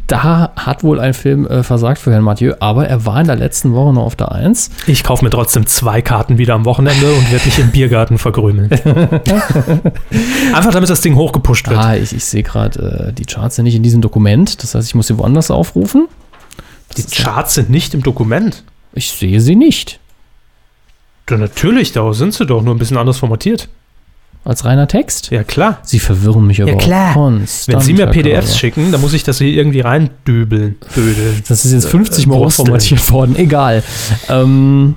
da hat wohl ein Film äh, versagt für Herrn Mathieu, aber er war in der letzten Woche noch auf der 1. Ich kaufe mir trotzdem zwei Karten wieder am Wochenende und werde mich im Biergarten vergrümeln. Einfach damit das Ding hochgepusht wird. Ah, ich, ich sehe gerade, äh, die Charts sind nicht in diesem Dokument. Das heißt, ich muss sie woanders aufrufen. die Charts sind nicht im Dokument. Ich sehe sie nicht. Ja, natürlich, da sind sie doch, nur ein bisschen anders formatiert. Als reiner Text? Ja, klar. Sie verwirren mich aber Ja, klar. konstant. Wenn Sie mir PDFs Körber. schicken, dann muss ich das hier irgendwie reindübeln. Dödeln. Das ist jetzt 50 Mal Wursteln. formatiert worden. Egal. Ähm,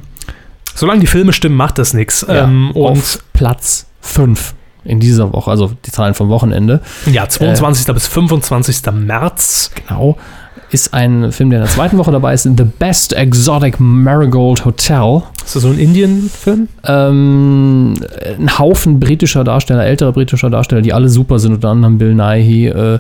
Solange die Filme stimmen, macht das nichts. ja, Ähm, und auf Platz 5 in dieser Woche, also die Zahlen vom Wochenende. ja, 22. bis 25. März. Genau. Ist ein Film, der in der zweiten Woche dabei ist, The Best Exotic Marigold Hotel. Ist das so ein Indien-Film? Ähm, ein Haufen britischer Darsteller, älterer britischer Darsteller, die alle super sind, unter anderem Bill Nighy, äh,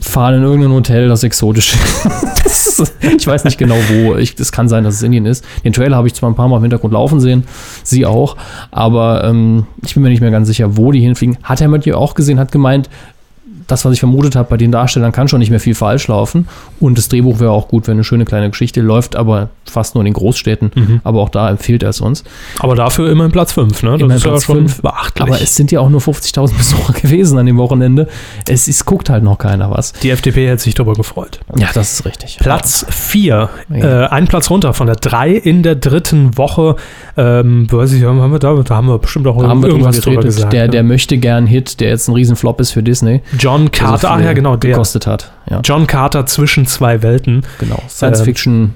fahren in irgendein Hotel, das exotisch ist. ich weiß nicht genau wo. Es kann sein, dass es Indien ist. Den Trailer habe ich zwar ein paar Mal im Hintergrund laufen sehen, sie auch, aber ähm, ich bin mir nicht mehr ganz sicher, wo die hinfliegen. Hat Herr Mathieu auch gesehen, hat gemeint, das, was ich vermutet habe, bei den Darstellern kann schon nicht mehr viel falsch laufen. Und das Drehbuch wäre auch gut, wenn eine schöne kleine Geschichte läuft, aber fast nur in den Großstädten. Aber auch da empfiehlt er es uns. Aber dafür immerhin Platz 5, ne? Das Immerhin ist ja Platz schon fünf. beachtlich. Aber es sind ja auch nur 50.000 Besucher gewesen an dem Wochenende. Es ist, guckt halt noch keiner was. die FDP hätte sich darüber gefreut. Ja, das ist richtig. Platz 4, Ja. äh, ein Platz runter von der 3 in der dritten Woche. Ähm, weiß ich, haben wir da, da haben wir bestimmt auch Da haben wir irgendwas drüber gesagt. der, ne? der möchte gern Hit, der jetzt ein Riesenflop ist für Disney. John der so Carter, ach viel ja, genau, der. gekostet hat. Ja, John Carter zwischen zwei Welten, genau. Science Ähm, Fiction.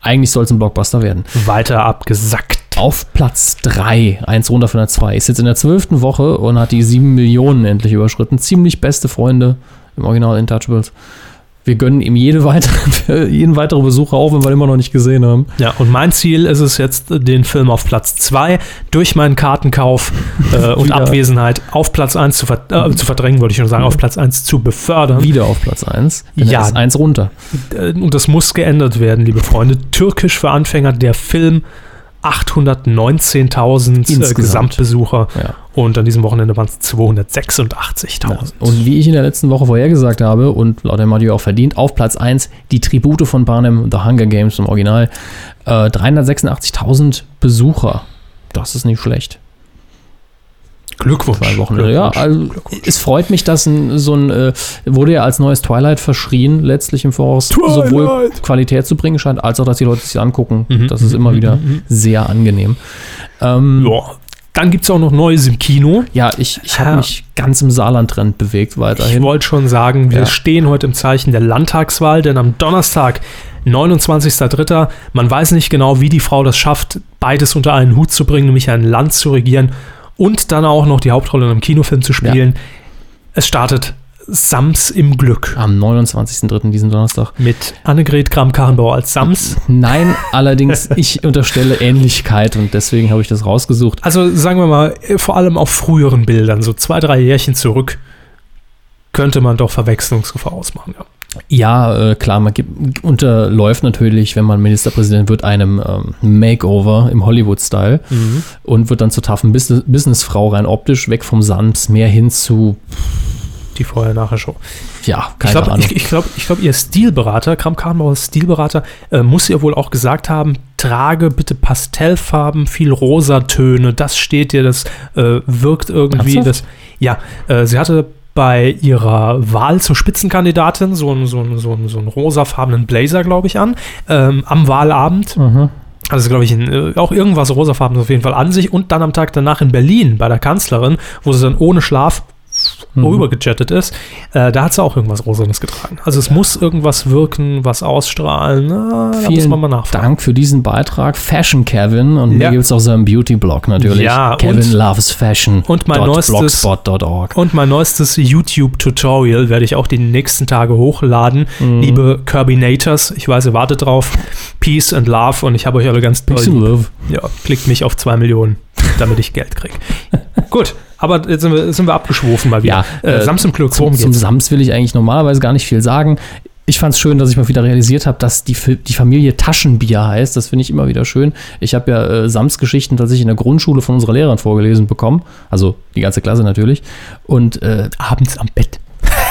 Eigentlich soll es ein Blockbuster werden. weiter abgesackt. Auf Platz 3, eins runter von der 2, ist jetzt in der zwölften Woche und hat die 7 Millionen endlich überschritten. Ziemlich beste Freunde im Original Intouchables. Wir gönnen ihm jede weitere, jeden weiteren Besucher auch, wenn wir ihn immer noch nicht gesehen haben. Ja, und mein Ziel ist es jetzt, den Film auf Platz 2 durch meinen Kartenkauf äh, und. Abwesenheit auf Platz 1 zu, ver äh, zu verdrängen, wollte ich schon sagen, auf Platz 1 zu befördern. Wieder auf Platz 1. Ja. Ist eins runter. Äh, Und das muss geändert werden, liebe Freunde. Türkisch für Anfänger, der Film 819.000 äh. Gesamtbesucher Ja. und an diesem Wochenende waren es 286.000. Und wie ich in der letzten Woche vorhergesagt habe und laut der Mario auch verdient, auf Platz 1 die Tribute von Barnum, The Hunger Games im Original. Äh, 386.000 Besucher. Das ist nicht schlecht. Glückwunsch. Zwei Wochen. Ja, also es freut mich, dass ein, so ein, äh, wurde ja als neues Twilight verschrien, letztlich im Voraus, Twilight! sowohl Qualität zu bringen scheint, als auch, dass die Leute sich angucken. Mhm, Das ist immer mhm, wieder mhm. sehr angenehm. Ähm, Ja. Dann gibt es auch noch Neues im Kino. ja, ich, ich habe Ja. mich ganz im Saarland-Trend bewegt Ich weiterhin. wollte schon sagen, wir Ja. stehen heute im Zeichen der Landtagswahl, denn am Donnerstag, 29.03. Man weiß nicht genau, wie die Frau das schafft, beides unter einen Hut zu bringen, nämlich ein Land zu regieren und dann auch noch die Hauptrolle in einem Kinofilm zu spielen. Es startet Sams im Glück Am 29.03. diesen Donnerstag. mit Annegret Kramp-Karrenbauer als Sams. Nein, allerdings, ich unterstelle Ähnlichkeit und deswegen habe ich das rausgesucht. Also sagen wir mal, vor allem auf früheren Bildern, so zwei, drei Jährchen zurück, könnte man doch Verwechslungsgefahr ausmachen. Ja. Ja, äh, klar, man gibt, unterläuft natürlich, wenn man Ministerpräsident wird, einem ähm, Makeover im Hollywood-Style und wird dann zur taffen Business Businessfrau rein optisch, weg vom Sams, mehr hin zu, Die Vorher-Nachher-Show. ja, Ich keine glaube, Ahnung. ich, ich glaub, ich glaub, ihr Stilberater, Kram Karrenbauer Stilberater, äh, muss ihr wohl auch gesagt haben, trage bitte Pastellfarben, viel Rosatöne, das steht dir, das äh, wirkt irgendwie. Ernsthaft? Das, ja, äh, sie hatte bei ihrer Wahl zur Spitzenkandidatin so einen, so einen, so einen, so einen rosafarbenen Blazer, glaube ich, an, ähm, am Wahlabend. Mhm. Also, glaube ich, in, äh, auch irgendwas rosafarbenes auf jeden Fall an sich. Und dann am Tag danach in Berlin bei der Kanzlerin, wo sie dann ohne Schlaf Mhm. rübergejettet ist, äh, da hat sie auch irgendwas Rosanes getragen. Also es muss irgendwas wirken, was ausstrahlen. Na, da muss Vielen man mal nachfragen. Dank für diesen Beitrag, Fashion Kevin. Und Ja. hier gibt es auch seinen Beauty-Blog natürlich. Ja, Kevin loves Fashion. und mein neuestes- Blogspot.org. Und mein neuestes YouTube-Tutorial werde ich auch die nächsten Tage hochladen. Mhm. Liebe Kirbinators, ich weiß, ihr wartet drauf. Peace and Love und ich habe euch alle ganz doll Peace and love. Ja, klickt mich auf zwei Millionen, damit ich Geld kriege. Gut, aber jetzt sind wir, sind wir abgeschwofen mal wieder. Ja, äh, äh, Sams im Glück, Zum, zum? Sams will ich eigentlich normalerweise gar nicht viel sagen. Ich fand es schön, dass ich mal wieder realisiert habe, dass die, die Familie Taschenbier heißt. Das finde ich immer wieder schön. Ich habe ja äh, Sams-Geschichten tatsächlich in der Grundschule von unserer Lehrerin vorgelesen bekommen. Also die ganze Klasse natürlich. Und äh, Abends am Bett.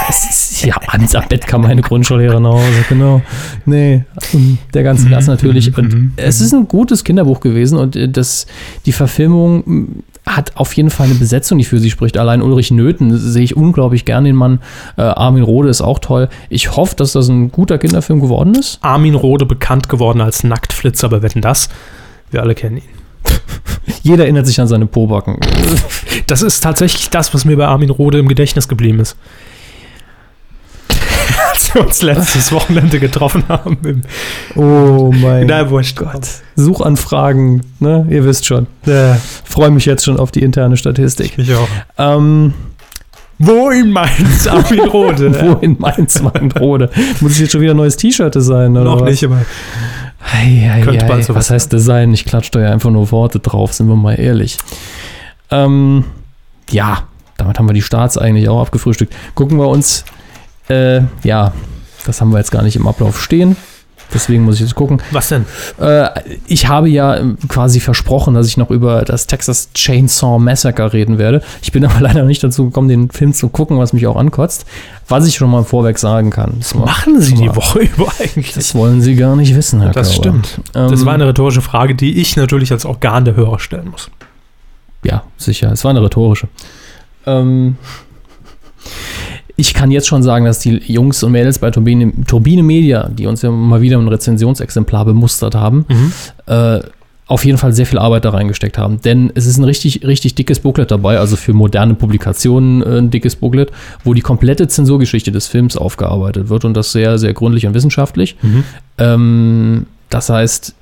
ja, abends am Bett kam meine Grundschullehrerin nach Hause, genau. Nee, ähm, der ganze Klasse natürlich. Und es ist ein gutes Kinderbuch gewesen und äh, das, die Verfilmung hat auf jeden Fall eine Besetzung, die für sie spricht. Allein Ulrich Nöthen sehe ich unglaublich gern den Mann. Äh, Armin Rohde ist auch toll. Ich hoffe, dass das ein guter Kinderfilm geworden ist. Armin Rohde bekannt geworden als Nacktflitzer, aber wetten das? Wir alle kennen ihn. Jeder erinnert sich an seine Pobacken. Das ist tatsächlich das, was mir bei Armin Rohde im Gedächtnis geblieben ist. Wir uns letztes Wochenende getroffen haben. Im, Oh mein Na, wurscht. Suchanfragen, ne? Ihr wisst schon. Äh, Freue mich jetzt schon auf die interne Statistik. ich auch. Ähm, Wo in Mainz, Armin Rohde? Wo in Mainz, Weinrode? Muss ich jetzt schon wieder ein neues T-Shirt designen? Oder Noch was? nicht, aber Ei, ei, Könnte ei. bald sowas Was heißt Design? Ich klatsche da ja einfach nur Worte drauf, sind wir mal ehrlich. Ähm, ja, damit haben wir die Starts eigentlich auch abgefrühstückt. Gucken wir uns, äh, ja, das haben wir jetzt gar nicht im Ablauf stehen. Deswegen muss ich jetzt gucken. was denn? Äh, ich habe ja quasi versprochen, dass ich noch über das Texas Chainsaw Massacre reden werde. Ich bin aber leider nicht dazu gekommen, den Film zu gucken, was mich auch ankotzt. Was ich schon mal vorweg sagen kann. Das Machen Sie die Woche über eigentlich? Das wollen Sie gar nicht wissen, Herr Das Körber. stimmt. Ähm, Das war eine rhetorische Frage, die ich natürlich als Organ der Hörer stellen muss. Ja, sicher. Es war eine rhetorische. Ähm, ich kann jetzt schon sagen, dass die Jungs und Mädels bei Turbine, Turbine Media, die uns ja mal wieder ein Rezensionsexemplar bemustert haben, äh, auf jeden Fall sehr viel Arbeit da reingesteckt haben. Denn es ist ein richtig, richtig dickes Booklet dabei, also für moderne Publikationen äh, ein dickes Booklet, wo die komplette Zensurgeschichte des Films aufgearbeitet wird und das sehr, sehr gründlich und wissenschaftlich. Ähm, das heißt,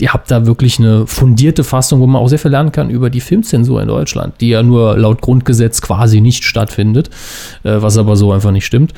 ihr habt da wirklich eine fundierte Fassung, wo man auch sehr viel lernen kann über die Filmzensur in Deutschland, die ja nur laut Grundgesetz quasi nicht stattfindet, äh, was aber so einfach nicht stimmt.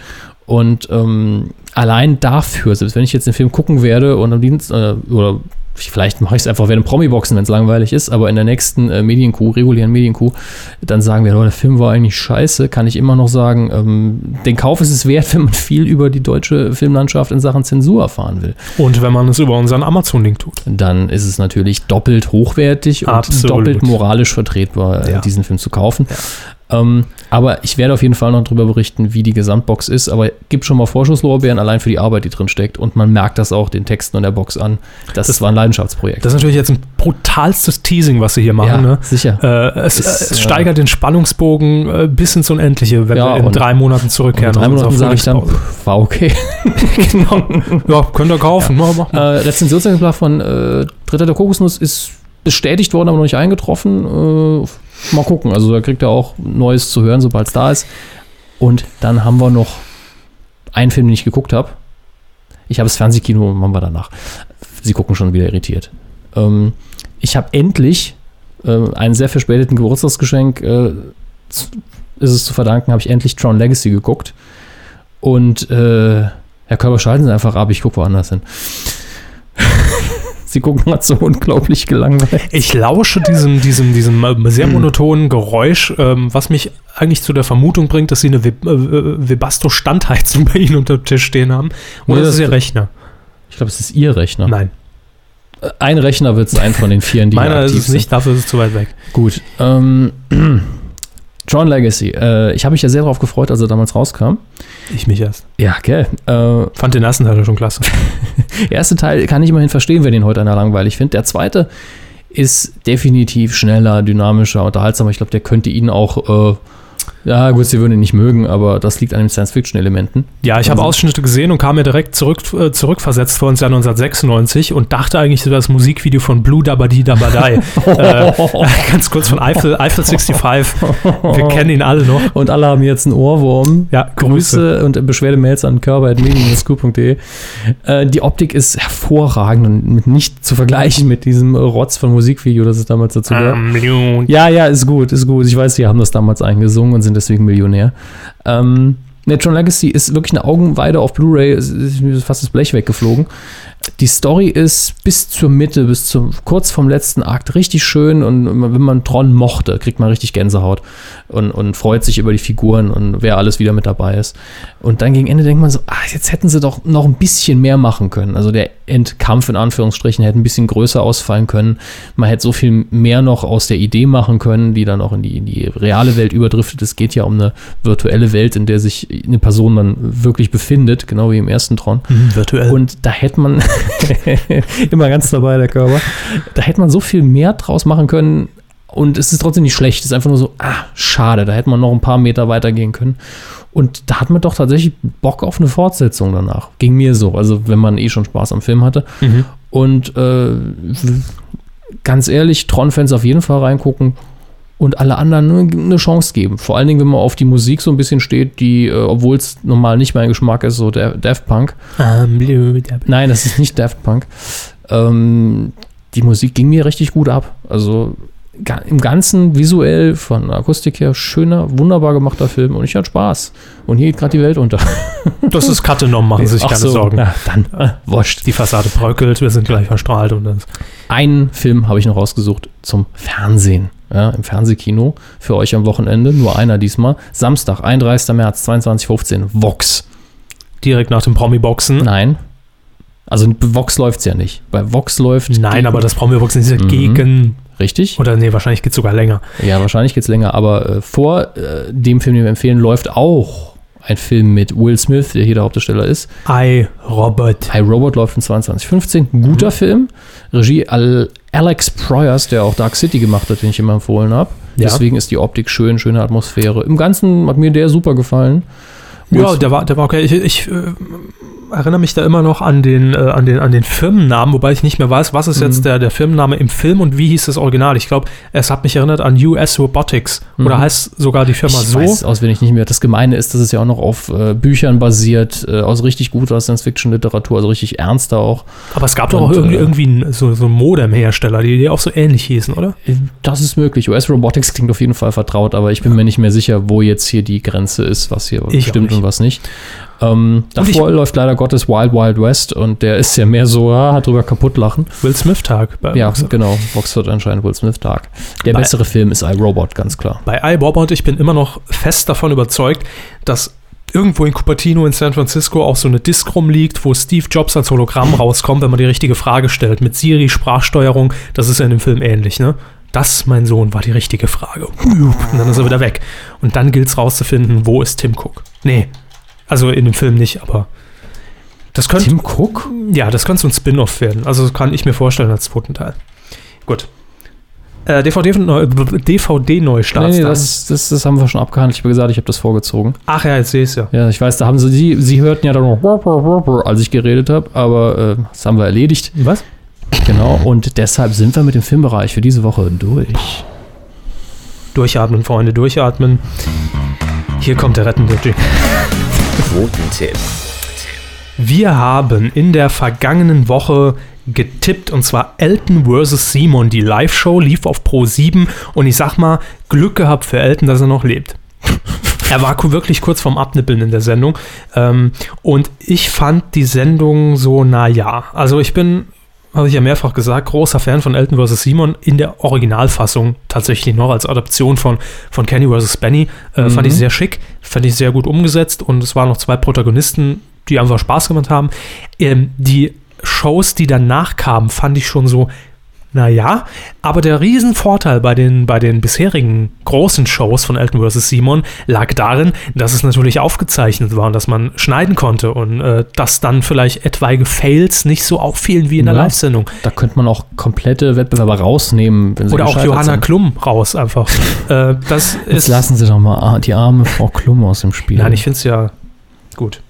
Und ähm, allein dafür, selbst wenn ich jetzt den Film gucken werde und am Dienst, äh, oder vielleicht mache ich es einfach während Promi-Boxen, wenn es langweilig ist, aber in der nächsten äh, Medienkuh, regulären Medienkuh, dann sagen wir, oh, der Film war eigentlich scheiße, kann ich immer noch sagen, ähm, den Kauf ist es wert, wenn man viel über die deutsche Filmlandschaft in Sachen Zensur erfahren will Und wenn man es über unseren Amazon-Link tut. dann ist es natürlich doppelt hochwertig und Absolut. doppelt moralisch vertretbar, äh, Ja. diesen Film zu kaufen. Ähm, aber ich werde auf jeden Fall noch darüber berichten, wie die Gesamtbox ist. Aber gibt schon mal Vorschusslorbeeren allein für die Arbeit, die drin steckt. Und man merkt das auch den Texten und der Box an. Das, Das- war ein Leidenschaftsprojekt. Das ist natürlich jetzt ein brutalstes Teasing, was sie hier machen. ja, ne? sicher. Äh, es, Ist, äh, es äh, steigert den Spannungsbogen äh, bis ins Unendliche, wenn Ja, wir in drei Monaten zurückkehren. in drei Monaten sage ich dann, pff, war okay. genau. Ja, könnt ihr kaufen. Ja. mach Äh. Rezensionsexemplar von äh, Dritter der Kokosnuss ist bestätigt worden, aber noch nicht eingetroffen. Mal gucken. Also da kriegt er auch Neues zu hören, sobald es da ist. Und dann haben wir noch einen Film, den ich geguckt habe. Ich habe das Fernsehkino, machen wir danach. Sie gucken schon wieder irritiert. Ähm, ich habe endlich äh, einen sehr verspäteten Geburtstagsgeschenk, äh, ist es zu verdanken, habe ich endlich Tron Legacy geguckt. Und äh, Herr Körber, schalten Sie einfach ab, ich gucke woanders hin. Sie gucken gerade so unglaublich gelangweilt. Ich lausche diesem, diesem, diesem äh, sehr Hm. monotonen Geräusch, ähm, was mich eigentlich zu der Vermutung bringt, dass sie eine Web- äh, Webasto-Standheizung bei Ihnen unter dem Tisch stehen haben. Oder Nee, das ist Ihr Rechner? Ich glaube, es ist Ihr Rechner. Nein, Ein Rechner wird es sein von den vielen, die meiner ist es nicht, dafür ist es zu weit weg. Gut. Ähm, Tron Legacy. Äh, ich habe mich ja sehr darauf gefreut, als er damals rauskam. Ich mich erst. Ja, gell. Äh, Fand den ersten Teil schon klasse. der erste Teil kann ich immerhin verstehen, wenn den heute einer langweilig findet. Der zweite ist definitiv schneller, dynamischer, unterhaltsamer. Ich glaube, der könnte ihn auch, äh, ja gut, sie würden ihn nicht mögen, aber das liegt an den Science-Fiction-Elementen. Ja, ich habe Also- Ausschnitte gesehen und kam mir direkt zurück, äh, zurückversetzt vor uns Jahr 1996 und dachte eigentlich, das das Musikvideo von Blue Dabadi Dabadai. äh, ganz kurz von Eiffel, Eiffel 65. Wir kennen ihn alle noch. Und alle haben jetzt einen Ohrwurm. Ja, Grüße. Grüße und Beschwerdemails an körper.medien.scoop.de. Äh, die Optik ist hervorragend und nicht zu vergleichen mit diesem Rotz von Musikvideo, das es damals dazu gab. Ähm, Ja, ja, ist gut, ist gut. Ich weiß, die haben das damals eingesungen und sind deswegen Millionär. Ähm, ne, Legacy ist wirklich eine Augenweide auf Blu-ray. Ist mir fast das Blech weggeflogen. Die Story ist bis zur Mitte, bis zum kurz vom letzten Akt richtig schön und wenn man Tron mochte, kriegt man richtig Gänsehaut und, und freut sich über die Figuren und wer alles wieder mit dabei ist. Und dann gegen Ende denkt man so, ah, jetzt hätten sie doch noch ein bisschen mehr machen können. Also der Endkampf in Anführungsstrichen hätte ein bisschen größer ausfallen können. Man hätte so viel mehr noch aus der Idee machen können, die dann auch in die, in die reale Welt überdriftet. Es geht ja um eine virtuelle Welt, in der sich eine Person dann wirklich befindet, genau wie im ersten Tron. Mhm, virtuell. Und da hätte man immer ganz dabei, der Körper. Da hätte man so viel mehr draus machen können. Und es ist trotzdem nicht schlecht. Es ist einfach nur so, ah, schade, da hätte man noch ein paar Meter weitergehen können. Und da hat man doch tatsächlich Bock auf eine Fortsetzung danach. Ging mir so. Also, wenn man eh schon Spaß am Film hatte. Mhm. Und äh, ganz ehrlich, Tron-Fans auf jeden Fall reingucken und alle anderen nur eine Chance geben. Vor allen Dingen, wenn man auf die Musik so ein bisschen steht, die, äh, obwohl es normal nicht mein Geschmack ist, so der Daft Punk. Ähm. Nein, das ist nicht Daft Punk. Ähm, die Musik ging mir richtig gut ab. Also im Ganzen visuell von Akustik her schöner, wunderbar gemachter Film und ich hatte Spaß. Und hier geht gerade die Welt unter. Das ist genommen, machen Sie sich keine so, Sorgen. Na, dann, äh, wurscht. Die Fassade bröckelt, wir sind gleich verstrahlt und das. Einen Film habe ich noch rausgesucht zum Fernsehen. Ja, Im Fernsehkino für euch am Wochenende. Nur einer diesmal. Samstag, 31. März 22.15 Vox. direkt nach dem Promi-Boxen. Nein. Also bei Vox läuft es ja nicht. Bei Vox läuft. Nein, gegen- aber das Promi-Boxen ist ja Mhm. gegen. Richtig? Oder nee, wahrscheinlich geht es sogar länger. Ja, wahrscheinlich geht es länger. Aber äh, vor äh, dem Film, den wir empfehlen, läuft auch ein Film mit Will Smith, der hier der Hauptdarsteller ist. I, Robert. I, Robot läuft in 2215. Guter Mhm. Film. Regie Al Alex Proyas, der auch Dark City gemacht hat, den ich immer empfohlen habe. Ja. Deswegen ist die Optik schön, schöne Atmosphäre. Im Ganzen hat mir der super gefallen. Ja, der war, der war okay. Ich, ich äh, erinnere mich da immer noch an den, äh, an, den, an den Firmennamen, wobei ich nicht mehr weiß, was ist jetzt Mhm. der, der Firmenname im Film und wie hieß das Original. Ich glaube, es hat mich erinnert an US Robotics. Oder Mhm. heißt sogar die Firma ich so? weiß es auswendig nicht mehr. Das Gemeine ist, dass es ja auch noch auf äh, Büchern basiert, äh, aus richtig guter Science-Fiction-Literatur, also richtig ernster auch. Aber es gab doch Und, auch irgendwie, äh, irgendwie so, so einen Modem-Hersteller, die, die auch so ähnlich hießen, oder? Das ist möglich. US Robotics klingt auf jeden Fall vertraut, aber ich bin mir nicht mehr sicher, wo jetzt hier die Grenze ist, was hier Ich stimmt und was nicht. Ähm, Und ich- davor läuft leider Gottes Wild Wild West und der ist ja mehr so, ah, hat drüber kaputt lachen. Will Smith-Tag. bei Ja, Boxer. genau. Vox wird anscheinend Will Smith Tag. Der Bei- bessere Film ist iRobot, ganz klar. Bei iRobot, ich bin immer noch fest davon überzeugt, dass irgendwo in Cupertino in San Francisco auch so eine Disk rumliegt, wo Steve Jobs als Hologramm rauskommt, wenn man die richtige Frage stellt. Mit Siri, Sprachsteuerung, das ist ja in dem Film ähnlich, ne? Das, mein Sohn, war die richtige Frage. Und dann ist er wieder weg. Und dann gilt es rauszufinden, wo ist Tim Cook? Nee, also in dem Film nicht, aber das könnte, Tim Cook? ja, das könnte so ein Spin-off werden. Also das kann ich mir vorstellen als zweiten Teil. Gut. Äh, DVD-Neustart. DVD Nee, nee, das, das, das haben wir schon abgehandelt. Ich habe gesagt, ich habe das vorgezogen. Ach ja, jetzt sehe ich es ja. Ja, ich weiß, da haben sie, sie, sie hörten ja dann noch, als ich geredet habe, aber äh, das haben wir erledigt. Was? Genau, und deshalb sind wir mit dem Filmbereich für diese Woche durch. Durchatmen, Freunde, durchatmen. Hier kommt der rettende Jingle. Quotentipp. Wir haben in der vergangenen Woche getippt und zwar Elton vs. Simon. Die Live-Show lief auf Pro 7 und ich sag mal, Glück gehabt für Elton, dass er noch lebt. Er war wirklich kurz vorm Abnippeln in der Sendung. Ähm, und ich fand die Sendung so, naja. Also ich bin, habe ich ja mehrfach gesagt, großer Fan von Elton vs. Simon in der Originalfassung tatsächlich noch als Adaption von, von Kenny vs. Benny. Äh, Fand ich sehr schick, fand ich sehr gut umgesetzt und es waren noch zwei Protagonisten, die einfach Spaß gemacht haben. Ähm, die Shows, die danach kamen, fand ich schon so, naja, aber der Riesenvorteil bei den, bei den bisherigen großen Shows von Elton vs. Simon lag darin, dass es natürlich aufgezeichnet war und dass man schneiden konnte und äh, dass dann vielleicht etwaige Fails nicht so auffielen wie in der Ja. Live-Sendung. Da könnte man auch komplette Wettbewerber rausnehmen, wenn sie Oder auch Johanna sind. Klum raus einfach. äh, das Jetzt lassen Sie doch mal die arme Frau Klum aus dem Spiel. Nein, ich finde es ja gut.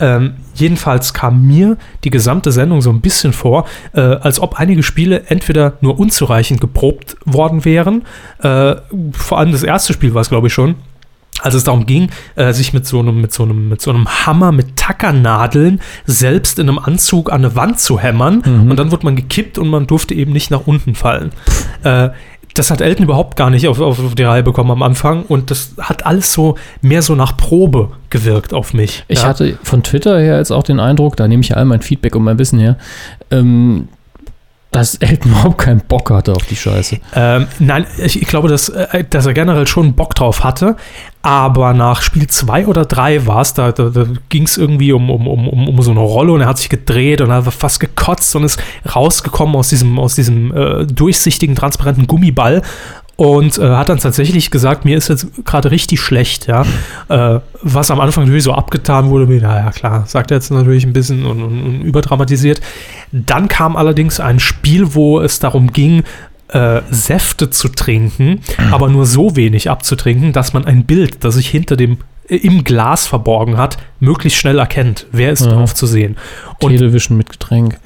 Ähm, jedenfalls kam mir die gesamte Sendung so ein bisschen vor, äh, als ob einige Spiele entweder nur unzureichend geprobt worden wären. Äh, vor allem das erste Spiel war es, glaube ich, schon. Als es darum ging, äh, sich mit so, einem, mit, so einem, mit so einem Hammer mit Tackernadeln selbst in einem Anzug an eine Wand zu hämmern. Und dann wurde man gekippt und man durfte eben nicht nach unten fallen. Äh, das hat Elton überhaupt gar nicht auf, auf die Reihe bekommen am Anfang. Und das hat alles so mehr so nach Probe gewirkt auf mich. Ich ja. hatte von Twitter her jetzt auch den Eindruck, da nehme ich ja all mein Feedback und mein Wissen her, ähm, dass Elton überhaupt keinen Bock hatte auf die Scheiße. Ähm, nein, ich, ich glaube, dass, äh, dass er generell schon Bock drauf hatte, aber nach Spiel 2 oder 3 war es, da, da, da ging es irgendwie um, um, um, um, so eine Rolle und er hat sich gedreht und hat fast gekotzt und ist rausgekommen aus diesem, aus diesem äh, durchsichtigen, transparenten Gummiball und äh, hat dann tatsächlich gesagt, mir ist jetzt gerade richtig schlecht, ja. Äh, was am Anfang natürlich so abgetan wurde, wie, naja, klar, sagt er jetzt natürlich ein bisschen und, und, und überdramatisiert. Dann kam allerdings ein Spiel, wo es darum ging, äh, Säfte zu trinken, aber nur so wenig abzutrinken, dass man ein Bild, das sich hinter dem äh, im Glas verborgen hat, möglichst schnell erkennt. Wer ist Ja. drauf zu sehen? Und Television mit Getränk.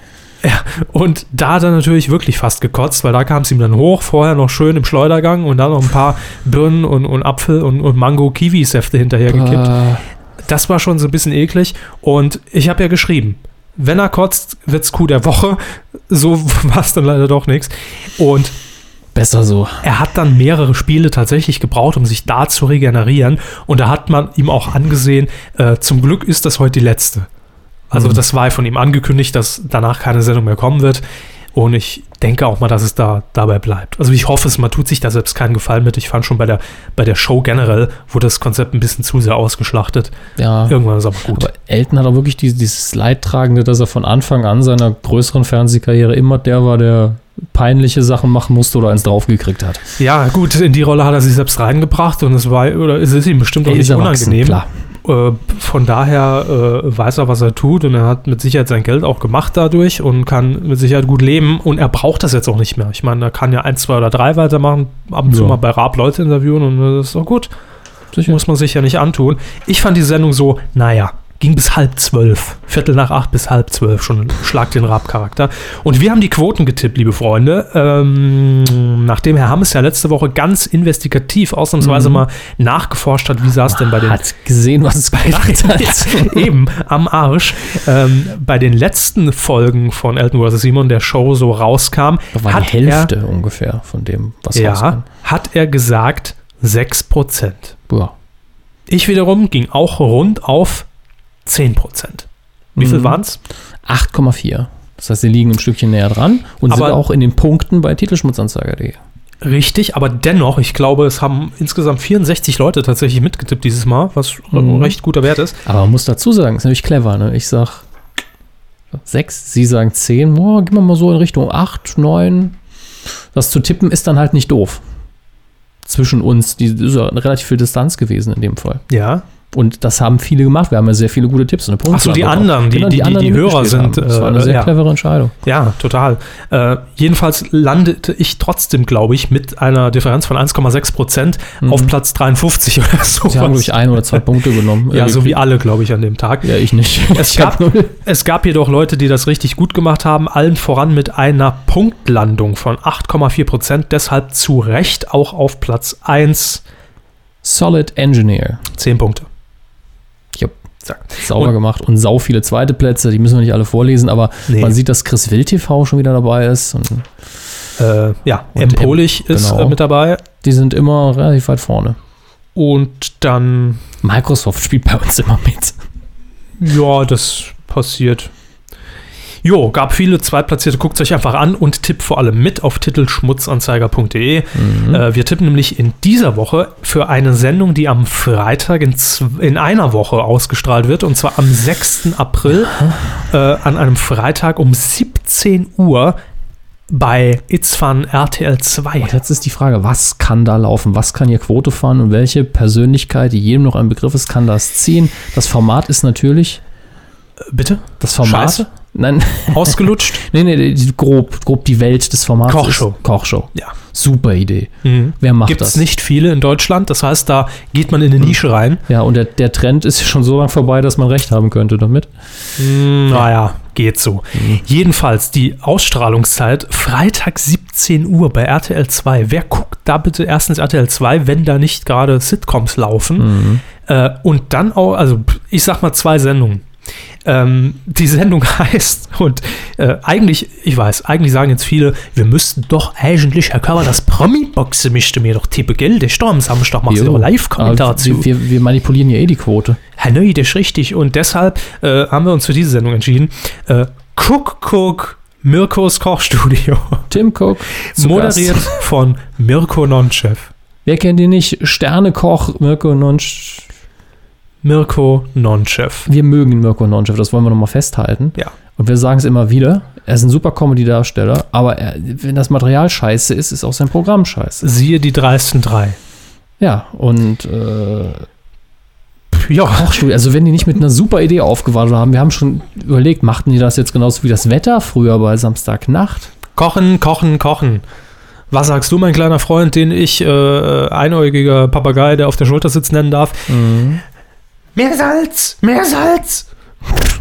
Und da hat er natürlich wirklich fast gekotzt, weil da kam es ihm dann hoch, vorher noch schön im Schleudergang und dann noch ein paar Birnen und, und Apfel und, und Mango-Kiwi-Säfte hinterhergekippt. Das war schon so ein bisschen eklig und ich habe ja geschrieben, wenn er kotzt, wird's Coup der Woche. So war es dann leider doch nichts. Und besser so. er hat dann mehrere Spiele tatsächlich gebraucht, um sich da zu regenerieren. Und da hat man ihm auch angesehen, äh, zum Glück ist das heute die letzte. Also Mhm. das war von ihm angekündigt, dass danach keine Sendung mehr kommen wird. Und ich denke auch mal, dass es da dabei bleibt. Also ich hoffe es, man tut sich da selbst keinen Gefallen mit. Ich fand schon bei der, bei der Show generell wurde das Konzept ein bisschen zu sehr ausgeschlachtet. Ja. Irgendwann ist aber gut. Aber Elton hat auch wirklich dieses, dieses Leidtragende, dass er von Anfang an seiner größeren Fernsehkarriere immer der war, der peinliche Sachen machen musste oder eins draufgekriegt hat. Ja, gut, in die Rolle hat er sich selbst reingebracht und es war, oder es ist ihm bestimmt auch nicht unangenehm. klar. Äh, von daher äh, weiß er, was er tut und er hat mit Sicherheit sein Geld auch gemacht dadurch und kann mit Sicherheit gut leben und er braucht das jetzt auch nicht mehr. Ich meine, er kann ja eins, zwei oder drei weitermachen, ab und zu Ja. mal bei Raab Leute interviewen und das ist auch gut. Sicher. Muss man sich ja nicht antun. Ich fand die Sendung so, naja, ging bis halb zwölf. Viertel nach acht bis halb zwölf, schon Schlag den Raab-Charakter. Und wir haben die Quoten getippt, liebe Freunde. Ähm, nachdem Herr Hammes ja letzte Woche ganz investigativ ausnahmsweise Mhm. mal nachgeforscht hat, wie sah es denn bei den Hat gesehen, was es gebracht hat. ja, eben, am Arsch. Ähm, bei den letzten Folgen von Elton vs. Simon, der Show so rauskam, Das war hat die Hälfte ungefähr von dem, was er, rauskam. ja, hat er gesagt 6%. Ja. Ich wiederum ging auch rund auf 10%. Wie viel Mhm. waren es? 8,4. Das heißt, sie liegen ein Stückchen näher dran und sind Aber- auch in den Punkten bei Titelschmutzanzeiger.de. Richtig, aber dennoch, ich glaube, es haben insgesamt 64 Leute tatsächlich mitgetippt dieses Mal, was Mhm. recht guter Wert ist. Aber man muss dazu sagen, ist natürlich clever. Ne? Ich sag 6, sie sagen 10. Boah, gehen wir mal so in Richtung 8, 9. Das zu tippen ist dann halt nicht doof. Zwischen uns, die ist ja relativ viel Distanz gewesen in dem Fall. Ja, Und das haben viele gemacht. Wir haben ja sehr viele gute Tipps. und eine Ach so, die auch. anderen, die- die- die- die Hörer mitgespielt sind, haben. Das war eine äh, sehr ja. clevere Entscheidung. Ja, total. Äh, jedenfalls landete ich trotzdem, glaube ich, mit einer Differenz von 1,6 Prozent auf Platz 53 oder so. Mhm. Sie haben, glaube ich, ein oder zwei Punkte genommen. ja, so wie alle, glaube ich, an dem Tag. Ja, ich nicht. Es gab, es gab jedoch Leute, die das richtig gut gemacht haben, allen voran mit einer Punktlandung von 8,4 Prozent, deshalb zu Recht auch auf Platz 1 Solid Engineer. 10 Punkte. Zack. Sauber Und- gemacht und sau viele zweite Plätze, die müssen wir nicht alle vorlesen, aber Nee. man sieht, dass Chris Wild TV schon wieder dabei ist und Äh, ja, Und Empolich Em- ist genau. äh, mit dabei. die sind immer relativ weit vorne. Und dann, Microsoft spielt bei uns immer mit. ja, das passiert. Jo, gab viele Zweitplatzierte. Guckt euch einfach an und tippt vor allem mit auf titelschmutzanzeiger.de. Mhm. Äh, wir tippen nämlich in dieser Woche für eine Sendung, die am Freitag in, in einer Woche ausgestrahlt wird, und zwar am 6. April äh, an einem Freitag um 17 Uhr bei It's Fun RTL 2. Und jetzt ist die Frage, was kann da laufen? Was kann hier Quote fahren und welche Persönlichkeit, die jedem noch ein Begriff ist, kann das ziehen? Das Format ist natürlich Bitte? das Format. Scheiße? Nein, Ausgelutscht? nee, nee, grob, grob die Welt des Formats. Kochshow. Kochshow. Ja. Super Idee. Mhm. Wer macht Gibt es das? nicht viele in Deutschland. Das heißt, da geht man in eine Nische rein. Ja, und der, der Trend ist schon so lange vorbei, dass man recht haben könnte damit. Hm, Naja, geht so. Jedenfalls die Ausstrahlungszeit Freitag 17 Uhr bei RTL 2. Wer guckt da bitte erstens RTL 2, wenn da nicht gerade Sitcoms laufen? Äh, und dann auch, also ich sag mal zwei Sendungen. Ähm, die Sendung heißt, und äh, eigentlich, ich weiß, eigentlich sagen jetzt viele, wir müssten doch eigentlich, Herr Körber, das Promi-Boxe müsste mir doch tippe, gell? Der Sturm am Samstag Jo. doch Live-Kommentar zu. wir, wir, manipulieren ja eh die Quote. Herr Neu, das ist richtig. Und deshalb äh, haben wir uns für diese Sendung entschieden. Äh, Cook Cook Mirkos Kochstudio. Tim Cook. Moderiert Gast. von Mirko Nonchev. Wer kennt ihn nicht? Sternekoch Mirko Nonch. Mirko Nonchev. Wir mögen Mirko Nonchev, das wollen wir nochmal festhalten. Ja. Und wir sagen es immer wieder, er ist ein super Comedy-Darsteller, aber er, wenn das Material scheiße ist, ist auch sein Programm scheiße. Siehe die dreisten drei. Ja, und äh, Ja, Kochstudio, also wenn die nicht mit einer super Idee aufgewartet haben, wir haben schon überlegt, machten die das jetzt genauso wie das Wetter früher bei Samstagnacht? kochen, kochen, kochen. Was sagst du, mein kleiner Freund, den ich äh, einäugiger Papagei, der auf der Schulter sitzt, nennen darf? Mehr Salz, mehr Salz.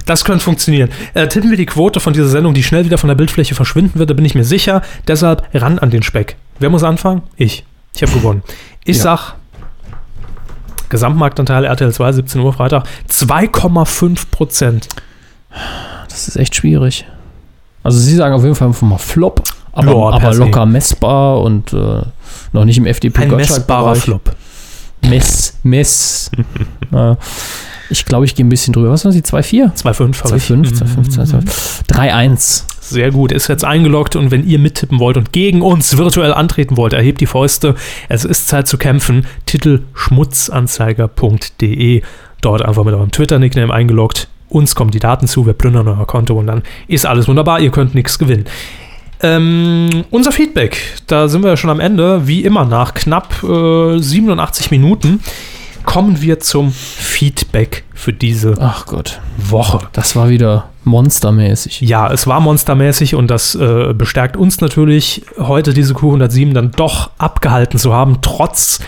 Das könnte funktionieren. Äh, tippen wir die Quote von dieser Sendung, die schnell wieder von der Bildfläche verschwinden wird, da bin ich mir sicher. Deshalb ran an den Speck. Wer muss anfangen? Ich. Ich habe gewonnen. Ich Ja. sag, Gesamtmarktanteil RTL 2, 17 Uhr Freitag, 2,5 Prozent. Das ist echt schwierig. Also sie sagen auf jeden Fall einfach mal Flop, aber, Ja, per aber locker messbar und äh, noch nicht im FDP Ein Gottschalk messbarer. Flop. Mess, Mess. ja. Ich glaube, ich gehe ein bisschen drüber. Was waren sie? 2,4? 2,5 habe ich. 2,5, 2,5, 2,5. 3,1. Sehr gut, ist jetzt eingeloggt und wenn ihr mittippen wollt und gegen uns virtuell antreten wollt, erhebt die Fäuste. Es ist Zeit zu kämpfen. Titel schmutzanzeiger.de. Dort einfach mit eurem Twitter-Nickname eingeloggt. Uns kommen die Daten zu, wir plündern euer Konto und dann ist alles wunderbar. Ihr könnt nichts gewinnen. Ähm, unser Feedback, da sind wir ja schon am Ende. Wie immer, nach knapp äh, 87 Minuten kommen wir zum Feedback für diese Ach Gott, Woche. das war wieder monstermäßig. Ja, es war monstermäßig und das äh, bestärkt uns natürlich, heute diese Q107 dann doch abgehalten zu haben, trotz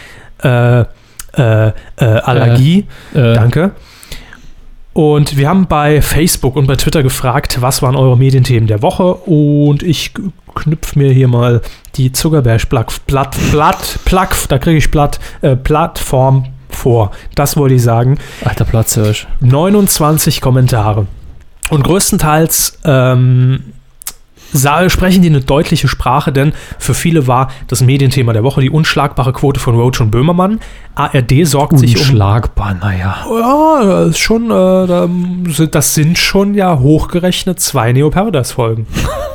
äh, äh, äh, Allergie. Äh, Danke. Und wir haben bei Facebook und bei Twitter gefragt, was waren eure Medienthemen der Woche? Und ich k- knüpf mir hier mal die Zuckerberg-Platt, Platt, Platt, Plack, da kriege ich Platt, äh, Plattform vor. Das wollte ich sagen. Alter Platzhirsch. 29 Kommentare. Und größtenteils ähm, sprechen die eine deutliche Sprache, denn für viele war das Medienthema der Woche die unschlagbare Quote von Roach und Böhmermann. ARD sorgt sich um. Unschlagbar, naja. Ja, das ist schon, äh, das sind schon ja hochgerechnet zwei Neo Paradise Folgen.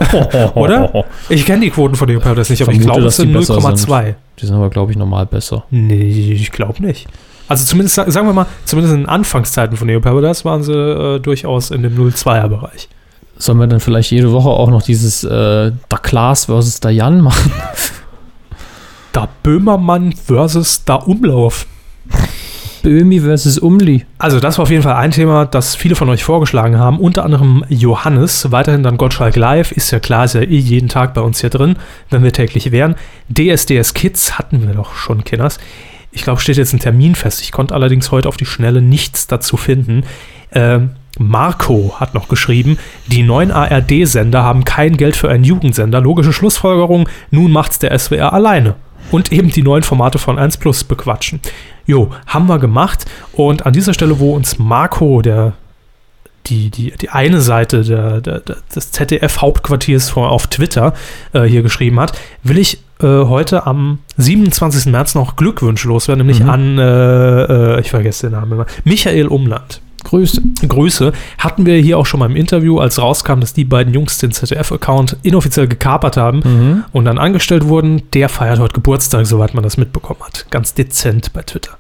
Oder? Ich kenne die Quoten von Neo Paradise nicht, aber ich Vermute, glaube, es sind die besser 0,2. Die sind aber, glaube ich, normal besser. Nee, ich glaube nicht. Also zumindest, sa- sagen wir mal, zumindest in den Anfangszeiten von Neo Paradise waren sie äh, durchaus in dem 0,2er-Bereich. Sollen wir dann vielleicht jede Woche auch noch dieses äh, Da Klaas versus Da Jan machen? Da Böhmermann versus da Umlauf. Böhmi versus Umli. Also das war auf jeden Fall ein Thema, das viele von euch vorgeschlagen haben. Unter anderem Johannes, weiterhin dann Gottschalk Live, ist ja klar, ist ja eh jeden Tag bei uns hier drin, wenn wir täglich wären. DSDS Kids hatten wir doch schon, Kinders. Ich glaube, steht jetzt ein Termin fest. Ich konnte allerdings heute auf die Schnelle nichts dazu finden. Ähm, Marco hat noch geschrieben, die neuen ARD-Sender haben kein Geld für einen Jugendsender. Logische Schlussfolgerung, nun macht's der SWR alleine. und eben die neuen Formate von 1 Plus bequatschen. Jo, haben wir gemacht. Und an dieser Stelle, wo uns Marco, der die, die, die eine Seite der, der, des ZDF-Hauptquartiers auf Twitter äh, hier geschrieben hat, will ich äh, heute am 27. März noch Glückwünsche loswerden, nämlich Mhm. an, äh, äh, ich vergesse den Namen immer, Michael Umland. Grüße. Grüße. Hatten wir hier auch schon mal im Interview, als rauskam, dass die beiden Jungs den ZDF-Account inoffiziell gekapert haben Mhm. und dann angestellt wurden. Der feiert heute Geburtstag, soweit man das mitbekommen hat. Ganz dezent bei Twitter.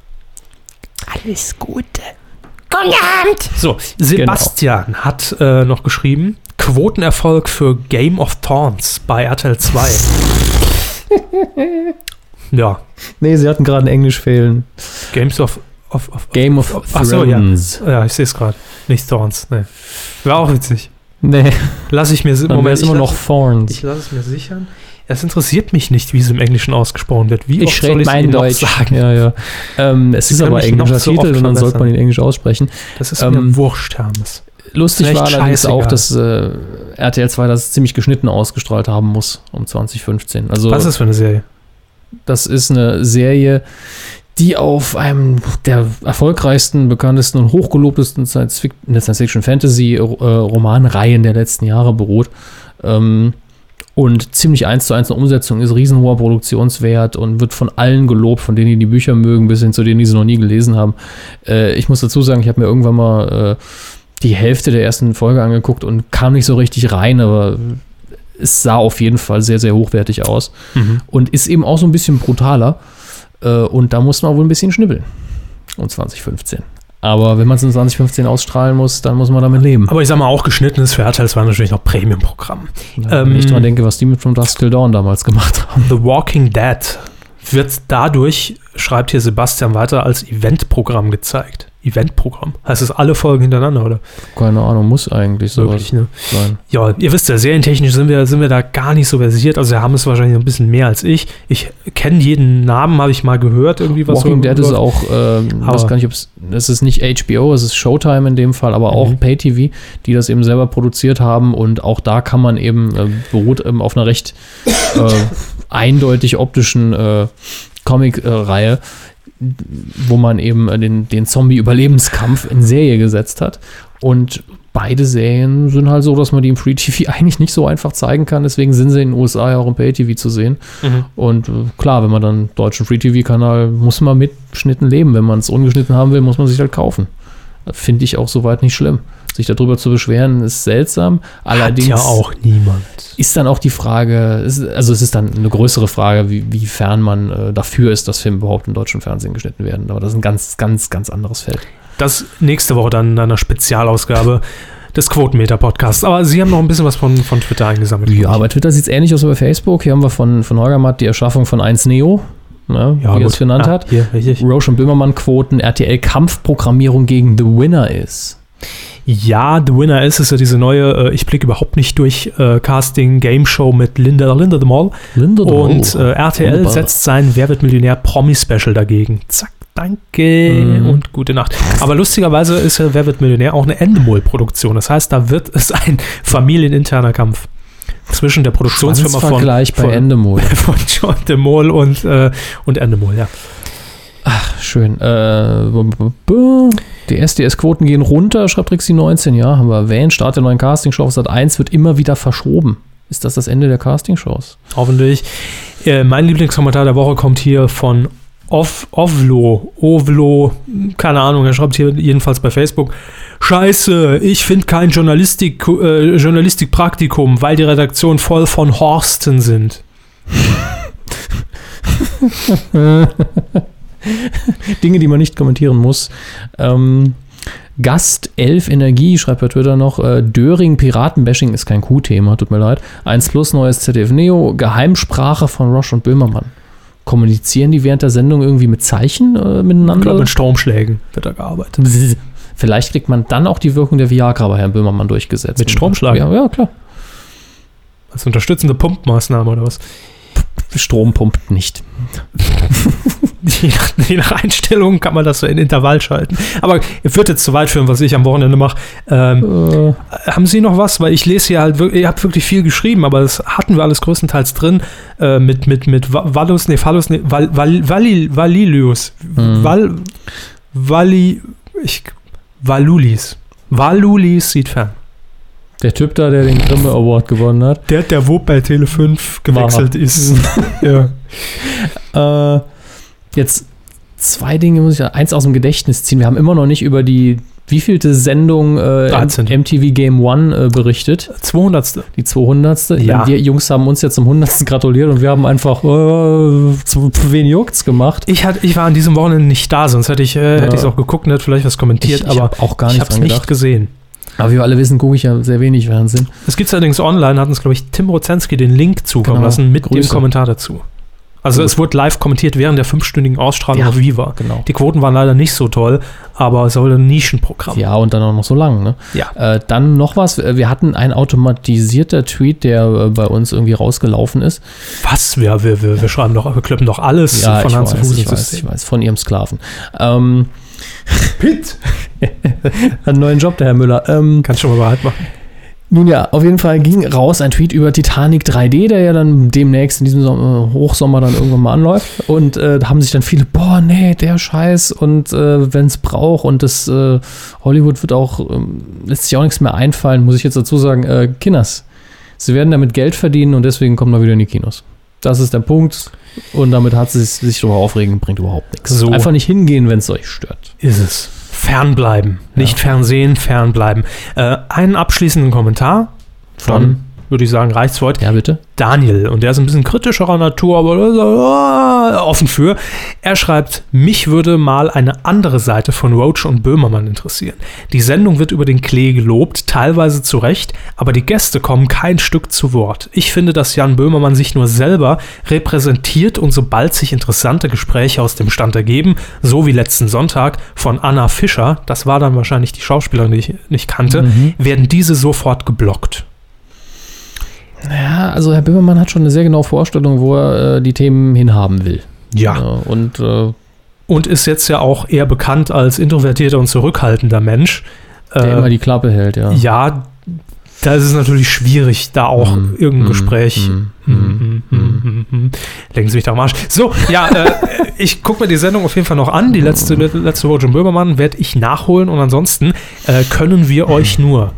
Alles Gute. Guten Abend. So, Sebastian hat äh, noch geschrieben, Quotenerfolg für Game of Thorns bei RTL 2. ja, Nee, sie hatten gerade ein Englisch fehlen. Games of, of, of Game of Ach so, ja. Thrones. ja, ich sehe es gerade. Nicht Thorns, ne. War auch witzig. Nee, Lass ich mir ich immer noch Thorns. Ich lasse es mir sichern. Es interessiert mich nicht, wie es im Englischen ausgesprochen wird. Wie Ich oft schreibe mein Deutsch. sagen? Ja, ja. Ähm, es Sie ist aber englischer so Titel und dann sollte man ihn englisch aussprechen. Das ist Ähm, wurscht, Hermes. Lustig mir war allerdings auch, dass äh, RTL 2 das ziemlich geschnitten ausgestrahlt haben muss um 2015. Also Was ist das für eine Serie? das ist eine Serie, die auf einem der erfolgreichsten, bekanntesten und hochgelobtesten Science-Fiction-Fantasy-Romanreihen der letzten Jahre beruht. Ähm, und ziemlich eins zu eins eine Umsetzung ist, riesenhoher Produktionswert und wird von allen gelobt, von denen, die die Bücher mögen, bis hin zu denen, die sie noch nie gelesen haben. Äh, ich muss dazu sagen, ich habe mir irgendwann mal äh, die Hälfte der ersten Folge angeguckt und kam nicht so richtig rein, aber es sah auf jeden Fall sehr, sehr hochwertig aus und ist eben auch so ein bisschen brutaler. Äh, und da muss man wohl ein bisschen schnibbeln. Um 2015. Aber wenn man es in 2015 ausstrahlen muss, dann muss man damit leben. Aber ich sag mal, auch geschnittenes für RTL war natürlich noch Premium-Programm. Ja, ähm, wenn ich dran denke, was die mit From Dusk Till Dawn damals gemacht haben. The Walking Dead wird dadurch, schreibt hier Sebastian weiter, als Eventprogramm gezeigt. Eventprogramm. Heißt es alle Folgen hintereinander, oder? Keine Ahnung, muss eigentlich sowas Wirklich, ne? sein. Ja, ihr wisst ja, serientechnisch sind wir, sind wir da gar nicht so versiert. Also wir haben es wahrscheinlich ein bisschen mehr als ich. Ich kenne jeden Namen, habe ich mal gehört, irgendwie was Walking so Dead ist auch, ähm, weiß gar nicht, ob es, es ist nicht HBO, es ist Showtime in dem Fall, aber auch Mhm. Pay-TV, die das eben selber produziert haben und auch da kann man eben, äh, beruht eben auf einer recht äh, eindeutig optischen äh, Comic-Reihe, wo man eben äh, den, den Zombie-Überlebenskampf in Serie gesetzt hat und beide Serien sind halt so, dass man die im Free TV eigentlich nicht so einfach zeigen kann. Deswegen sind sie in den USA ja auch im Pay TV zu sehen. Mhm. Und äh, klar, wenn man dann deutschen Free TV-Kanal, muss man mit Schnitten leben. Wenn man es ungeschnitten haben will, muss man sich halt kaufen. Finde ich auch soweit nicht schlimm. Sich darüber zu beschweren, ist seltsam. Allerdings Hat ja auch niemand. ist dann auch die Frage, ist- also es ist dann eine größere Frage, wie, wiefern man äh, dafür ist, dass Filme überhaupt im deutschen Fernsehen geschnitten werden. Aber das ist ein ganz, ganz, ganz anderes Feld. Das nächste Woche dann in einer Spezialausgabe des Quotenmeter-Podcasts. Aber Sie haben noch ein bisschen was von, von Twitter eingesammelt. Ja, bei Twitter sieht es ähnlich aus wie bei Facebook. Hier haben wir von, von Holger Matt die Erschaffung von 1 Neo, ne, ja wie er es genannt Ah, hat. Hier. Roche und Böhmermann-Quoten, RTL-Kampfprogrammierung gegen The Winner ist. Ja, The Winner ist, ist ja diese neue, äh, ich blicke überhaupt nicht durch, äh, Casting-Game-Show mit Linda, Linda de Mol. Linda de Und Mol. äh, RTL Wunderbar. setzt sein Wer wird Millionär Promi-Special dagegen. Zack, danke Mhm. und gute Nacht. Aber lustigerweise ist ja Wer wird Millionär auch eine Endemol-Produktion. Das heißt, da wird es ein familieninterner Kampf zwischen der Produktionsfirma von, bei von, Endemol. von John de Mol und, äh, und Endemol, ja. Schön. Äh, die SDS-Quoten gehen runter, schreibt Rixi 19, ja, haben wir erwähnt. Start der neuen Castingshow auf Sat 1 wird immer wieder verschoben. Ist das das Ende der Castingshows? Hoffentlich. Äh, mein Lieblingskommentar der Woche kommt hier von Ov, Ovlo, Ovlo, keine Ahnung, er schreibt hier jedenfalls bei Facebook. Scheiße, ich finde kein Journalistik, äh, Journalistikpraktikum, weil die Redaktion voll von Horsten sind. Dinge, die man nicht kommentieren muss. Ähm, Gast 11 Energie schreibt bei Twitter noch, äh, Döring Piratenbashing ist kein Q-Thema, tut mir leid. 1 plus neues ZDF Neo, Geheimsprache von Roche und Böhmermann. Kommunizieren die während der Sendung irgendwie mit Zeichen äh, Ich glaube, miteinander? mit Stromschlägen wird da gearbeitet. Vielleicht kriegt man dann auch die Wirkung der Viagra bei Herrn Böhmermann durchgesetzt. Mit Stromschlag? Ja, ja, klar. Als unterstützende Pumpmaßnahme oder was? Strom pumpt nicht. je nach, je nach Einstellung kann man das so in Intervall schalten. Aber ihr wird jetzt zu weit führen, was ich am Wochenende mache. Ähm, Äh, haben Sie noch was? Weil ich lese hier halt, wirklich- ihr habt wirklich viel geschrieben, aber das hatten wir alles größtenteils drin. Äh, mit, mit, mit Va- Vallus, nee, Phallus, nee, Val, Val, Valil, Valilius. Hm. Val, Vali, ich, Valulis. Valulis sieht fern. Der Typ da, der den Grimme Award gewonnen hat. Der, der wo bei Tele 5 gewechselt War. ist. ja. Äh, jetzt zwei Dinge muss ich eins aus dem Gedächtnis ziehen. Wir haben immer noch nicht über die wievielte Sendung äh, 13.. MTV Game One äh, berichtet. 200. Die 200. Ja. Wir Jungs haben uns jetzt zum 100. gratuliert und wir haben einfach äh, zu, wen juckt's gemacht. Ich, hatte, ich war an diesem Wochenende nicht da, sonst hätte ich es äh, Ja. auch geguckt und hätte vielleicht was kommentiert, Ich- ich aber hab auch gar ich nicht habe es dran nicht gesehen. Aber wie wir alle wissen, gucke ich ja sehr wenig Fernsehen. Es gibt allerdings online, hat uns, glaube ich, Tim Rozensky den Link zukommen Genau. lassen mit dem Grüße. Kommentar dazu. Also es wurde live kommentiert während der fünfstündigen Ausstrahlung Ja, auf Viva. Genau. Die Quoten waren leider nicht so toll, aber es soll ein Nischenprogramm. Ja, und dann auch noch so lang, ne? Ja. Äh, dann noch was. Wir hatten ein automatisierter Tweet, der äh, bei uns irgendwie rausgelaufen ist. Was? Wir, wir, wir, wir schreiben doch, wir klippen doch alles Ja, von Hand zu weiß, Fuß ich weiß, ich weiß, von ihrem Sklaven. Ähm, Pitt! einen neuen Job, der Herr Müller. Ähm, Kannst schon mal bereit machen. nun ja, auf jeden Fall ging raus ein Tweet über Titanic 3D, der ja dann demnächst in diesem Sommer, Hochsommer dann irgendwann mal anläuft. Und äh, da haben sich dann viele, boah, nee, der Scheiß und äh, wenn es braucht und das äh, Hollywood wird auch, ähm, lässt sich auch nichts mehr einfallen, muss ich jetzt dazu sagen, äh, Kinders. Sie werden damit Geld verdienen und deswegen kommen wir wieder in die Kinos. Das ist der Punkt. Und damit hat sie sich darüber aufregen, bringt überhaupt nichts. So. Einfach nicht hingehen, wenn es euch stört. Ist es. Fernbleiben. Nicht fernsehen, fernbleiben. Äh, einen abschließenden Kommentar Von? Würde ich sagen, reicht's für heute. Ja, bitte? Daniel, und der ist ein bisschen kritischerer Natur, aber er, äh, offen für. Er schreibt, mich würde mal eine andere Seite von Roach und Böhmermann interessieren. Die Sendung wird über den Klee gelobt, teilweise zu Recht, aber die Gäste kommen kein Stück zu Wort. Ich finde, dass Jan Böhmermann sich nur selber repräsentiert und sobald sich interessante Gespräche aus dem Stand ergeben, so wie letzten Sonntag von Anna Fischer, das war dann wahrscheinlich die Schauspielerin, die ich nicht kannte, werden diese sofort geblockt. Ja, also Herr Böhmermann hat schon eine sehr genaue Vorstellung, wo er äh, die Themen hinhaben will. Ja. Ja, und äh, und ist jetzt ja auch eher bekannt als introvertierter und zurückhaltender Mensch. der Äh, immer die Klappe hält, ja. ja, da ist es natürlich schwierig, da auch Mm, irgendein mm, Gespräch. mm, mm, mm, mm. Lenken Sie mich da am Arsch. So, ja, äh, ich gucke mir die Sendung auf jeden Fall noch an. Die letzte, letzte Roger Böhmermann werde ich nachholen und ansonsten äh, können wir euch nur,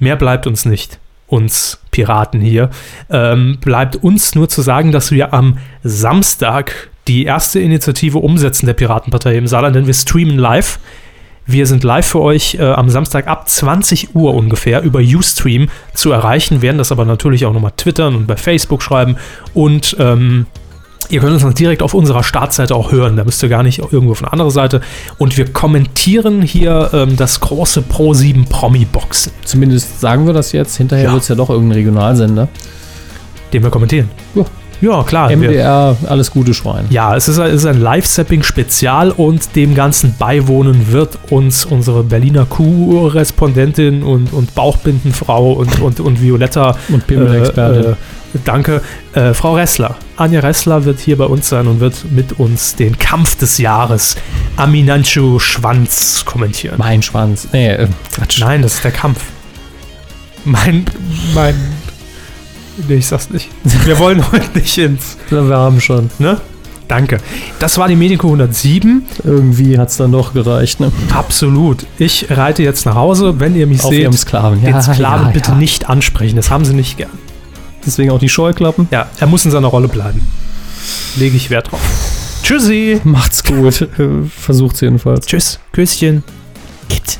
mehr bleibt uns nicht, uns Piraten hier, ähm, bleibt uns nur zu sagen, dass wir am Samstag die erste Initiative umsetzen der Piratenpartei im Saarland, denn wir streamen live. Wir sind live für euch äh, am Samstag ab 20 Uhr ungefähr über Ustream zu erreichen, werden das aber natürlich auch nochmal twittern und bei Facebook schreiben und ähm, Ihr könnt uns dann direkt auf unserer Startseite auch hören. Da müsst ihr gar nicht irgendwo auf eine andere Seite. Und wir kommentieren hier ähm, das große Pro 7 Promi-Boxen, Zumindest sagen wir das jetzt. Hinterher Ja. wird es ja doch irgendein Regionalsender. den wir kommentieren. Ja. Ja, klar. Wir, MDR, alles gute Schwein. ja, es ist, ein- es ist ein Live-Sapping-Spezial und dem Ganzen beiwohnen wird uns unsere Berliner Kuh-Respondentin und, und Bauchbindenfrau und, und, und Violetta Und Pimmel-Expertin. Äh, äh, danke. Äh, Frau Ressler. Anja Ressler wird hier bei uns sein und wird mit uns den Kampf des Jahres Aminanchu Schwanz kommentieren. mein Schwanz. Nee, äh, Quatsch. Nein, das ist der Kampf. Mein, mein. Nee, ich sag's nicht. Wir wollen heute nicht ins. Wir haben schon. Ne? Danke. Das war die Medico 107. Irgendwie hat es dann doch gereicht, ne? Absolut. Ich reite jetzt nach Hause. Wenn ihr mich Auf seht, ihrem Sklaven. den Sklaven ja, bitte ja. nicht ansprechen. Das haben sie nicht gern. Deswegen auch die Scheuklappen. Ja, er muss in seiner Rolle bleiben. Lege ich Wert drauf. Tschüssi. Macht's gut. Äh, Versucht's jedenfalls. Tschüss. Küsschen. Kit.